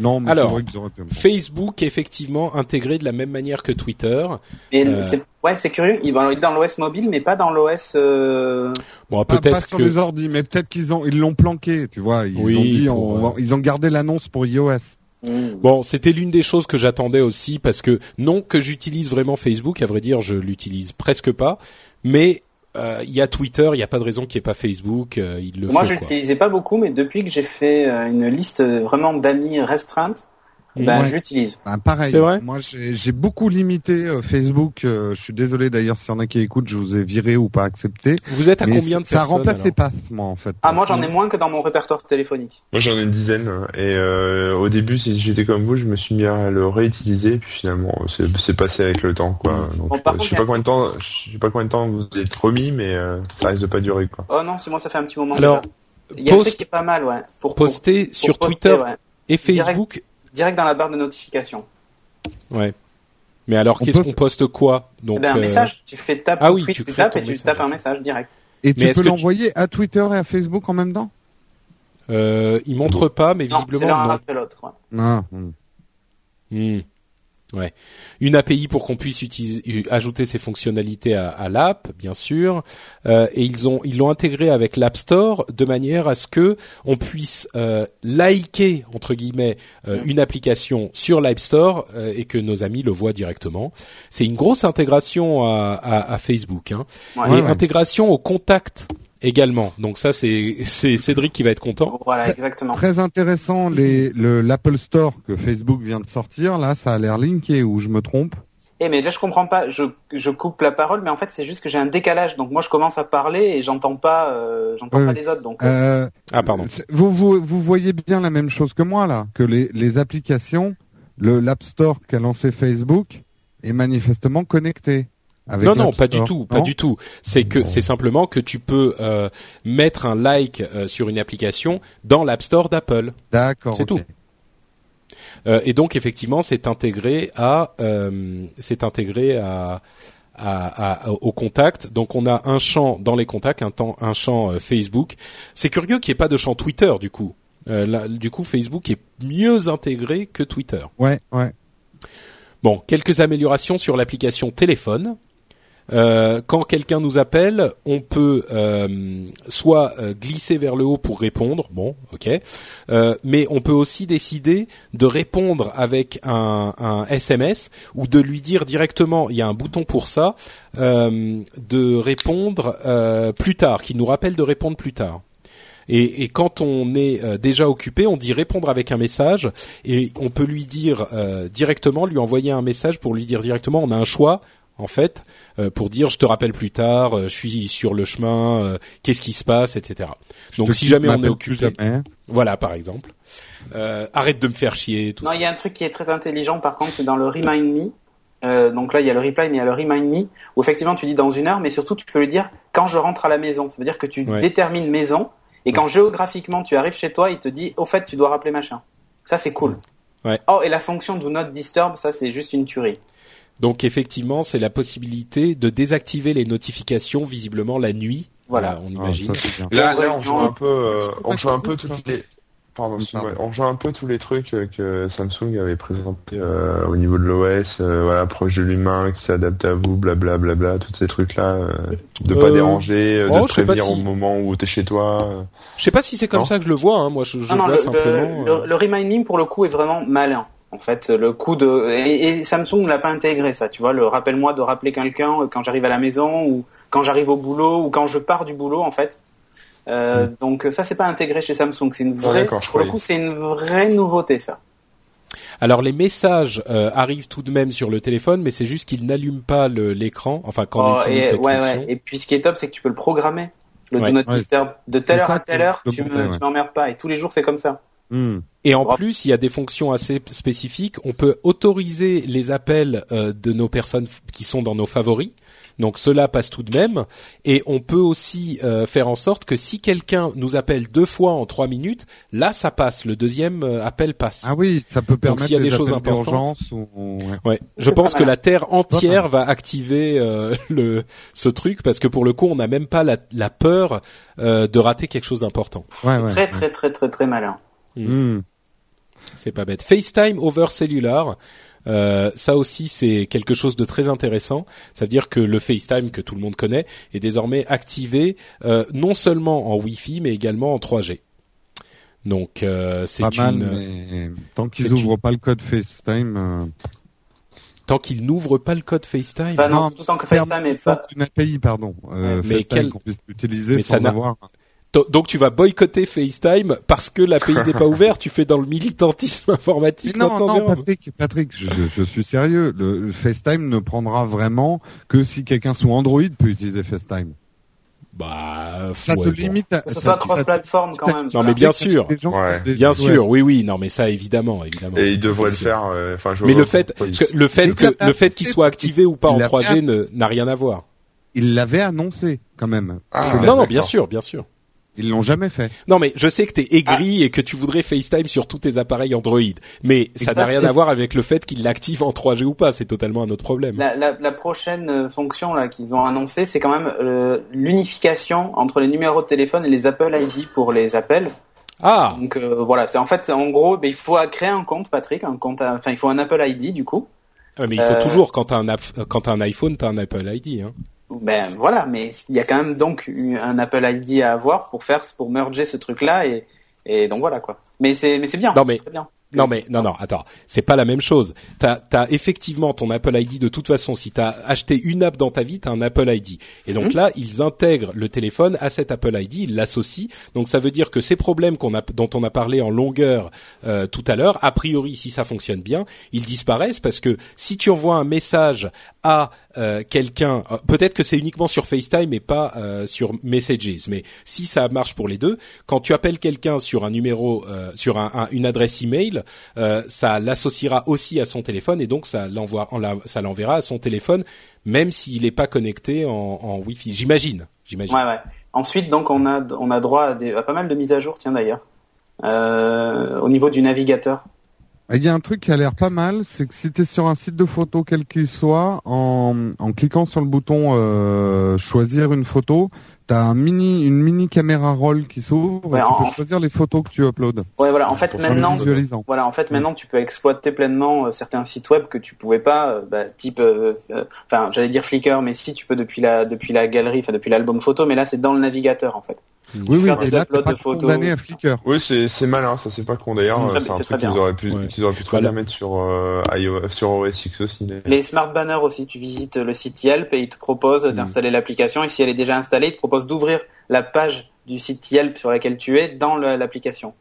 Non, mais Alors, vrai qu'ils auraient pu. Facebook effectivement intégré de la même manière que Twitter. Et Euh. c'est, ouais, c'est curieux, il va être dans l'OS mobile, mais pas dans l'OS, euh... Bon, Pas, pas peut-être sur que les ordi, mais peut-être qu'ils ont, ils l'ont planqué, tu vois. Ils Oui, ont dit, pour, on- euh, ils ont gardé l'annonce pour iOS. hmm. Bon, c'était l'une des choses que j'attendais aussi parce que non que j'utilise vraiment Facebook, à vrai dire, je l'utilise presque pas, mais euh, il y a Twitter, il n'y a pas de raison qu'il n'y ait pas Facebook, euh, il le Moi, je l'utilisais pas beaucoup, mais depuis que j'ai fait euh, une liste vraiment d'amis restreinte, Ben, Ouais. l'utilise. Bah, pareil. C'est vrai? Moi, j'ai j'ai beaucoup limité euh, Facebook. euh, je suis désolé d'ailleurs s'il y en a qui écoutent, je vous ai viré ou pas accepté. Vous êtes à Mais combien de ça personnes remplace alors? les passes, moi, en fait. Ah, moi, j'en ai moins que dans mon répertoire téléphonique. Moi j'en ai une dizaine hein. et euh, au début si j'étais comme vous je me suis mis à le réutiliser puis finalement c'est c'est passé avec le temps quoi. Donc, Bon, euh, contre, je sais pas combien de temps je sais pas combien de temps vous êtes remis mais euh, ça risque de pas durer quoi. Oh non, c'est moi, ça fait un petit moment. Alors, il y a un post- truc qui est pas mal, ouais. Pour, Poster pour sur poster, Twitter ouais. et. Facebook. Direct dans la barre de notification. Ouais. Mais alors, qu'est-ce peut- qu'on poste quoi? Donc, Eh ben, un euh, message, tu fais tape, ah oui, tweet, tu tapes et tu message. tapes un message direct. Et Mais tu peux tu- l'envoyer à Twitter et à Facebook en même temps? Euh, il montre pas, mais Non, c'est visiblement l'un non. après l'autre. ouais. Ah. Hmm. Ouais. Une API pour qu'on puisse utiliser, euh, ajouter ces fonctionnalités à, à l'app, bien sûr. Euh, et ils ont ils l'ont intégré avec l'App Store de manière à ce que on puisse euh, liker entre guillemets euh, une application sur l'App Store euh, et que nos amis le voient directement. C'est une grosse intégration à, à, à Facebook. Hein. Ouais. et ouais. intégration au contact également. Donc ça c'est c'est Cédric qui va être content. Voilà, exactement. Très intéressant, les, le, l'Apple Store que Facebook vient de sortir, là, ça a l'air linké, ou je me trompe? Eh mais là je comprends pas, je, je coupe la parole, mais en fait c'est juste que j'ai un décalage, donc moi je commence à parler et j'entends pas, euh, j'entends pas les autres, donc. euh, Ah pardon. vous, vous, vous voyez bien la même chose que moi, là, que les, les applications, le, l'App Store qu'a lancé Facebook est manifestement connecté. Avec non, non, pas du tout, pas non du tout. C'est que c'est simplement que tu peux euh, mettre un like euh, sur une application dans l'App Store d'Apple. D'accord. C'est tout. Euh, et donc effectivement, c'est intégré à, euh, c'est intégré à, à, à- au contact. Donc on a un champ dans les contacts, un, temps, un champ Facebook. C'est curieux qu'il n'y ait pas de champ Twitter du coup. Euh, là, du coup, Facebook est mieux intégré que Twitter. Ouais, ouais. Bon, quelques améliorations sur l'application téléphone. Euh, quand quelqu'un nous appelle, on peut euh, soit euh, glisser vers le haut pour répondre, bon, ok, Euh, mais on peut aussi décider de répondre avec un, un SMS ou de lui dire directement, il y a un bouton pour ça, euh, de répondre plus tard, qui nous rappelle de répondre plus tard. Et, et quand on est déjà occupé, on dit répondre avec un message et on peut lui dire euh, directement, lui envoyer un message pour lui dire directement, on a un choix en fait euh, pour dire je te rappelle plus tard, euh, je suis sur le chemin, euh, qu'est-ce qui se passe, etc. Donc si jamais on est occupé, jamais. voilà par exemple, euh, arrête de me faire chier, tout Non, il y a un truc qui est très intelligent par contre, c'est dans le Remind Me. Euh, donc là, il y a le reply, mais il y a le Remind Me, où effectivement tu dis dans une heure, mais surtout tu peux le dire quand je rentre à la maison. Ça veut dire que tu Ouais. détermines maison, et quand géographiquement tu arrives chez toi, il te dit au fait tu dois rappeler machin. Ça c'est cool. Ouais. Oh, et la fonction Do Not Disturb, ça c'est juste une tuerie. Donc effectivement, c'est la possibilité de désactiver les notifications visiblement la nuit. Voilà. on Ah, imagine. Là, on joue un peu, euh, on joue un peu toutes les, pardon, on joue un peu tous les trucs euh, que Samsung avait présenté euh, au niveau de l'OS, euh, voilà, proche de l'humain, qui s'adapte à vous, blablabla, bla, bla, tous ces trucs-là, euh, de pas déranger, euh, oh, de pas prévenir si- au moment où t'es chez toi. euh. Je sais pas si c'est comme Non. ça que je le vois. Hein. Moi, je, je non, non, vois le, simplement. le, euh, le, le Remind Me pour le coup est vraiment malin. En fait, le coup de et, et Samsung ne l'a pas intégré ça, tu vois, le rappelle-moi de rappeler quelqu'un euh, quand j'arrive à la maison ou quand j'arrive au boulot ou quand je pars du boulot en fait. Euh, Donc ça c'est pas intégré chez Samsung, c'est une Ah, vraie. pour le coup, c'est une vraie nouveauté ça. Alors les messages euh, arrivent tout de même sur le téléphone, mais c'est juste qu'ils n'allument pas l'écran. Enfin, quand on Oh, utilise et, cette ouais, fonction. ouais. et puis ce qui est top, c'est que tu peux le programmer. Le Ouais. Do Not Ouais. Disturb de telle heure à telle heure, tu me- ouais. tu m'emmerdes pas. Et tous les jours, c'est comme ça. Hmm. Et en plus, il y a des fonctions assez spécifiques. On peut autoriser les appels euh, de nos personnes qui sont dans nos favoris. Donc cela passe tout de même. Et on peut aussi euh, faire en sorte que si quelqu'un nous appelle deux fois en trois minutes, là ça passe. Le deuxième euh, appel passe. Ah oui, ça peut permettre s'il y a des les choses importantes- ou, ou- ouais. Ouais, je C'est pense que la Terre entière va activer euh, le ce truc parce que pour le coup, on n'a même pas la, la peur euh, de rater quelque chose d'important. Ouais, ouais. Très, très, très, très, très malin. Hmm. C'est pas bête. FaceTime over cellular. Euh, ça aussi c'est quelque chose de très intéressant. Ça veut dire que le FaceTime que tout le monde connaît est désormais activé euh, non seulement en Wi-Fi mais également en 3G. Donc euh, c'est mal, une mais tant qu'ils c'est ouvrent pas le code FaceTime, euh, tant qu'ils n'ouvrent pas le code FaceTime? Enfin, non, temps que FaceTime est ça pas. une API, pardon, euh, Mais FaceTime quel- qu'on puisse l'utiliser mais ça sans n'a- avoir. Donc tu vas boycotter FaceTime parce que l'API n'est pas ouvert. Tu fais dans le militantisme informatique. non, non, Patrick, Patrick, je, je, suis sérieux. Le FaceTime ne prendra vraiment que si quelqu'un sous Android peut utiliser FaceTime. Bah, ça te limite à, ça, cross-platform quand même. Non mais bien sûr, bien sûr, oui oui, non mais ça évidemment, évidemment. Et il devrait le faire. Euh, enfin, mais le fait, le fait que le fait qu'il soit activé ou pas en 3G n'a rien à voir. Il l'avait annoncé quand même. Ah. non non, bien sûr, bien sûr. Ils l'ont jamais fait. Non, mais je sais que t'es aigri ah. et que tu voudrais FaceTime sur tous tes appareils Android, mais ça n'a rien à voir avec le fait qu'ils l'activent en 3G ou pas. C'est totalement un autre problème. La, la, la prochaine euh, fonction là qu'ils ont annoncé, c'est quand même euh, l'unification entre les numéros de téléphone et les Apple ID pour les appels. Ah. Donc euh, voilà, c'est en fait en gros, ben, il faut créer un compte, Patrick, un compte, enfin il faut un Apple ID du coup. mais il faut toujours quand t'as un quand as un iPhone, t'as un Apple ID. Hein. Ben voilà, mais il y a quand même donc un Apple ID à avoir pour faire pour merger ce truc là et, et donc voilà quoi. Mais c'est mais c'est bien. Non mais très bien. Non mais non non attends c'est pas la même chose. T'as as effectivement ton Apple ID de toute façon si t'as acheté une app dans ta vie t'as un Apple ID et donc mhm. là ils intègrent le téléphone à cet Apple ID ils l'associent donc ça veut dire que ces problèmes qu'on a dont on a parlé en longueur euh, tout à l'heure a priori si ça fonctionne bien ils disparaissent parce que si tu envoies un message à euh, quelqu'un, euh, peut-être que c'est uniquement sur FaceTime et pas euh, sur Messages, mais si ça marche pour les deux, quand tu appelles quelqu'un sur un numéro, sur un, une adresse email, ça l'associera aussi à son téléphone et donc ça l'envoie, ça l'enverra à son téléphone, même s'il n'est pas connecté en, en Wi-Fi. J'imagine. J'imagine. Ouais, ouais. Ensuite, donc on a on a droit à, des, à pas mal de mises à jour, tiens d'ailleurs, au niveau du navigateur. Il y a un truc qui a l'air pas mal, c'est que si tu es sur un site de photo quel qu'il soit, en, en cliquant sur le bouton euh, choisir une photo, tu as un mini, une mini caméra roll qui s'ouvre et tu peux choisir les photos que tu uploads. Ouais, voilà. En fait, maintenant, voilà, en fait, maintenant, tu peux exploiter pleinement euh, certains sites web que tu pouvais pas, euh, bah, type, enfin, j'allais dire Flickr, mais si tu peux depuis la, depuis la galerie, enfin, depuis l'album photo, mais là, c'est dans le navigateur, en fait. Oui, oui, mais là, t'es pas condamné à Flickr. Oui, c'est, c'est malin, ça c'est pas con d'ailleurs. C'est un truc qu'ils auraient pu, qu'ils auraient pu très bien mettre sur, euh, iOS, sur OS X aussi. Les smart banners aussi, tu visites le site Yelp et il te propose mm. d'installer l'application et si elle est déjà installée, il te propose d'ouvrir la page du site Yelp sur laquelle tu es dans l'application.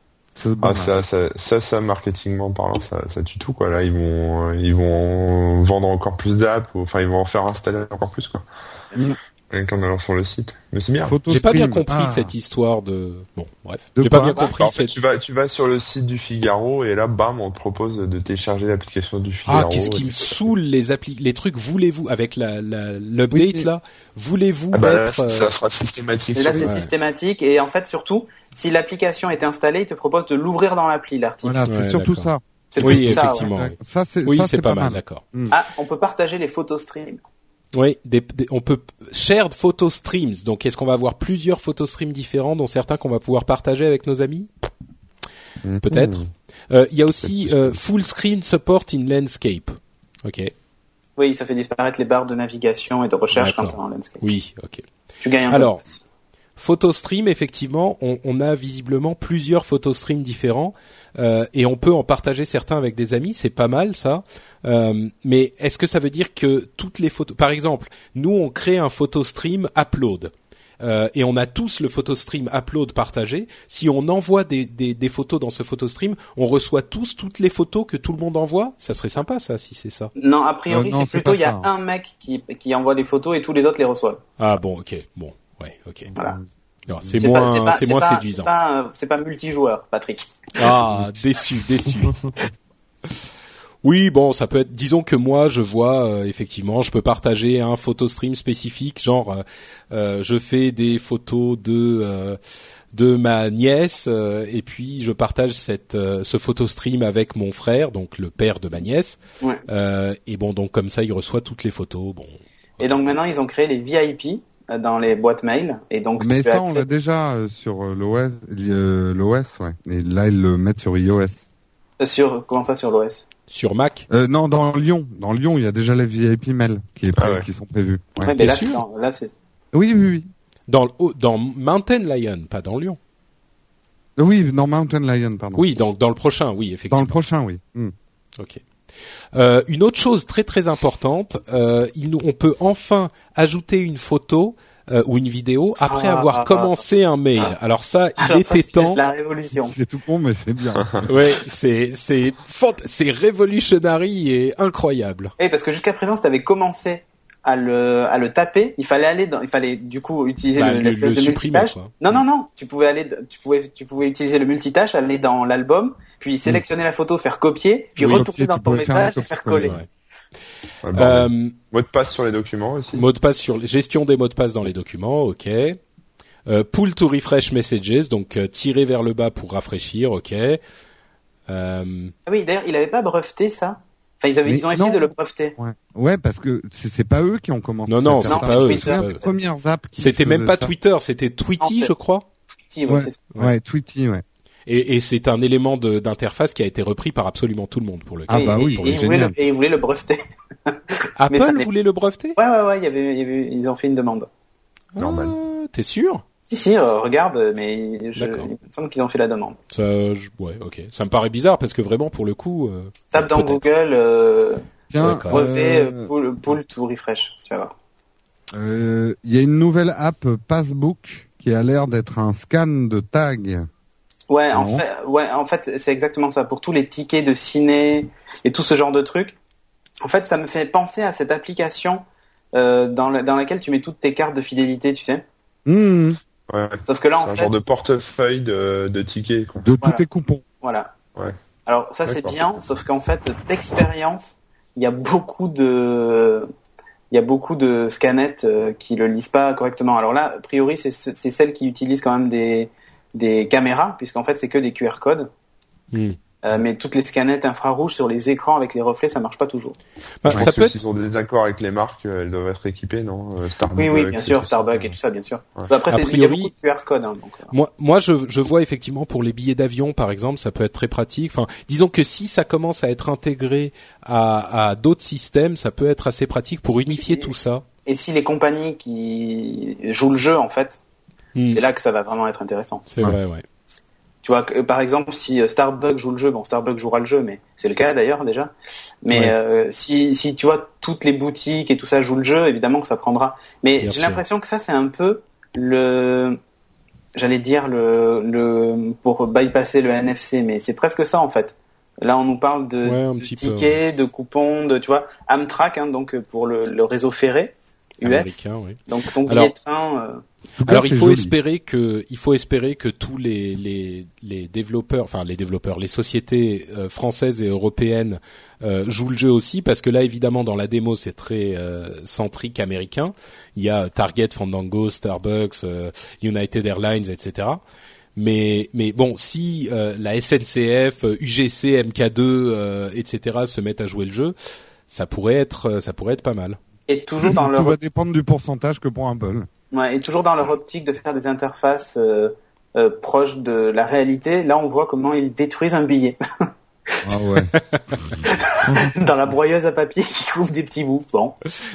Ah, ça, ça, ça, ça, marketingment parlant, ça, ça tue tout, quoi. Là, ils vont, ils vont vendre encore plus d'apps, enfin, ils vont en faire installer encore plus, quoi. Mm. Rien qu'en allant sur le site. Mais c'est bien. J'ai pas bien compris ah. cette histoire de. Bon, bref. J'ai pas bien compris. En fait, tu vas, tu vas sur le site du Figaro et là, bam, on te propose de télécharger l'application du Figaro. Ah, qu'est-ce qui me saoule les appli les trucs. Voulez-vous avec la l'update là, voulez-vous ah bah, mettre là, ça euh, sera systématique. Et là, c'est systématique et en fait, surtout, si l'application est installée, il te propose de l'ouvrir dans l'appli l'article. Voilà, c'est surtout ça. Oui, effectivement. Ça, oui, c'est pas, mal, d'accord. Ah, on peut partager les photos stream. Oui, des, on peut shared photo streams. Donc, est-ce qu'on va avoir plusieurs photo streams différents, dont certains qu'on va pouvoir partager avec nos amis? Mhm. Peut-être. Euh, il y a aussi euh, full screen support in landscape. Ok. Oui, ça fait disparaître les barres de navigation et de recherche quand en landscape. Oui, ok. Tu gagnes un Alors, photo stream, effectivement, on, on, a visiblement plusieurs photo streams différents euh, et on peut en partager certains avec des amis. C'est pas mal ça. Euh, mais est-ce que ça veut dire que toutes les photos, par exemple, nous on crée un photo stream upload. Euh, et on a tous le photo stream upload partagé. Si on envoie des, des, des, photos dans ce photo stream, on reçoit tous toutes les photos que tout le monde envoie. Ça serait sympa, ça, si c'est ça. Non, a priori, euh, c'est plutôt il y a un mec qui, qui envoie des photos et tous les autres les reçoivent. Ah bon, ok, bon, ouais, ok. Voilà. C'est moins, c'est moins séduisant. C'est pas, pas multijoueur, Patrick. Ah, déçu, déçu. Oui, bon, ça peut être. Disons que moi, je vois euh, effectivement, je peux partager un photo stream spécifique, genre euh, euh, je fais des photos de de ma nièce et puis je partage cette ce photo stream avec mon frère, donc le père de ma nièce. et bon, donc comme ça, il reçoit toutes les photos. Bon. Et donc maintenant, ils ont créé les VIP dans les boîtes mail et donc. Mais ça, on l'a déjà sur l'OS, l'OS, ouais. Et là, ils le mettent sur iOS. Sur comment ça sur l'OS sur Mac? Euh, Non, dans Lyon. Dans Lyon, il y a déjà les VIP mail qui, est ah qui sont prévus. Ouais. mais là, sûr? là, c'est. Oui, oui, oui. Dans, dans Mountain Lion, pas dans Lyon. Oui, dans Mountain Lion, pardon. Oui, dans, dans le prochain, oui, effectivement. Dans le prochain, oui. Hmm. Ok. Euh, une autre chose très très importante, euh, il, on peut enfin ajouter une photo euh, ou une vidéo après Ah, avoir ah, commencé un mail. ah. Alors ça, il ça, était c'est temps. la révolution. C'est tout con, mais c'est bien. Ouais, c'est c'est fant- c'est révolutionary et incroyable. Eh, parce que jusqu'à présent, si t'avais commencé à le, à le taper, il fallait aller dans, il fallait du coup utiliser Bah, le, le- l'espèce le de supprimer, multitâche. quoi. Non, non, non, tu pouvais aller, tu pouvais, tu pouvais utiliser le multitâche, aller dans l'album, puis sélectionner la photo, faire copier, puis Oui, retourner copier, dans ton message et faire coller. Ouais. Ouais, bordel. Euh, Mot de passe sur les documents aussi. mot de passe sur gestion des mots de passe dans les documents, ok. Euh, pull to refresh messages, donc euh, tirer vers le bas pour rafraîchir, ok. Euh, Ah oui, d'ailleurs, il avait pas breveté ça? Enfin, ils avaient, ils ont essayé non. de le breveter. Ouais, ouais parce que c'est pas eux qui ont commencé. Non, non, à faire c'est pas eux, C'est c'est la pas eux. première zap. qui C'était même pas ça. Twitter, c'était Tweety, En fait. je crois. Si, ouais, Ouais. c'est ça. Ouais, Tweety, ouais. Et, et c'est un élément d'interface qui a été repris par absolument tout le monde pour le Ah Et- bah et- oui, et pour ils le voulaient génial. le, et ils voulaient le breveter. Apple voulait le breveter? Ouais, ouais, ouais, il y avait, il y avait, ils ont fait une demande. Normal. Ah, T'es sûr? Si, si, euh, regarde, mais je, il me semble qu'ils ont fait la demande. Ça, je- ouais, ok. Ça me paraît bizarre parce que vraiment, pour le coup, euh, Tape dans. Google, euh, Tiens, brevet, euh, pull, pull to refresh, tu vas voir. euh, il y a une nouvelle app Passbook qui a l'air d'être un scan de tag. Ouais, en fait, ouais, en fait, c'est exactement ça. Pour tous les tickets de ciné et tout ce genre de trucs. En fait, ça me fait penser à cette application euh, dans, la- dans laquelle tu mets toutes tes cartes de fidélité, tu sais. Hmm, Ouais. Sauf que là, C'est en un fait, genre de portefeuille de, de tickets. quoi. de tous tes coupons. voilà. Ouais. Alors ça, c'est bien, sauf qu'en fait, d'expérience, il y a beaucoup de, il y a beaucoup de scanettes euh, qui le lisent pas correctement. Alors là, a priori, c'est ce- c'est celles qui utilisent quand même des des caméras, puisqu'en fait, c'est que des QR codes. hmm. Euh, mais toutes les scanettes infrarouges sur les écrans avec les reflets, ça marche pas toujours. Bah, Je pense ça que peut être. S'ils ont des accords avec les marques, euh, elles doivent être équipées, non Euh, Starbucks. Oui, oui, bien sûr, Starbucks et tout ça, bien sûr. Ouais. Après, A c'est- il y a priori- beaucoup de QR codes. Hein, donc. Moi, moi, je, je vois effectivement pour les billets d'avion, par exemple, ça peut être très pratique. Enfin, disons que si ça commence à être intégré à, à d'autres systèmes, ça peut être assez pratique pour unifier Et- tout ça. Et si les compagnies qui jouent le jeu, en fait, Hmm. c'est là que ça va vraiment être intéressant. C'est Ouais. vrai, ouais. Tu vois, que, par exemple, si euh, Starbucks joue le jeu, bon, Starbucks jouera le jeu, mais c'est le cas d'ailleurs déjà. Mais Ouais. euh, si, si tu vois toutes les boutiques et tout ça jouent le jeu, évidemment que ça prendra. Mais j'ai l'impression que ça, c'est un peu le, j'allais dire le, le pour bypasser le NFC, mais c'est presque ça en fait. Là, on nous parle de, Ouais, un de petit peu, tickets, de coupons, de tu vois, Amtrak, hein, donc euh, pour le, le réseau ferré US. Américain, oui. Donc ton billet Alors- de train. euh, cas, Alors il faut joli. espérer que il faut espérer que tous les les les développeurs, enfin les développeurs, les sociétés euh, françaises et européennes euh, jouent le jeu aussi parce que là évidemment dans la démo c'est très euh, centrique américain. Il y a Target, Fandango, Starbucks, euh, United Airlines, etc. Mais mais bon si euh, la SNCF, UGC, MK2, euh, etc. se mettent à jouer le jeu, ça pourrait être ça pourrait être pas mal. et toujours dans Tout leur va dépendre du pourcentage que pour Apple. Ouais, et toujours dans leur optique de faire des interfaces euh, euh, proches de la réalité, là on voit comment ils détruisent un billet Ah ouais. dans la broyeuse à papier qui couvre des petits bouts. Bon,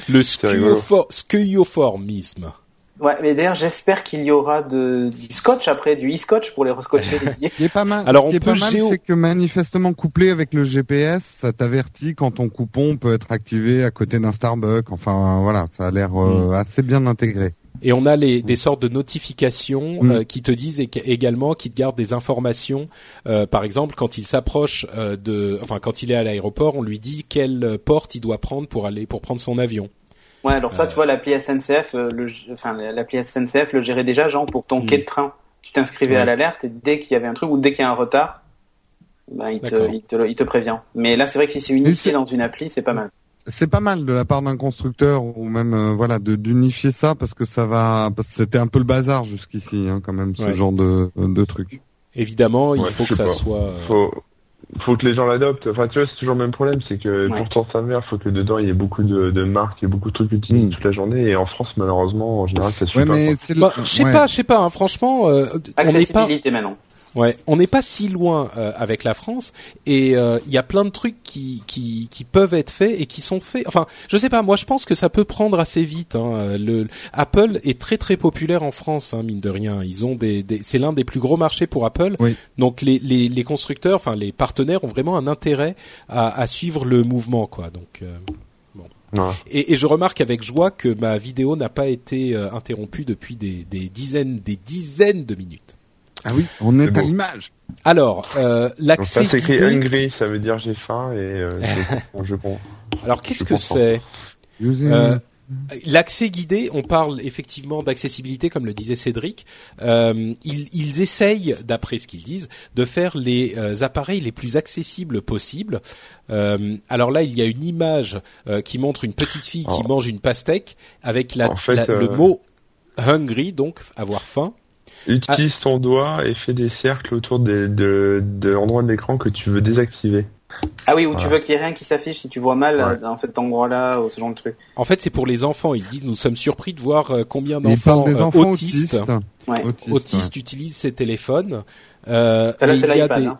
Le skeuoformisme. ouais, mais d'ailleurs j'espère qu'il y aura de, du scotch après, du e-scotch pour les rescotcher les billets. Ce qui est pas mal, Alors, ce on qui est peut pas mal, géo- c'est que manifestement couplé avec le GPS, ça t'avertit quand ton coupon peut être activé à côté d'un Starbucks. Enfin, voilà, ça a l'air euh, assez bien intégré. Et on a les, des sortes de notifications Mm. euh, qui te disent ég- également, qui te gardent des informations. Euh, par exemple, quand il s'approche euh, de, enfin quand il est à l'aéroport, on lui dit quelle porte il doit prendre pour aller pour prendre son avion. Ouais, alors ça Euh. tu vois l'appli SNCF, euh, le, enfin l'appli SNCF le gérait déjà, genre pour ton Hmm. quai de train, tu t'inscrivais Ouais. à l'alerte et dès qu'il y avait un truc ou dès qu'il y a un retard, ben, il, te, il, te, il te prévient. Mais là c'est vrai que si c'est unifié dans une appli, c'est pas mal. C'est pas mal de la part d'un constructeur ou même euh, voilà de d'unifier ça parce que ça va parce que c'était un peu le bazar jusqu'ici hein, quand même ce Ouais. genre de de truc. Évidemment, il Ouais, faut que ça pas. soit. euh, Faut, faut que les gens l'adoptent. Enfin, tu vois, c'est toujours le même problème, c'est que Ouais. pour t'en servir, faut que dedans il y ait beaucoup de, de marques et beaucoup de trucs utilisés Mm. toute la journée. Et en France, malheureusement, en général, ça suffit Ouais pas. mais quoi. c'est le- bah, je sais ouais. pas, je sais pas. hein, franchement, euh, on n'est pas. Accessibilité maintenant. Ouais, on n'est pas si loin euh, avec la France et euh, il y a plein de trucs qui, qui qui peuvent être faits et qui sont faits. Enfin, je sais pas. Moi, je pense que ça peut prendre assez vite. Hein. Le Apple est très très populaire en France, hein, mine de rien. Ils ont des, des c'est l'un des plus gros marchés pour Apple. Oui. Donc les, les les constructeurs, enfin les partenaires ont vraiment un intérêt à, à suivre le mouvement, quoi. Donc euh, Et, et, je remarque avec joie que ma vidéo n'a pas été euh, interrompue depuis des, des, dizaines, des dizaines de minutes. Ah oui, on est, à l'image. Alors, euh, l'accès Ça s'écrit hungry, ça veut dire j'ai faim et euh, je, je, Alors qu'est-ce que c'est L'accès guidé, on parle effectivement d'accessibilité, comme le disait Cédric. Euh, ils, ils, essayent, d'après ce qu'ils disent, de faire les euh, appareils les plus accessibles possibles. Euh, alors là, il y a une image euh, qui montre une petite fille qui oh. mange une pastèque avec la, le mot hungry, donc avoir faim. Utilise ton doigt et fais des cercles autour de, de, de l'endroit de l'écran que tu veux désactiver. Ah oui, ou tu veux qu'il y ait rien qui s'affiche si tu vois mal euh, dans cet endroit-là ou ce genre de truc. En fait, c'est pour les enfants. Ils disent nous sommes surpris de voir euh, combien d'enfants euh, autistes, autistes, utilisent ces téléphones. Euh, là, il y a des... Hein.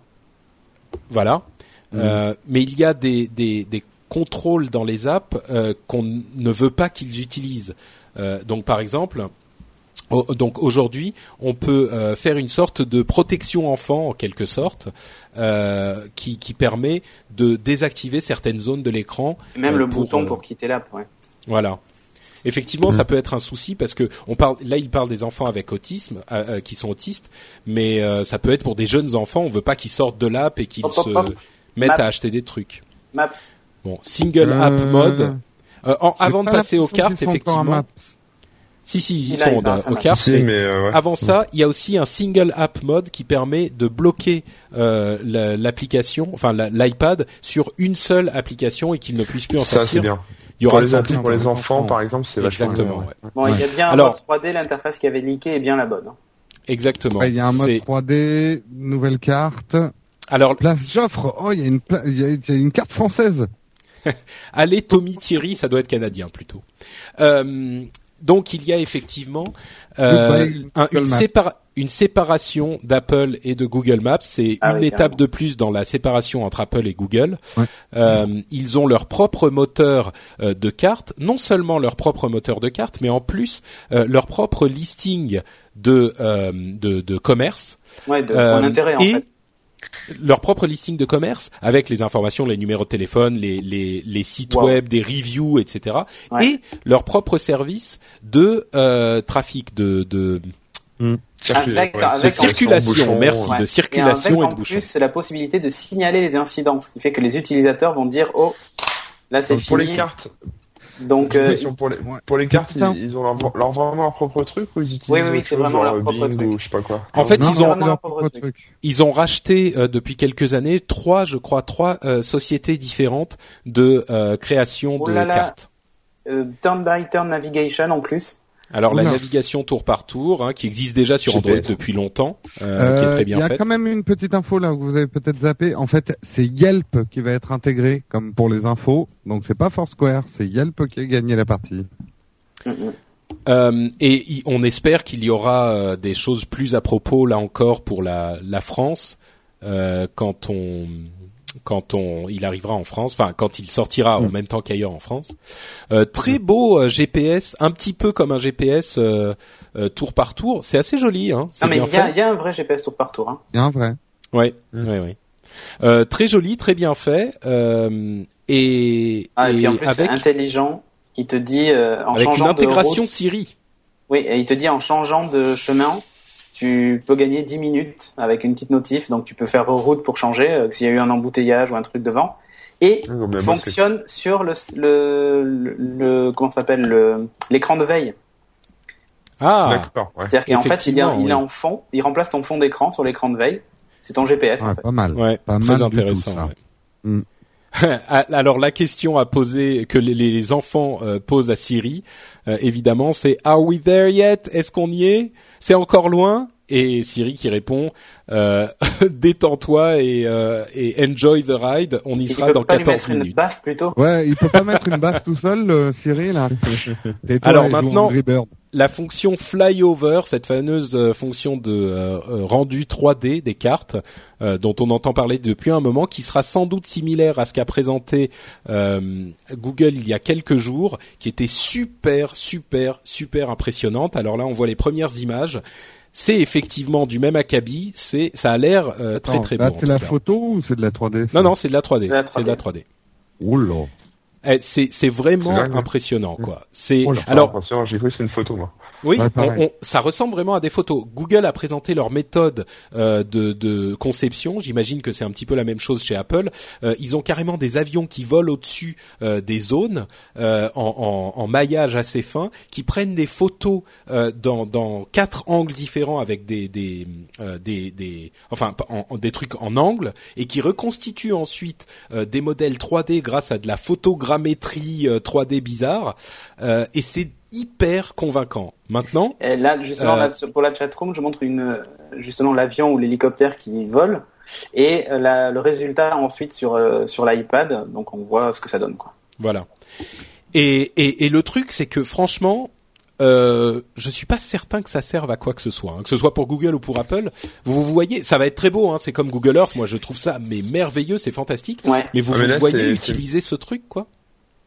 Voilà. Mm. mais il y a des, des, des contrôles dans les apps qu'on ne veut pas qu'ils utilisent. donc, par exemple, donc aujourd'hui, on peut euh, faire une sorte de protection enfant en quelque sorte, euh, qui, qui, permet de désactiver certaines zones de l'écran. Même euh, le bouton pour quitter l'app. Ouais. Voilà. Effectivement, ça peut être un souci parce que on parle là, il parle des enfants avec autisme, qui sont autistes, mais ça peut être pour des jeunes enfants. On veut pas qu'ils sortent de l'app et qu'ils se mettent à acheter des trucs. Maps. Bon, single app mode. avant de passer aux cartes, effectivement. Si, si, ils y sont au cartes. Euh, avant ça, il y a aussi un single app mode qui permet de bloquer euh, l'application, enfin l'iPad, sur une seule application et qu'il ne puisse plus en ça, sortir. Bien. Il y aura pour les, pour les enfants, par exemple, c'est vachement Exactement. Ouais. Bon, il y a bien un mode 3D, l'interface qui avait leaké est bien la bonne. Hein. Exactement. il y a un mode 3D, nouvelle carte. Alors, place Joffre. Oh, il y a une, il y a une carte française. Allez, Tommy Thierry, ça doit être canadien plutôt. Euh, donc il y a effectivement euh, une, séparation d'Apple et de Google Maps. C'est ah une étape de plus dans la séparation entre Apple et Google. Euh, ils ont leur propre moteur euh, de cartes, non seulement leur propre moteur de cartes, mais en plus leur propre listing de de, de commerce. Ouais, de, intérêt en fait leur propre listing de commerce avec les informations, les numéros de téléphone, les, les, les sites web, des reviews, etc. Et leur propre service de euh, trafic de, de hmm. avec, circulation, merci, de circulation et, de bouchons. En plus, c'est la possibilité de signaler les incidents, ce qui fait que les utilisateurs vont dire oh là c'est fini. Pour les cartes, donc euh, pour les pour les cartes, ils, ont leur, leur, vraiment leur propre truc ou ils utilisent Oui oui, c'est vraiment leur propre truc. Ou je sais pas quoi. En fait, ils ont leur propre truc. Ils ont racheté euh, depuis quelques années trois, je crois, trois euh, sociétés différentes de euh, création oh de cartes. turn by turn navigation en plus. Alors la navigation tour par tour, hein, qui existe déjà sur Android depuis longtemps, euh, qui est très bien Il y a quand même une petite info là que vous avez peut-être zappé. En fait, c'est Yelp qui va être intégré comme pour les infos. Donc c'est pas Foursquare, c'est Yelp qui a gagné la partie. Euh, et on espère qu'il y aura euh, des choses plus à propos là encore pour la, la France quand on quand on, il arrivera en France, enfin quand il sortira en mm. même temps qu'ailleurs en France. Euh, très beau euh, GPS, un petit peu comme un GPS euh, tour par tour. C'est assez joli. Hein, non mais il y, a, y a, un vrai GPS tour par tour. Hein. Il y a un vrai. Ouais, mm. ouais, ouais. très joli, très bien fait. et, ah, et, puis en plus, avec intelligent, il te dit en avec une intégration Siri. Oui, et il te dit en changeant de chemin, tu peux gagner 10 minutes avec une petite notif, donc tu peux faire route pour changer euh, s'il y a eu un embouteillage ou un truc devant. Et ah, fonctionne sur le, le, le, comment s'appelle le l'écran de veille. Ah, C'est-à-dire qu'en fait, il est, il est en fond, il remplace ton fond d'écran sur l'écran de veille. C'est ton GPS. en fait. Pas mal. Ouais, pas très intéressant. Mm. Alors la question à poser que les, enfants euh, posent à Siri, euh, évidemment, c'est Are we there yet? Est-ce qu'on y est? C'est encore loin? Et Siri qui répond euh, Détends-toi et, et enjoy the ride. On y sera dans pas 14 minutes. Une baffe plutôt? Ouais, il peut pas mettre une baffe tout seul, Siri là. Alors maintenant la fonction flyover, cette fameuse euh, fonction de euh, euh, rendu 3D des cartes dont on entend parler depuis un moment, qui sera sans doute similaire à ce qu'a présenté Google il y a quelques jours, qui était super, super, super impressionnante. Alors là, on voit les premières images. C'est effectivement du même acabit. C'est, ça a l'air très très là, C'est la photo ou c'est de la 3D Non, non, c'est de la 3D. C'est de la 3D. Oula. Eh, c'est c'est vraiment impressionnant quoi. C'est alors j'ai cru c'est une photo moi. Oui, Ouais, on- on- ça ressemble vraiment à des photos. Google a présenté leur méthode euh, de, de conception. J'imagine que c'est un petit peu la même chose chez Apple. Euh, ils ont carrément des avions qui volent au-dessus euh, des zones euh, en, en- en maillage assez fin, qui prennent des photos euh, dans, dans quatre angles différents avec des des, euh, des, des enfin en- des trucs en angle et qui reconstituent ensuite euh, des modèles 3D grâce à de la photogrammétrie euh, 3D bizarre. Euh, et c'est hyper convaincant. Maintenant, Et là, justement, Euh, là, pour la chatroom, je montre une, justement l'avion ou l'hélicoptère qui vole et euh, la- le résultat ensuite sur, euh, sur l'iPad. Donc on voit ce que ça donne. Quoi. Voilà. Et, et, et le truc, c'est que franchement, euh, je suis pas certain que ça serve à quoi que ce soit, hein, que ce soit pour Google ou pour Apple. Vous, vous voyez, ça va être très beau, hein, c'est comme Google Earth. Moi, je trouve ça mais merveilleux, c'est fantastique. Ouais. Mais vous, Ah, mais vous voyez utiliser ce truc, quoi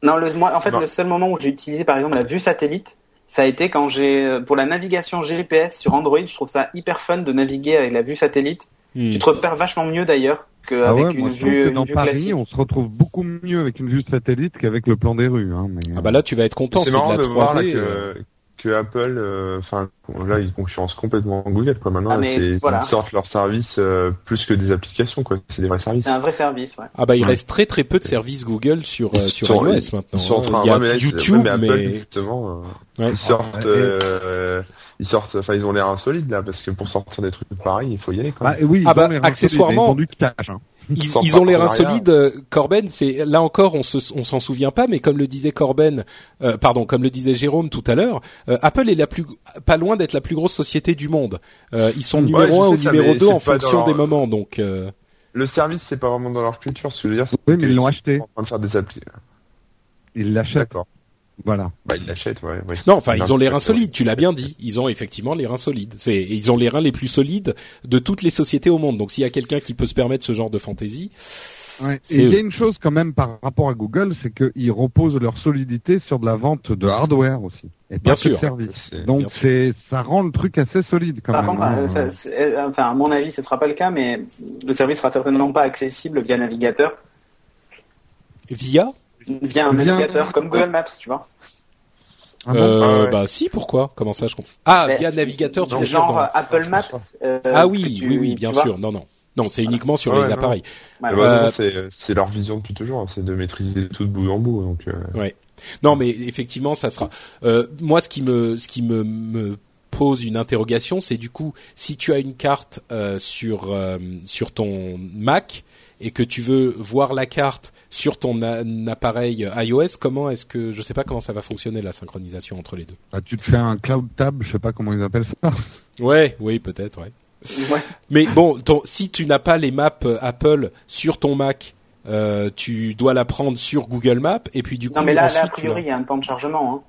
Non, le, moi, en fait, le seul moment où j'ai utilisé, par exemple, la vue satellite, ça a été quand j'ai, euh, pour la navigation GPS sur Android, je trouve ça hyper fun de naviguer avec la vue satellite. Hmm. Tu te repères vachement mieux d'ailleurs qu'avec Ah ouais, une moi, vue, que une dans vue Paris, classique. on se retrouve beaucoup mieux avec une vue satellite qu'avec le plan des rues. Hein, mais, Ah bah là, tu vas être content. C'est marrant la de 3D. voir là, euh. Que, Apple, euh, enfin là ils concurrencent complètement Google quoi. Maintenant Ah, mais c'est voilà. ils sortent leurs services euh, plus que des applications quoi. C'est des vrais services. C'est un vrai service, ouais. Ah bah il Ouais. reste très très peu de services Google sur euh, Ils sur sont- iOS ils- maintenant. Ils sont en hein. train, Il y a ouais, YouTube, mais Apple mais justement, euh, Ouais. ils sortent, Ouais, et- euh, ils sortent, enfin ils ont l'air insolides là parce que pour sortir des trucs pareils, il faut y aller quoi. Ah, et oui, Ah bah, accessoirement- du cash. Hein. Ils, ils ont l'air insolides. euh, Corben, c'est là encore, on se, on s'en souvient pas, mais comme le disait Corben, euh, pardon, comme le disait Jérôme tout à l'heure, euh, Apple est la plus, pas loin d'être la plus grosse société du monde. Euh, ils sont Ouais, numéro un ou ça, numéro mais deux c'est en pas dans fonction leur- des moments, donc. euh, Le service c'est pas vraiment dans leur culture. Ce que je veux dire, c'est Oui, mais ils l'ont acheté. En train de faire des applis. Ils l'achètent. D'accord. Voilà. Bah ils l'achètent, ouais. ouais. Non, enfin, ils ont les reins solides. Tu l'as bien dit. Ils ont effectivement les reins solides. C'est, ils ont les reins les plus solides de toutes les sociétés au monde. Donc, s'il y a quelqu'un qui peut se permettre ce genre de fantaisie, Ouais. Et il y a une chose quand même par rapport à Google, c'est qu'ils reposent leur solidité sur de la vente de hardware aussi, et Bien pas sûr. de. C'est- Donc c'est, ça rend le truc assez solide quand Par même. contre, hein. euh, ça- euh, enfin, à mon avis, ce sera pas le cas, mais le service sera certainement pas accessible via navigateur, via, via un navigateur comme Google Maps, tu vois. Ah bon euh, Ah ouais. bah si, pourquoi? Comment ça, je comprends? Ah, Mais- via navigateur, tu veux dire genre dans- euh, Apple je Maps. euh, Ah oui, tu- oui, oui, bien sûr. Non, non, non, c'est uniquement sur Ouais, les non. appareils. Ouais, Ah ouais. bah, Euh, c'est leur vision depuis toujours, hein, c'est de maîtriser tout de bout en bout. Donc euh, Non, mais effectivement, ça sera. Euh, moi, ce qui me, ce qui me, me pose une interrogation, c'est du coup, si tu as une carte euh, sur euh, sur ton Mac et que tu veux voir la carte sur ton appareil iOS, comment est-ce que je sais pas comment ça va fonctionner la synchronisation entre les deux. Bah, tu te fais un cloud tab, je sais pas comment ils appellent ça. Ouais, oui, peut-être, ouais. Ouais. Mais bon, ton, si tu n'as pas les maps euh, Apple sur ton Mac, euh, tu dois la prendre sur Google Maps et puis du coup Non, mais là, a priori, il y a un temps de chargement.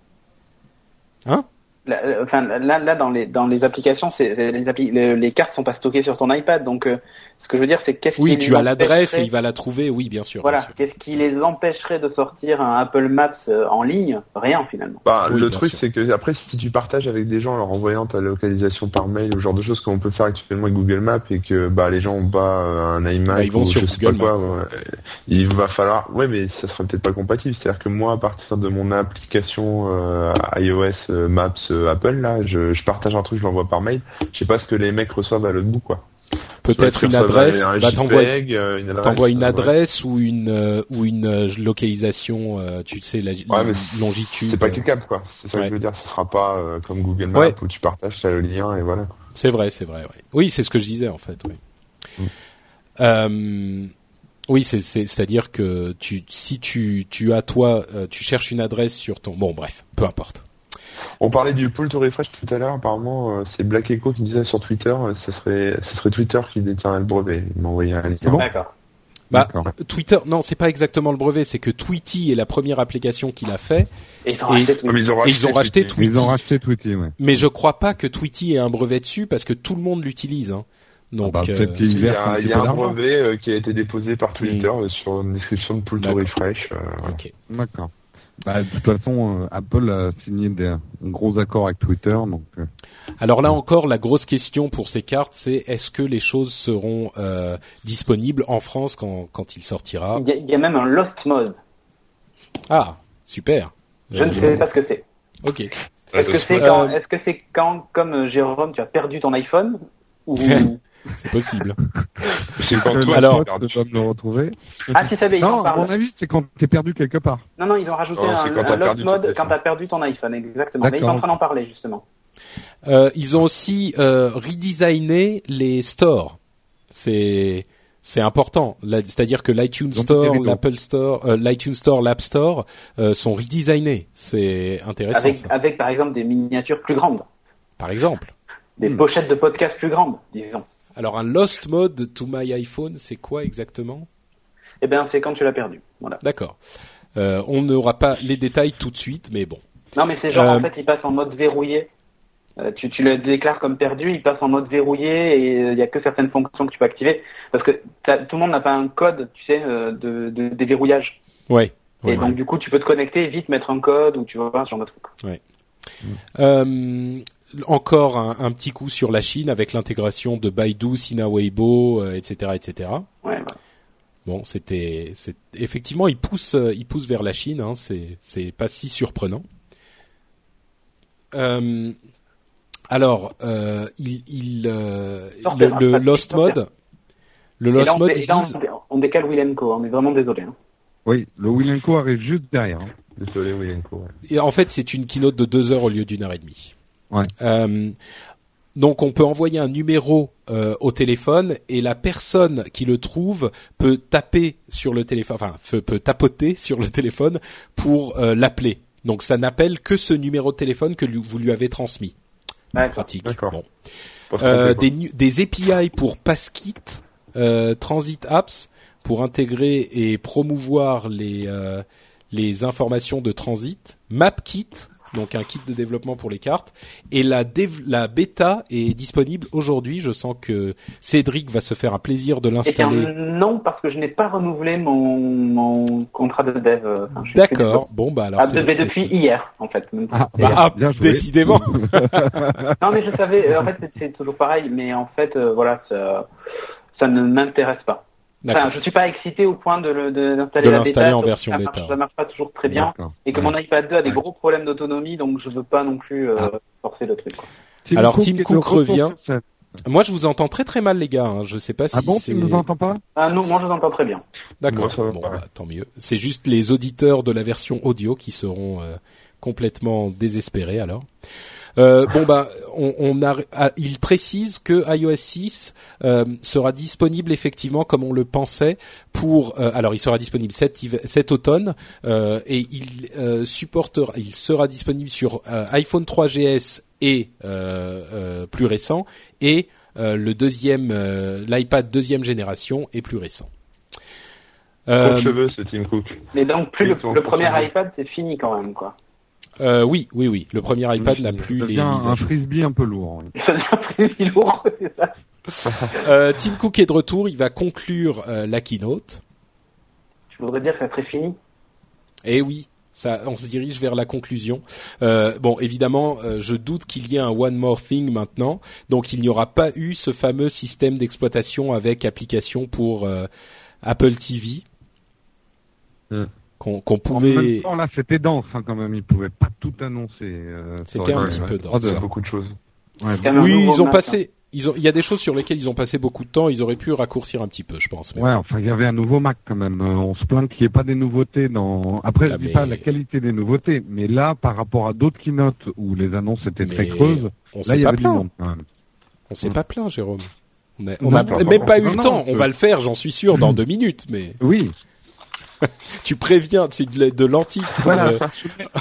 Hein. Hein? Là, euh, Enfin, là, là, dans les dans les applications, c'est les, appli- les, les cartes sont pas stockées sur ton iPad, donc euh, ce que je veux dire, c'est qu'est-ce Oui, qui tu les as l'adresse et empêcherait- il va la trouver. Oui, bien sûr. Voilà, bien sûr. qu'est-ce qui les empêcherait de sortir un Apple Maps euh, en ligne? Rien finalement. Bah, Oui, le truc, sûr. c'est que après, si tu partages avec des gens en leur envoyant ta localisation par mail, ou ce genre de choses qu'on peut faire actuellement avec Google Maps, et que bah les gens ont pas euh, un iMac Bah, ils vont ou sur je sais Google pas quoi, ouais, il va falloir. Ouais, mais ça sera peut-être pas compatible. C'est-à-dire que moi, à partir de mon application euh, iOS euh, Maps euh, Apple, là, je, je partage un truc, je l'envoie par mail. Je sais pas ce que les mecs reçoivent à l'autre bout, quoi. Peut-être une adresse. un Bah, t'envoies, euh, une adresse, t'envoies une euh, ouais. adresse ou une euh, ou une euh, localisation. euh, tu sais la, Ouais, longitude. C'est pas cliquable, quoi. C'est ça Ouais. que je veux dire. Ce sera pas euh, comme Google Maps où tu partages, t'as le lien et voilà. C'est vrai, c'est vrai. Oui, c'est ce que je disais en fait. Oui. Mm. Euh, oui, c'est c'est c'est à dire que tu si tu tu as toi euh, tu cherches une adresse sur ton bon bref peu importe. On parlait du pull to refresh tout à l'heure. Apparemment, euh, c'est Black Echo qui disait sur Twitter, euh, ça serait, ce serait Twitter qui détient le brevet. Il m'a envoyé un lien. bon D'accord. Bah. Twitter, non, c'est pas exactement le brevet, c'est que Tweety est la première application qu'il a fait, Et ils ont Et- racheté Ah, mais ils ont et ils ont racheté Tweety. Tweety. Ils ont racheté Tweety, ouais. Mais je crois pas que Tweety ait un brevet dessus parce que tout le monde l'utilise. Hein. Donc, bah, euh, Il y a, petit il y peu a un brevet euh, qui a été déposé par Twitter euh, sur une description de pull to refresh. euh, voilà. D'accord. Bah, de toute façon, euh, Apple a signé des, un gros accord avec Twitter, donc euh, Alors là encore, la grosse question pour ces cartes, c'est est-ce que les choses seront euh, disponibles en France quand, quand il sortira? Il y, a, il y a même un Lost Mode. Ah, super. Je ne Euh, sais pas ce que c'est. Ok. Est-ce que c'est Euh, quand, est-ce que c'est quand, comme euh, Jérôme, tu as perdu ton iPhone ou C'est possible. C'est quand Euh, toi, alors- tu perds pote va me le retrouver. ah si ça en Non, à mon avis, c'est quand t'es perdu quelque part. Non non, ils ont rajouté Non, un, un t'as lost perdu ton mode quand t'as perdu ton iPhone, exactement. Mais ils sont en train d'en parler justement. Euh, ils ont aussi euh, redesigné les stores. C'est c'est important. C'est-à-dire que l'iTunes Store, l'Apple Store, euh, l'iTunes Store, l'App Store euh, sont redesignés. C'est intéressant. Avec ça. avec par exemple des miniatures plus grandes, Par exemple. des Hmm. pochettes de podcast plus grandes, disons. Alors un Lost Mode to my iPhone, c'est quoi exactement? Eh bien, c'est quand tu l'as perdu. Voilà. D'accord. Euh, on n'aura pas les détails tout de suite, mais bon. Non, mais c'est genre, Euh, en fait, il passe en mode verrouillé. Euh, tu, tu le déclares comme perdu, il passe en mode verrouillé et il y a que certaines fonctions que tu peux activer. Parce que tout le monde n'a pas un code, tu sais, de, de déverrouillage. Ouais. ouais, et donc, du coup, tu peux te connecter et vite mettre un code ou tu vois, ce genre de truc. Euh, encore un, un petit coup sur la Chine avec l'intégration de Baidu, Sina Weibo, euh, etc., etc. Ouais. Bon, c'était, c'est effectivement, il pousse, euh, il pousse vers la Chine. Hein, c'est, c'est pas si surprenant. Euh, alors, euh, il, il, euh, le, le Lost Mode, le là, Lost on, Mode, dé- ils là, on, décale Will Co. On est vraiment désolé. hein. Oui, le Will Co arrive juste derrière. hein. Désolé, William Co. ouais. Et en fait, c'est une keynote de deux heures au lieu d'une heure et demie. Ouais. Euh, donc, on peut envoyer un numéro euh, au téléphone et la personne qui le trouve peut taper sur le téléphone, enfin, peut, tapoter sur le téléphone pour euh, l'appeler. Donc, ça n'appelle que ce numéro de téléphone que lui- vous lui avez transmis. D'accord. Pratique. D'accord. Bon. Euh, des, des API pour Passkit, euh, Transit Apps pour intégrer et promouvoir les euh, les informations de transit, MapKit donc un kit de développement pour les cartes et la dév- la bêta est disponible aujourd'hui. Je sens que Cédric va se faire un plaisir de bien, l'installer. non, parce que je n'ai pas renouvelé mon, mon contrat de dev. enfin, D'accord. Bon bah alors Ah, de- depuis hier, en fait. Ah, bah, ah, Bien joué. décidément. Non, mais je savais, euh, en fait, c'est- c'est toujours pareil, mais en fait, euh, voilà, ça, ça ne m'intéresse pas. Enfin, je suis pas excité au point de le- de- d'installer De la l'installer bêta, en version ça bêta. Marche, ça marche pas toujours très bien, D'accord. et que Ouais. mon iPad 2 a des Ouais. gros problèmes d'autonomie, donc je veux pas non plus euh, forcer le truc. Tim Alors, Cook Tim de Cook revient. Moi je vous entends très très mal les gars. hein. Je sais pas si Ah bon, c'est. tu ne nous entends pas? Ah non, moi je vous entends très bien. D'accord. Moi, Bon, bah, tant mieux. C'est juste les auditeurs de la version audio qui seront euh, complètement désespérés alors. Euh, bon bah, on, on a, ah, il précise que iOS 6 euh, sera disponible effectivement comme on le pensait pour. euh, alors, il sera disponible cet, cet automne euh, et il euh, supportera, il sera disponible sur euh, iPhone 3GS et euh, euh, plus récent et euh, le deuxième, euh, l'iPad deuxième génération et plus récent. Trop Euh, de cheveux, ce Tim Cook. Mais donc, plus le, premier iPad, c'est fini quand même, quoi. Euh, oui, oui, oui. Le premier iPad n'a plus les devient mises à un jour. frisbee un peu lourd. devient plus lourd, c'est. Euh, Tim Cook est de retour. Il va conclure euh, la keynote. Je voudrais dire que ça serait fini? Et oui, ça, on se dirige vers la conclusion. Euh, bon, évidemment, euh, je doute qu'il y ait un one more thing maintenant. Donc, il n'y aura pas eu ce fameux système d'exploitation avec application pour euh, Apple TV Hmm. Qu'on qu'on En pouvait. même temps, là, c'était dense hein, quand même. Ils pouvaient pas tout annoncer. euh, C'était un petit peu dense. C'est heures. beaucoup de choses. Ouais, Oui, ils ont passé. Ils ont, il y a des choses sur lesquelles ils ont passé beaucoup de temps. Ils auraient pu raccourcir un petit peu, je pense. mais- Ouais, enfin, il y avait un nouveau Mac quand même. Euh, On se plaint qu'il n'y ait pas des nouveautés dans. Après, Ah, je dis mais- pas la qualité des nouveautés, mais là, par rapport à d'autres keynotes où les annonces étaient très creuses, On là, s'est il y pas avait du monde même. On s'est pas plaint, Jérôme. On a, Non, on a non, même non, pas eu le non, temps. On va le faire, j'en suis sûr, dans Mm. deux minutes. Mais Oui, tu préviens, c'est de, de l'anti. voilà, Euh,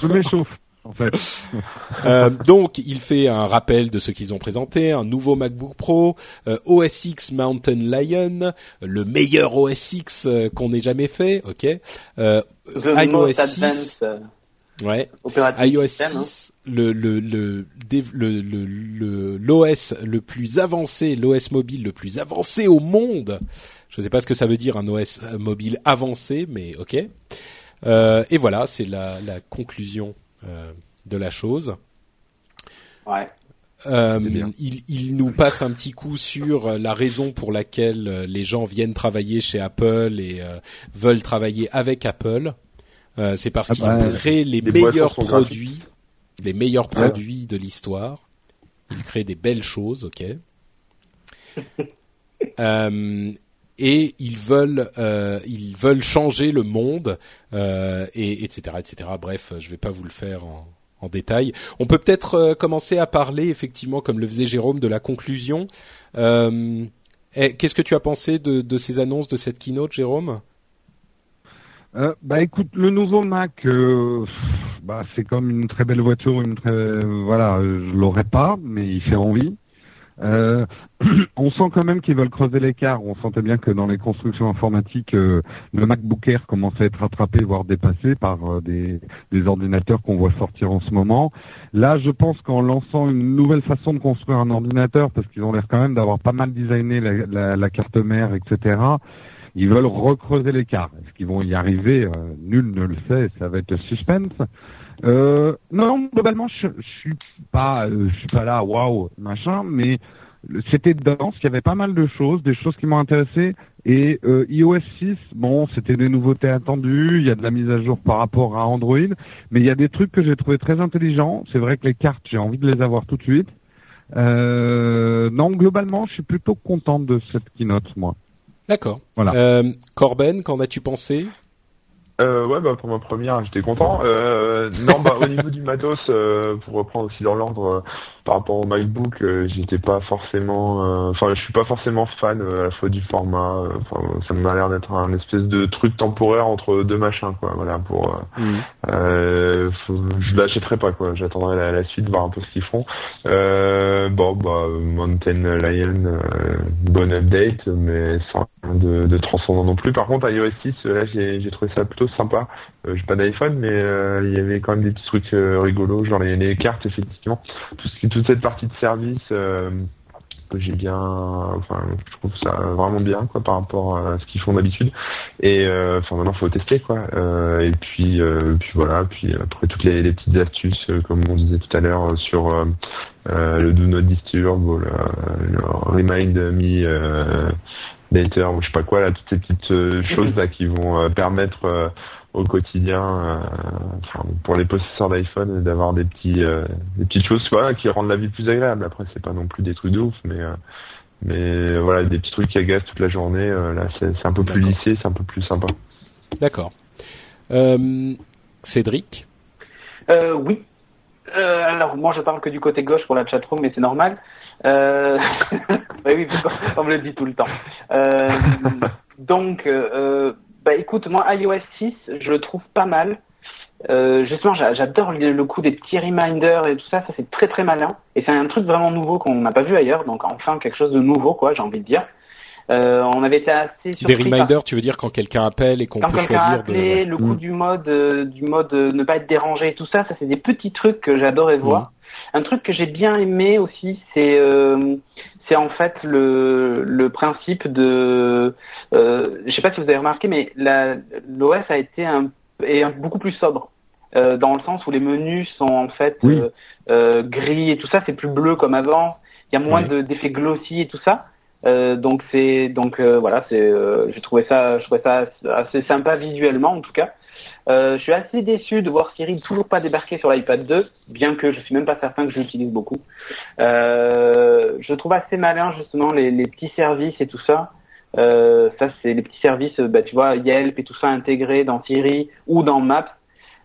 je m'échauffe, en fait. euh, donc, il fait un rappel de ce qu'ils ont présenté, un nouveau MacBook Pro, euh, OS X Mountain Lion, le meilleur OS X euh, qu'on ait jamais fait, ok. Euh, The iOS most 6, advanced euh, ouais. iOS system, hein. 6, le le le le le le- l'OS le plus avancé, l'OS mobile le plus avancé au monde. Je sais pas ce que ça veut dire un OS mobile avancé, mais ok. Euh, et voilà, c'est la la conclusion euh, de la chose. Ouais. Euh, il, il nous passe un petit coup sur la raison pour laquelle les gens viennent travailler chez Apple et euh, veulent travailler avec Apple. c'est parce ah qu'il bah, crée les, meilleurs produits, les meilleurs produits de l'histoire. Il crée des belles choses, ok. euh, et ils veulent euh, ils veulent changer le monde euh, et etc etc. Bref, je vais pas vous le faire en, en détail. On peut peut-être euh, commencer à parler effectivement, comme le faisait Jérôme, de la conclusion. Euh, Qu'est-ce que tu as pensé de, de, ces annonces de cette keynote, Jérôme? Euh, bah écoute, le nouveau Mac, euh, bah c'est comme une très belle voiture, une très voilà, je l'aurais pas, mais il fait envie. Euh, on sent quand même qu'ils veulent creuser l'écart. On sentait bien que dans les constructions informatiques, euh, le MacBook Air commençait à être rattrapé, voire dépassé par euh, des, ordinateurs qu'on voit sortir en ce moment. Là, je pense qu'en lançant une nouvelle façon de construire un ordinateur, parce qu'ils ont l'air quand même d'avoir pas mal designé la, carte mère, etc., ils veulent recreuser l'écart. Est-ce qu'ils vont y arriver? Nul ne le sait, ça va être suspense. Euh, non, globalement, je, je suis pas, euh, je suis pas là, waouh, machin, mais c'était dense, il y avait pas mal de choses, des choses qui m'ont intéressé. Et euh, iOS 6, bon, c'était des nouveautés attendues, il y a de la mise à jour par rapport à Android, mais il y a des trucs que j'ai trouvé très intelligents. C'est vrai que les cartes, j'ai envie de les avoir tout de suite. Euh, non, globalement, je suis plutôt contente de cette keynote, moi. D'accord. Voilà. Euh, Corben, qu'en as-tu pensé? Euh, ouais, bah pour ma première, j'étais content. Euh, non, bah au niveau du matos, euh, pour reprendre aussi dans l'ordre, par rapport au MacBook, euh, j'étais pas forcément, euh, enfin, je suis pas forcément fan euh, à la fois du format. Enfin, ça m'a l'air d'être un espèce de truc temporaire entre deux machins, quoi. Voilà, pour, mmh. je l'achèterai pas, quoi. J'attendrai la, suite, voir un peu ce qu'ils font. bon, bah, Mountain Lion, bonne update, mais sans de, de transcendant non plus. Par contre, iOS 6, là, j'ai trouvé ça plutôt sympa. Euh, j'ai pas d'iPhone, mais euh, il y avait quand même des petits trucs euh, rigolos, genre les, cartes effectivement, tout ce qui, toute cette partie de service que j'ai bien, enfin, je trouve ça vraiment bien quoi par rapport à ce qu'ils font d'habitude. Et enfin maintenant faut tester quoi. et puis puis voilà, puis après toutes les, petites astuces comme on disait tout à l'heure sur le Do Not Disturb, ou le, Remind Me Later ou je sais pas quoi là, toutes ces petites choses là qui vont permettre au quotidien euh, pour les possesseurs d'iPhone d'avoir des petits euh, des petites choses voilà, qui rendent la vie plus agréable. Après c'est pas non plus des trucs de ouf mais euh, mais voilà des petits trucs qui agacent toute la journée là c'est un peu plus lissé c'est un peu plus sympa. D'accord. Cédric? Oui. Alors moi je parle que du côté gauche pour la chatroom mais c'est normal. Euh... oui, on me le dit tout le temps. donc, euh, bah écoute, moi iOS 6, je le trouve pas mal. Euh, justement, j'adore le, coup des petits reminders et tout ça, ça c'est très très malin. Et c'est un truc vraiment nouveau qu'on n'a pas vu ailleurs, donc enfin quelque chose de nouveau, quoi, j'ai envie de dire. Euh, on avait été assez Des reminders, tu veux dire quand quelqu'un appelle et qu'on peut choisir de... le coup mm. du mode, euh, du mode ne pas être dérangé et tout ça, ça c'est des petits trucs que j'adorais voir. Mm. Un truc que j'ai bien aimé aussi, c'est c'est en fait le, le principe de, euh, je sais pas si vous avez remarqué, mais l'OS a été un, est beaucoup plus sobre. Euh, dans le sens où les menus sont en fait euh, euh, gris et tout ça, c'est plus bleu comme avant. Il y a moins d'effets glossy et tout ça. Euh, donc c'est donc voilà, c'est j'ai trouvé ça, je trouvais ça assez sympa visuellement en tout cas. Euh, je suis assez déçu de voir Siri toujours pas débarquer sur l'iPad 2, bien que je suis même pas certain que je l'utilise beaucoup. Euh, je trouve assez malin justement les, petits services et tout ça. Euh, ça c'est les petits services, bah, tu vois, Yelp et tout ça intégrés dans Siri ou dans Maps.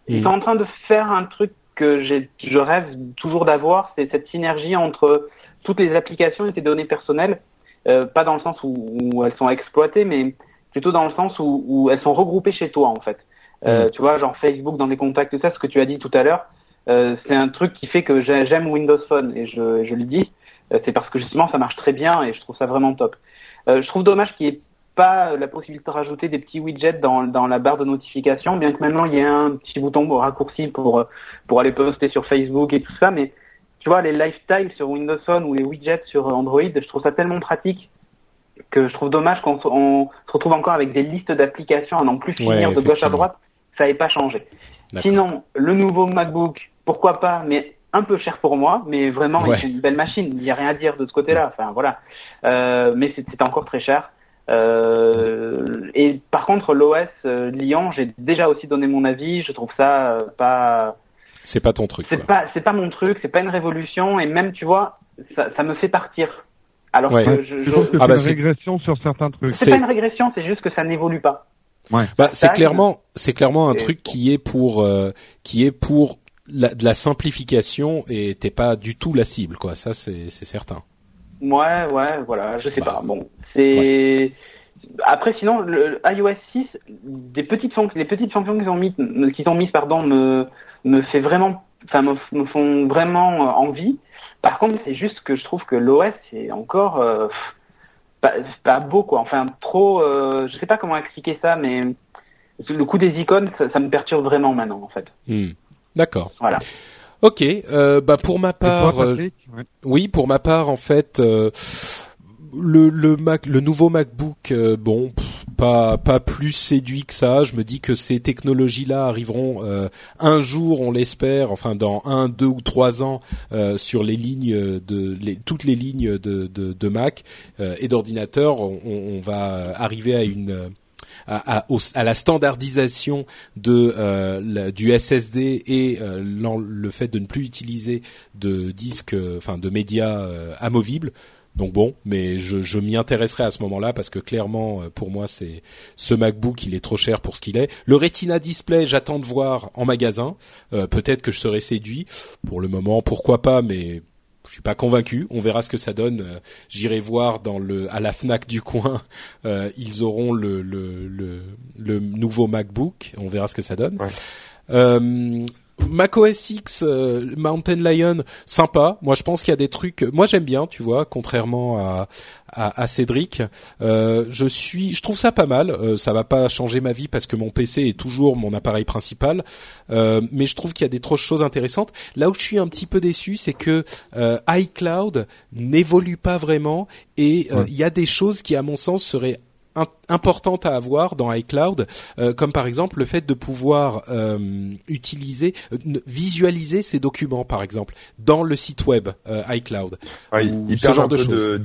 Ils mm. sont en train de faire un truc que je rêve toujours d'avoir, c'est cette synergie entre toutes les applications et tes données personnelles, pas dans le sens où, elles sont exploitées, mais plutôt dans le sens où elles sont regroupées chez toi en fait. Euh, mm. Tu vois, genre Facebook dans les contacts, tout ça, ce que tu as dit tout à l'heure, euh, c'est un truc qui fait que j'aime Windows Phone et je, je le dis. Euh, c'est parce que justement ça marche très bien et je trouve ça vraiment top. je trouve dommage qu'il n'y ait pas la possibilité de rajouter des petits widgets dans, dans la barre de notification, bien que maintenant il y ait un petit bouton raccourci pour pour aller poster sur Facebook et tout ça, mais tu vois les lifestyles sur Windows Phone ou les widgets sur Android, je trouve ça tellement pratique que je trouve dommage qu'on se retrouve encore avec des listes d'applications à n'en plus finir de gauche à droite ça n'avait pas changé. Sinon, le nouveau MacBook, pourquoi pas, mais un peu cher pour moi, mais vraiment c'est une belle machine. Il n'y a rien à dire de ce côté-là. Enfin voilà, euh, mais c'est encore très cher. Euh, et par contre, l'OS euh, Lyon, j'ai déjà aussi donné mon avis. Je trouve ça euh, pas. C'est pas ton truc. C'est pas, c'est pas mon truc. C'est pas une révolution. Et même, tu vois, ça, ça me fait partir. Alors Ouais. que je, Je je- trouve que Ah c'est bah, une régression sur certains trucs. c'est- pas une régression. C'est juste que ça n'évolue pas. Ouais. Bah, c'est clairement, c'est clairement un Et truc qui est pour, euh, qui est pour la, de la simplification et t'es pas du tout la cible, quoi. Ça, c'est, c'est certain. Ouais, ouais, voilà. Je sais Bah. pas. Bon, c'est. Après, sinon, le iOS 6, des petites fonctions, les petites fonctions qu'ils ont mises, qu'ils ont mises, pardon, me, me fait vraiment, enfin, me, me font vraiment euh, envie. Par contre, c'est juste que je trouve que l'OS est encore euh, pff, pas, pas beau, quoi. Enfin, trop. Euh, je sais pas comment expliquer ça, mais le coup des icônes, ça, ça me perturbe vraiment maintenant, en fait. Hmm. D'accord. Voilà. Ok. Euh, bah pour ma part, euh, Patrick Ouais. Oui, pour ma part, en fait, euh, le le Mac, le nouveau MacBook, euh, bon, pff, pas pas plus séduit que ça. Je me dis que ces technologies-là arriveront euh, un jour, on l'espère, enfin dans un, deux ou trois ans, euh, sur les lignes de les, toutes les lignes de de, de Mac euh, et d'ordinateur. On, on va arriver à une euh, à, à, à la standardisation de euh, du SSD et euh, le fait de ne plus utiliser de disques, euh, enfin de médias euh, amovibles. Donc bon, mais je, je m'y intéresserai à ce moment-là parce que clairement, euh, pour moi, c'est ce MacBook, il est trop cher pour ce qu'il est. Le Retina Display, j'attends de voir en magasin. Euh, Peut-être que je serai séduit. Pour le moment, pourquoi pas, mais je suis pas convaincu. On verra ce que ça donne. Euh, J'irai voir dans le à la Fnac du coin. euh, ils auront le, le le le nouveau MacBook. On verra ce que ça donne. Ouais. Euh, Mac OS X, euh, Mountain Lion, sympa. Moi, je pense qu'il y a des trucs. Moi, j'aime bien, tu vois, contrairement à à, à Cédric. Euh, je suis, je trouve ça pas mal. Euh, ça va pas changer ma vie parce que mon PC est toujours mon appareil principal. Euh, mais je trouve qu'il y a des trop choses intéressantes. Là où je suis un petit peu déçu, c'est que euh, iCloud n'évolue pas vraiment et euh, Ouais. il y a des choses qui, à mon sens, seraient importantes à avoir dans iCloud, euh, comme par exemple le fait de pouvoir euh, utiliser, euh, visualiser ces documents, par exemple, dans le site web euh, iCloud. Ouais, Ou il ce genre un de choses. de...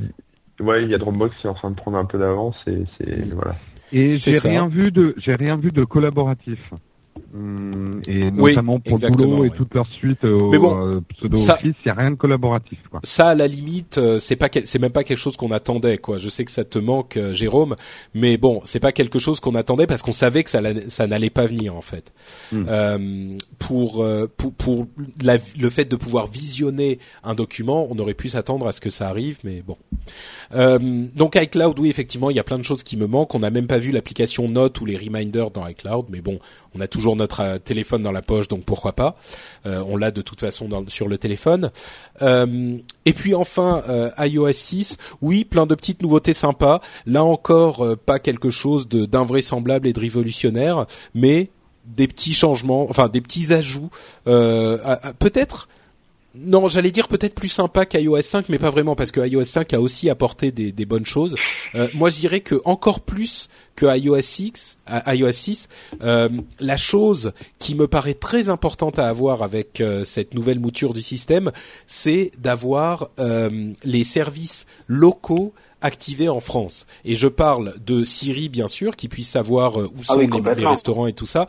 Ouais, il y a Dropbox qui est en train de prendre un peu d'avance et c'est voilà. Et j'ai rien vu de, j'ai rien vu de collaboratif. Hum, et Oui, notamment pour Boulot et oui. toute leur suite au Mais bon, euh, pseudo ça- office, il y a rien de collaboratif quoi. Ça, à la limite, euh, c'est pas, c'est même pas quelque chose qu'on attendait, quoi. Je sais que ça te manque, euh, Jérôme, mais bon, c'est pas quelque chose qu'on attendait parce qu'on savait que ça, ça n'allait pas venir, en fait. Euh, pour euh, pour, pour la- le fait de pouvoir visionner un document, on aurait pu s'attendre à ce que ça arrive, mais bon. Euh, donc iCloud, oui, effectivement, il y a plein de choses qui me manquent. On n'a même pas vu l'application Note ou les reminders dans iCloud, mais bon, on a toujours notre euh, téléphone dans la poche, donc pourquoi pas. Euh, on l'a de toute façon sur le téléphone. Euh, et puis enfin, iOS 6, oui, plein de petites nouveautés sympas. Là encore, pas quelque chose d'invraisemblable et de révolutionnaire, mais des petits changements, enfin des petits ajouts. Peut-être non, j'allais dire peut-être plus sympa qu'iOS 5, mais pas vraiment parce que iOS 5 a aussi apporté des, bonnes choses. Euh, moi, je dirais que encore plus que iOS 6, à- iOS 6, euh, la chose qui me paraît très importante à avoir avec euh, cette nouvelle mouture du système, c'est d'avoir les services locaux activés en France. Et je parle de Siri, bien sûr, qui puisse savoir euh, où Ah sont oui, les- restaurants et tout ça,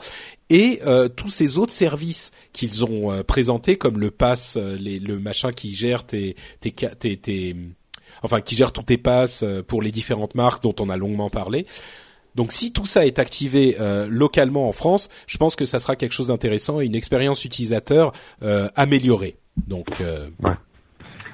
et euh, tous ces autres services qu'ils ont euh, présentés, comme le pass, euh, les, le machin qui gère tes, tes, tes, tes- enfin qui gère tous tes passes euh, pour les différentes marques dont on a longuement parlé. Donc si tout ça est activé euh, localement en France, je pense que ça sera quelque chose d'intéressant et une expérience utilisateur euh, améliorée. Donc euh, Ouais.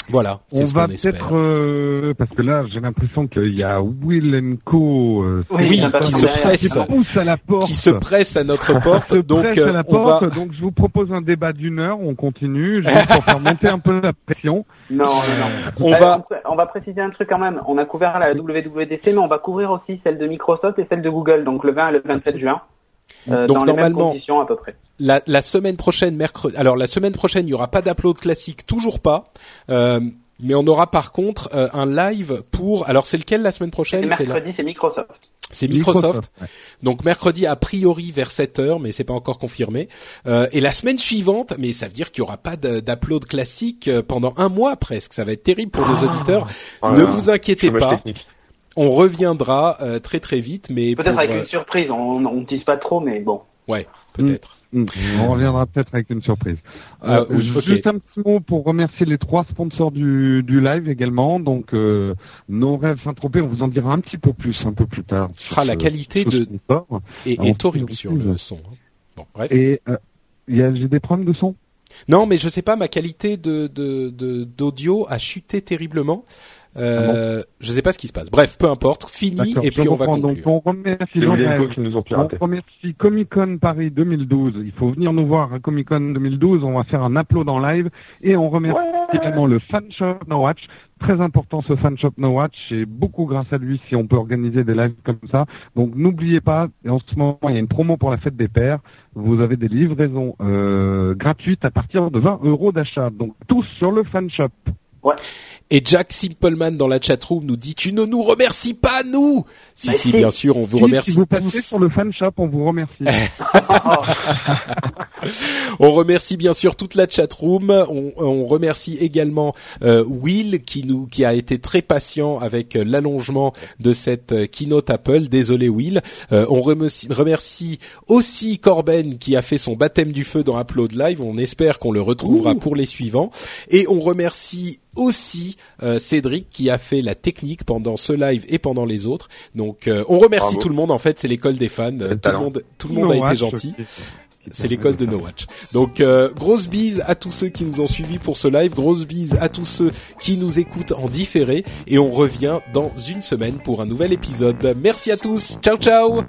Voilà, On va peut-être euh, parce que là j'ai l'impression qu'il y a Will Co euh, Oui, qui se presse. pousse à la porte. Qui se presse à notre porte, se donc presse euh, à la on va. porte, donc je vous propose un débat d'une heure, on continue, juste pour faire monter un peu la pression. Non, non, non. On Euh, va- on, on va préciser un truc quand même. On a couvert la WWDC, mais on va couvrir aussi celle de Microsoft et celle de Google, donc le 20 et le 27 juin. Euh, Donc dans les mêmes normalement- conditions à peu près. la, la semaine prochaine, mercredi. Alors la semaine prochaine, il y aura pas d'upload classique, toujours pas. Euh, mais on aura par contre euh, un live pour. Alors c'est lequel la semaine prochaine? C'est mercredi, c'est Microsoft. c'est Microsoft. ouais. Donc mercredi a priori vers 7 heures, mais c'est pas encore confirmé. Euh, et la semaine suivante, mais ça veut dire qu'il y aura pas d'upload classique euh, pendant un mois presque. Ça va être terrible pour nos auditeurs. Oh ne vous inquiétez pas. technique. On reviendra très très vite, mais peut-être avec une surprise. On ne dise pas trop, mais bon. Ouais, peut-être. Mm. On reviendra peut-être avec une surprise. Euh, juste un petit mot pour remercier les trois sponsors du, du live également. Donc, euh, nos rêves Saint-Tropez, on vous en dira un petit peu plus un peu plus tard. Ah, la qualité de est, est horrible sur le son. Hein. Bon, bref. Et euh, j'ai des problèmes de son? Non, mais je sais pas, ma qualité de d'audio de, a chuté terriblement. Euh, ah je sais pas ce qui se passe. Bref, peu importe. Fini et puis on va conclure. Donc on remercie, on remercie Comic Con Paris 2012. Il faut venir nous voir à Comic Con 2012. On va faire un upload en live et on remercie également le Fan Shop No Watch. Très important ce Fan Shop No Watch et beaucoup grâce à lui si on peut organiser des lives comme ça. Donc n'oubliez pas, en ce moment il y a une promo pour la fête des pères. Vous avez des livraisons euh, gratuites à partir de 20 euros d'achat. Donc tous sur le Fan Shop. Ouais. Et Jack Simpleman dans la chatroom nous dit tu ne nous remercies pas nous. Si si bien sûr on vous remercie si vous tous. sur le fan shop on vous remercie. on remercie bien sûr toute la chatroom. On, on remercie également euh, Will qui nous qui a été très patient avec euh, l'allongement de cette euh, keynote Apple. Désolé Will. on remercie, remercie, aussi Corben qui a fait son baptême du feu dans Upload Live. On espère qu'on le retrouvera pour les suivants. Et on remercie aussi euh, Cédric qui a fait la technique pendant ce live et pendant les autres. Donc euh, on remercie tout le monde. En fait, c'est l'école des fans. tout le monde, tout le monde a été gentil. C'est l'école de No Watch. Donc euh, grosse bise à tous ceux qui nous ont suivis pour ce live, grosse bise à tous ceux qui nous écoutent en différé et on revient dans une semaine pour un nouvel épisode. Merci à tous. Ciao ciao.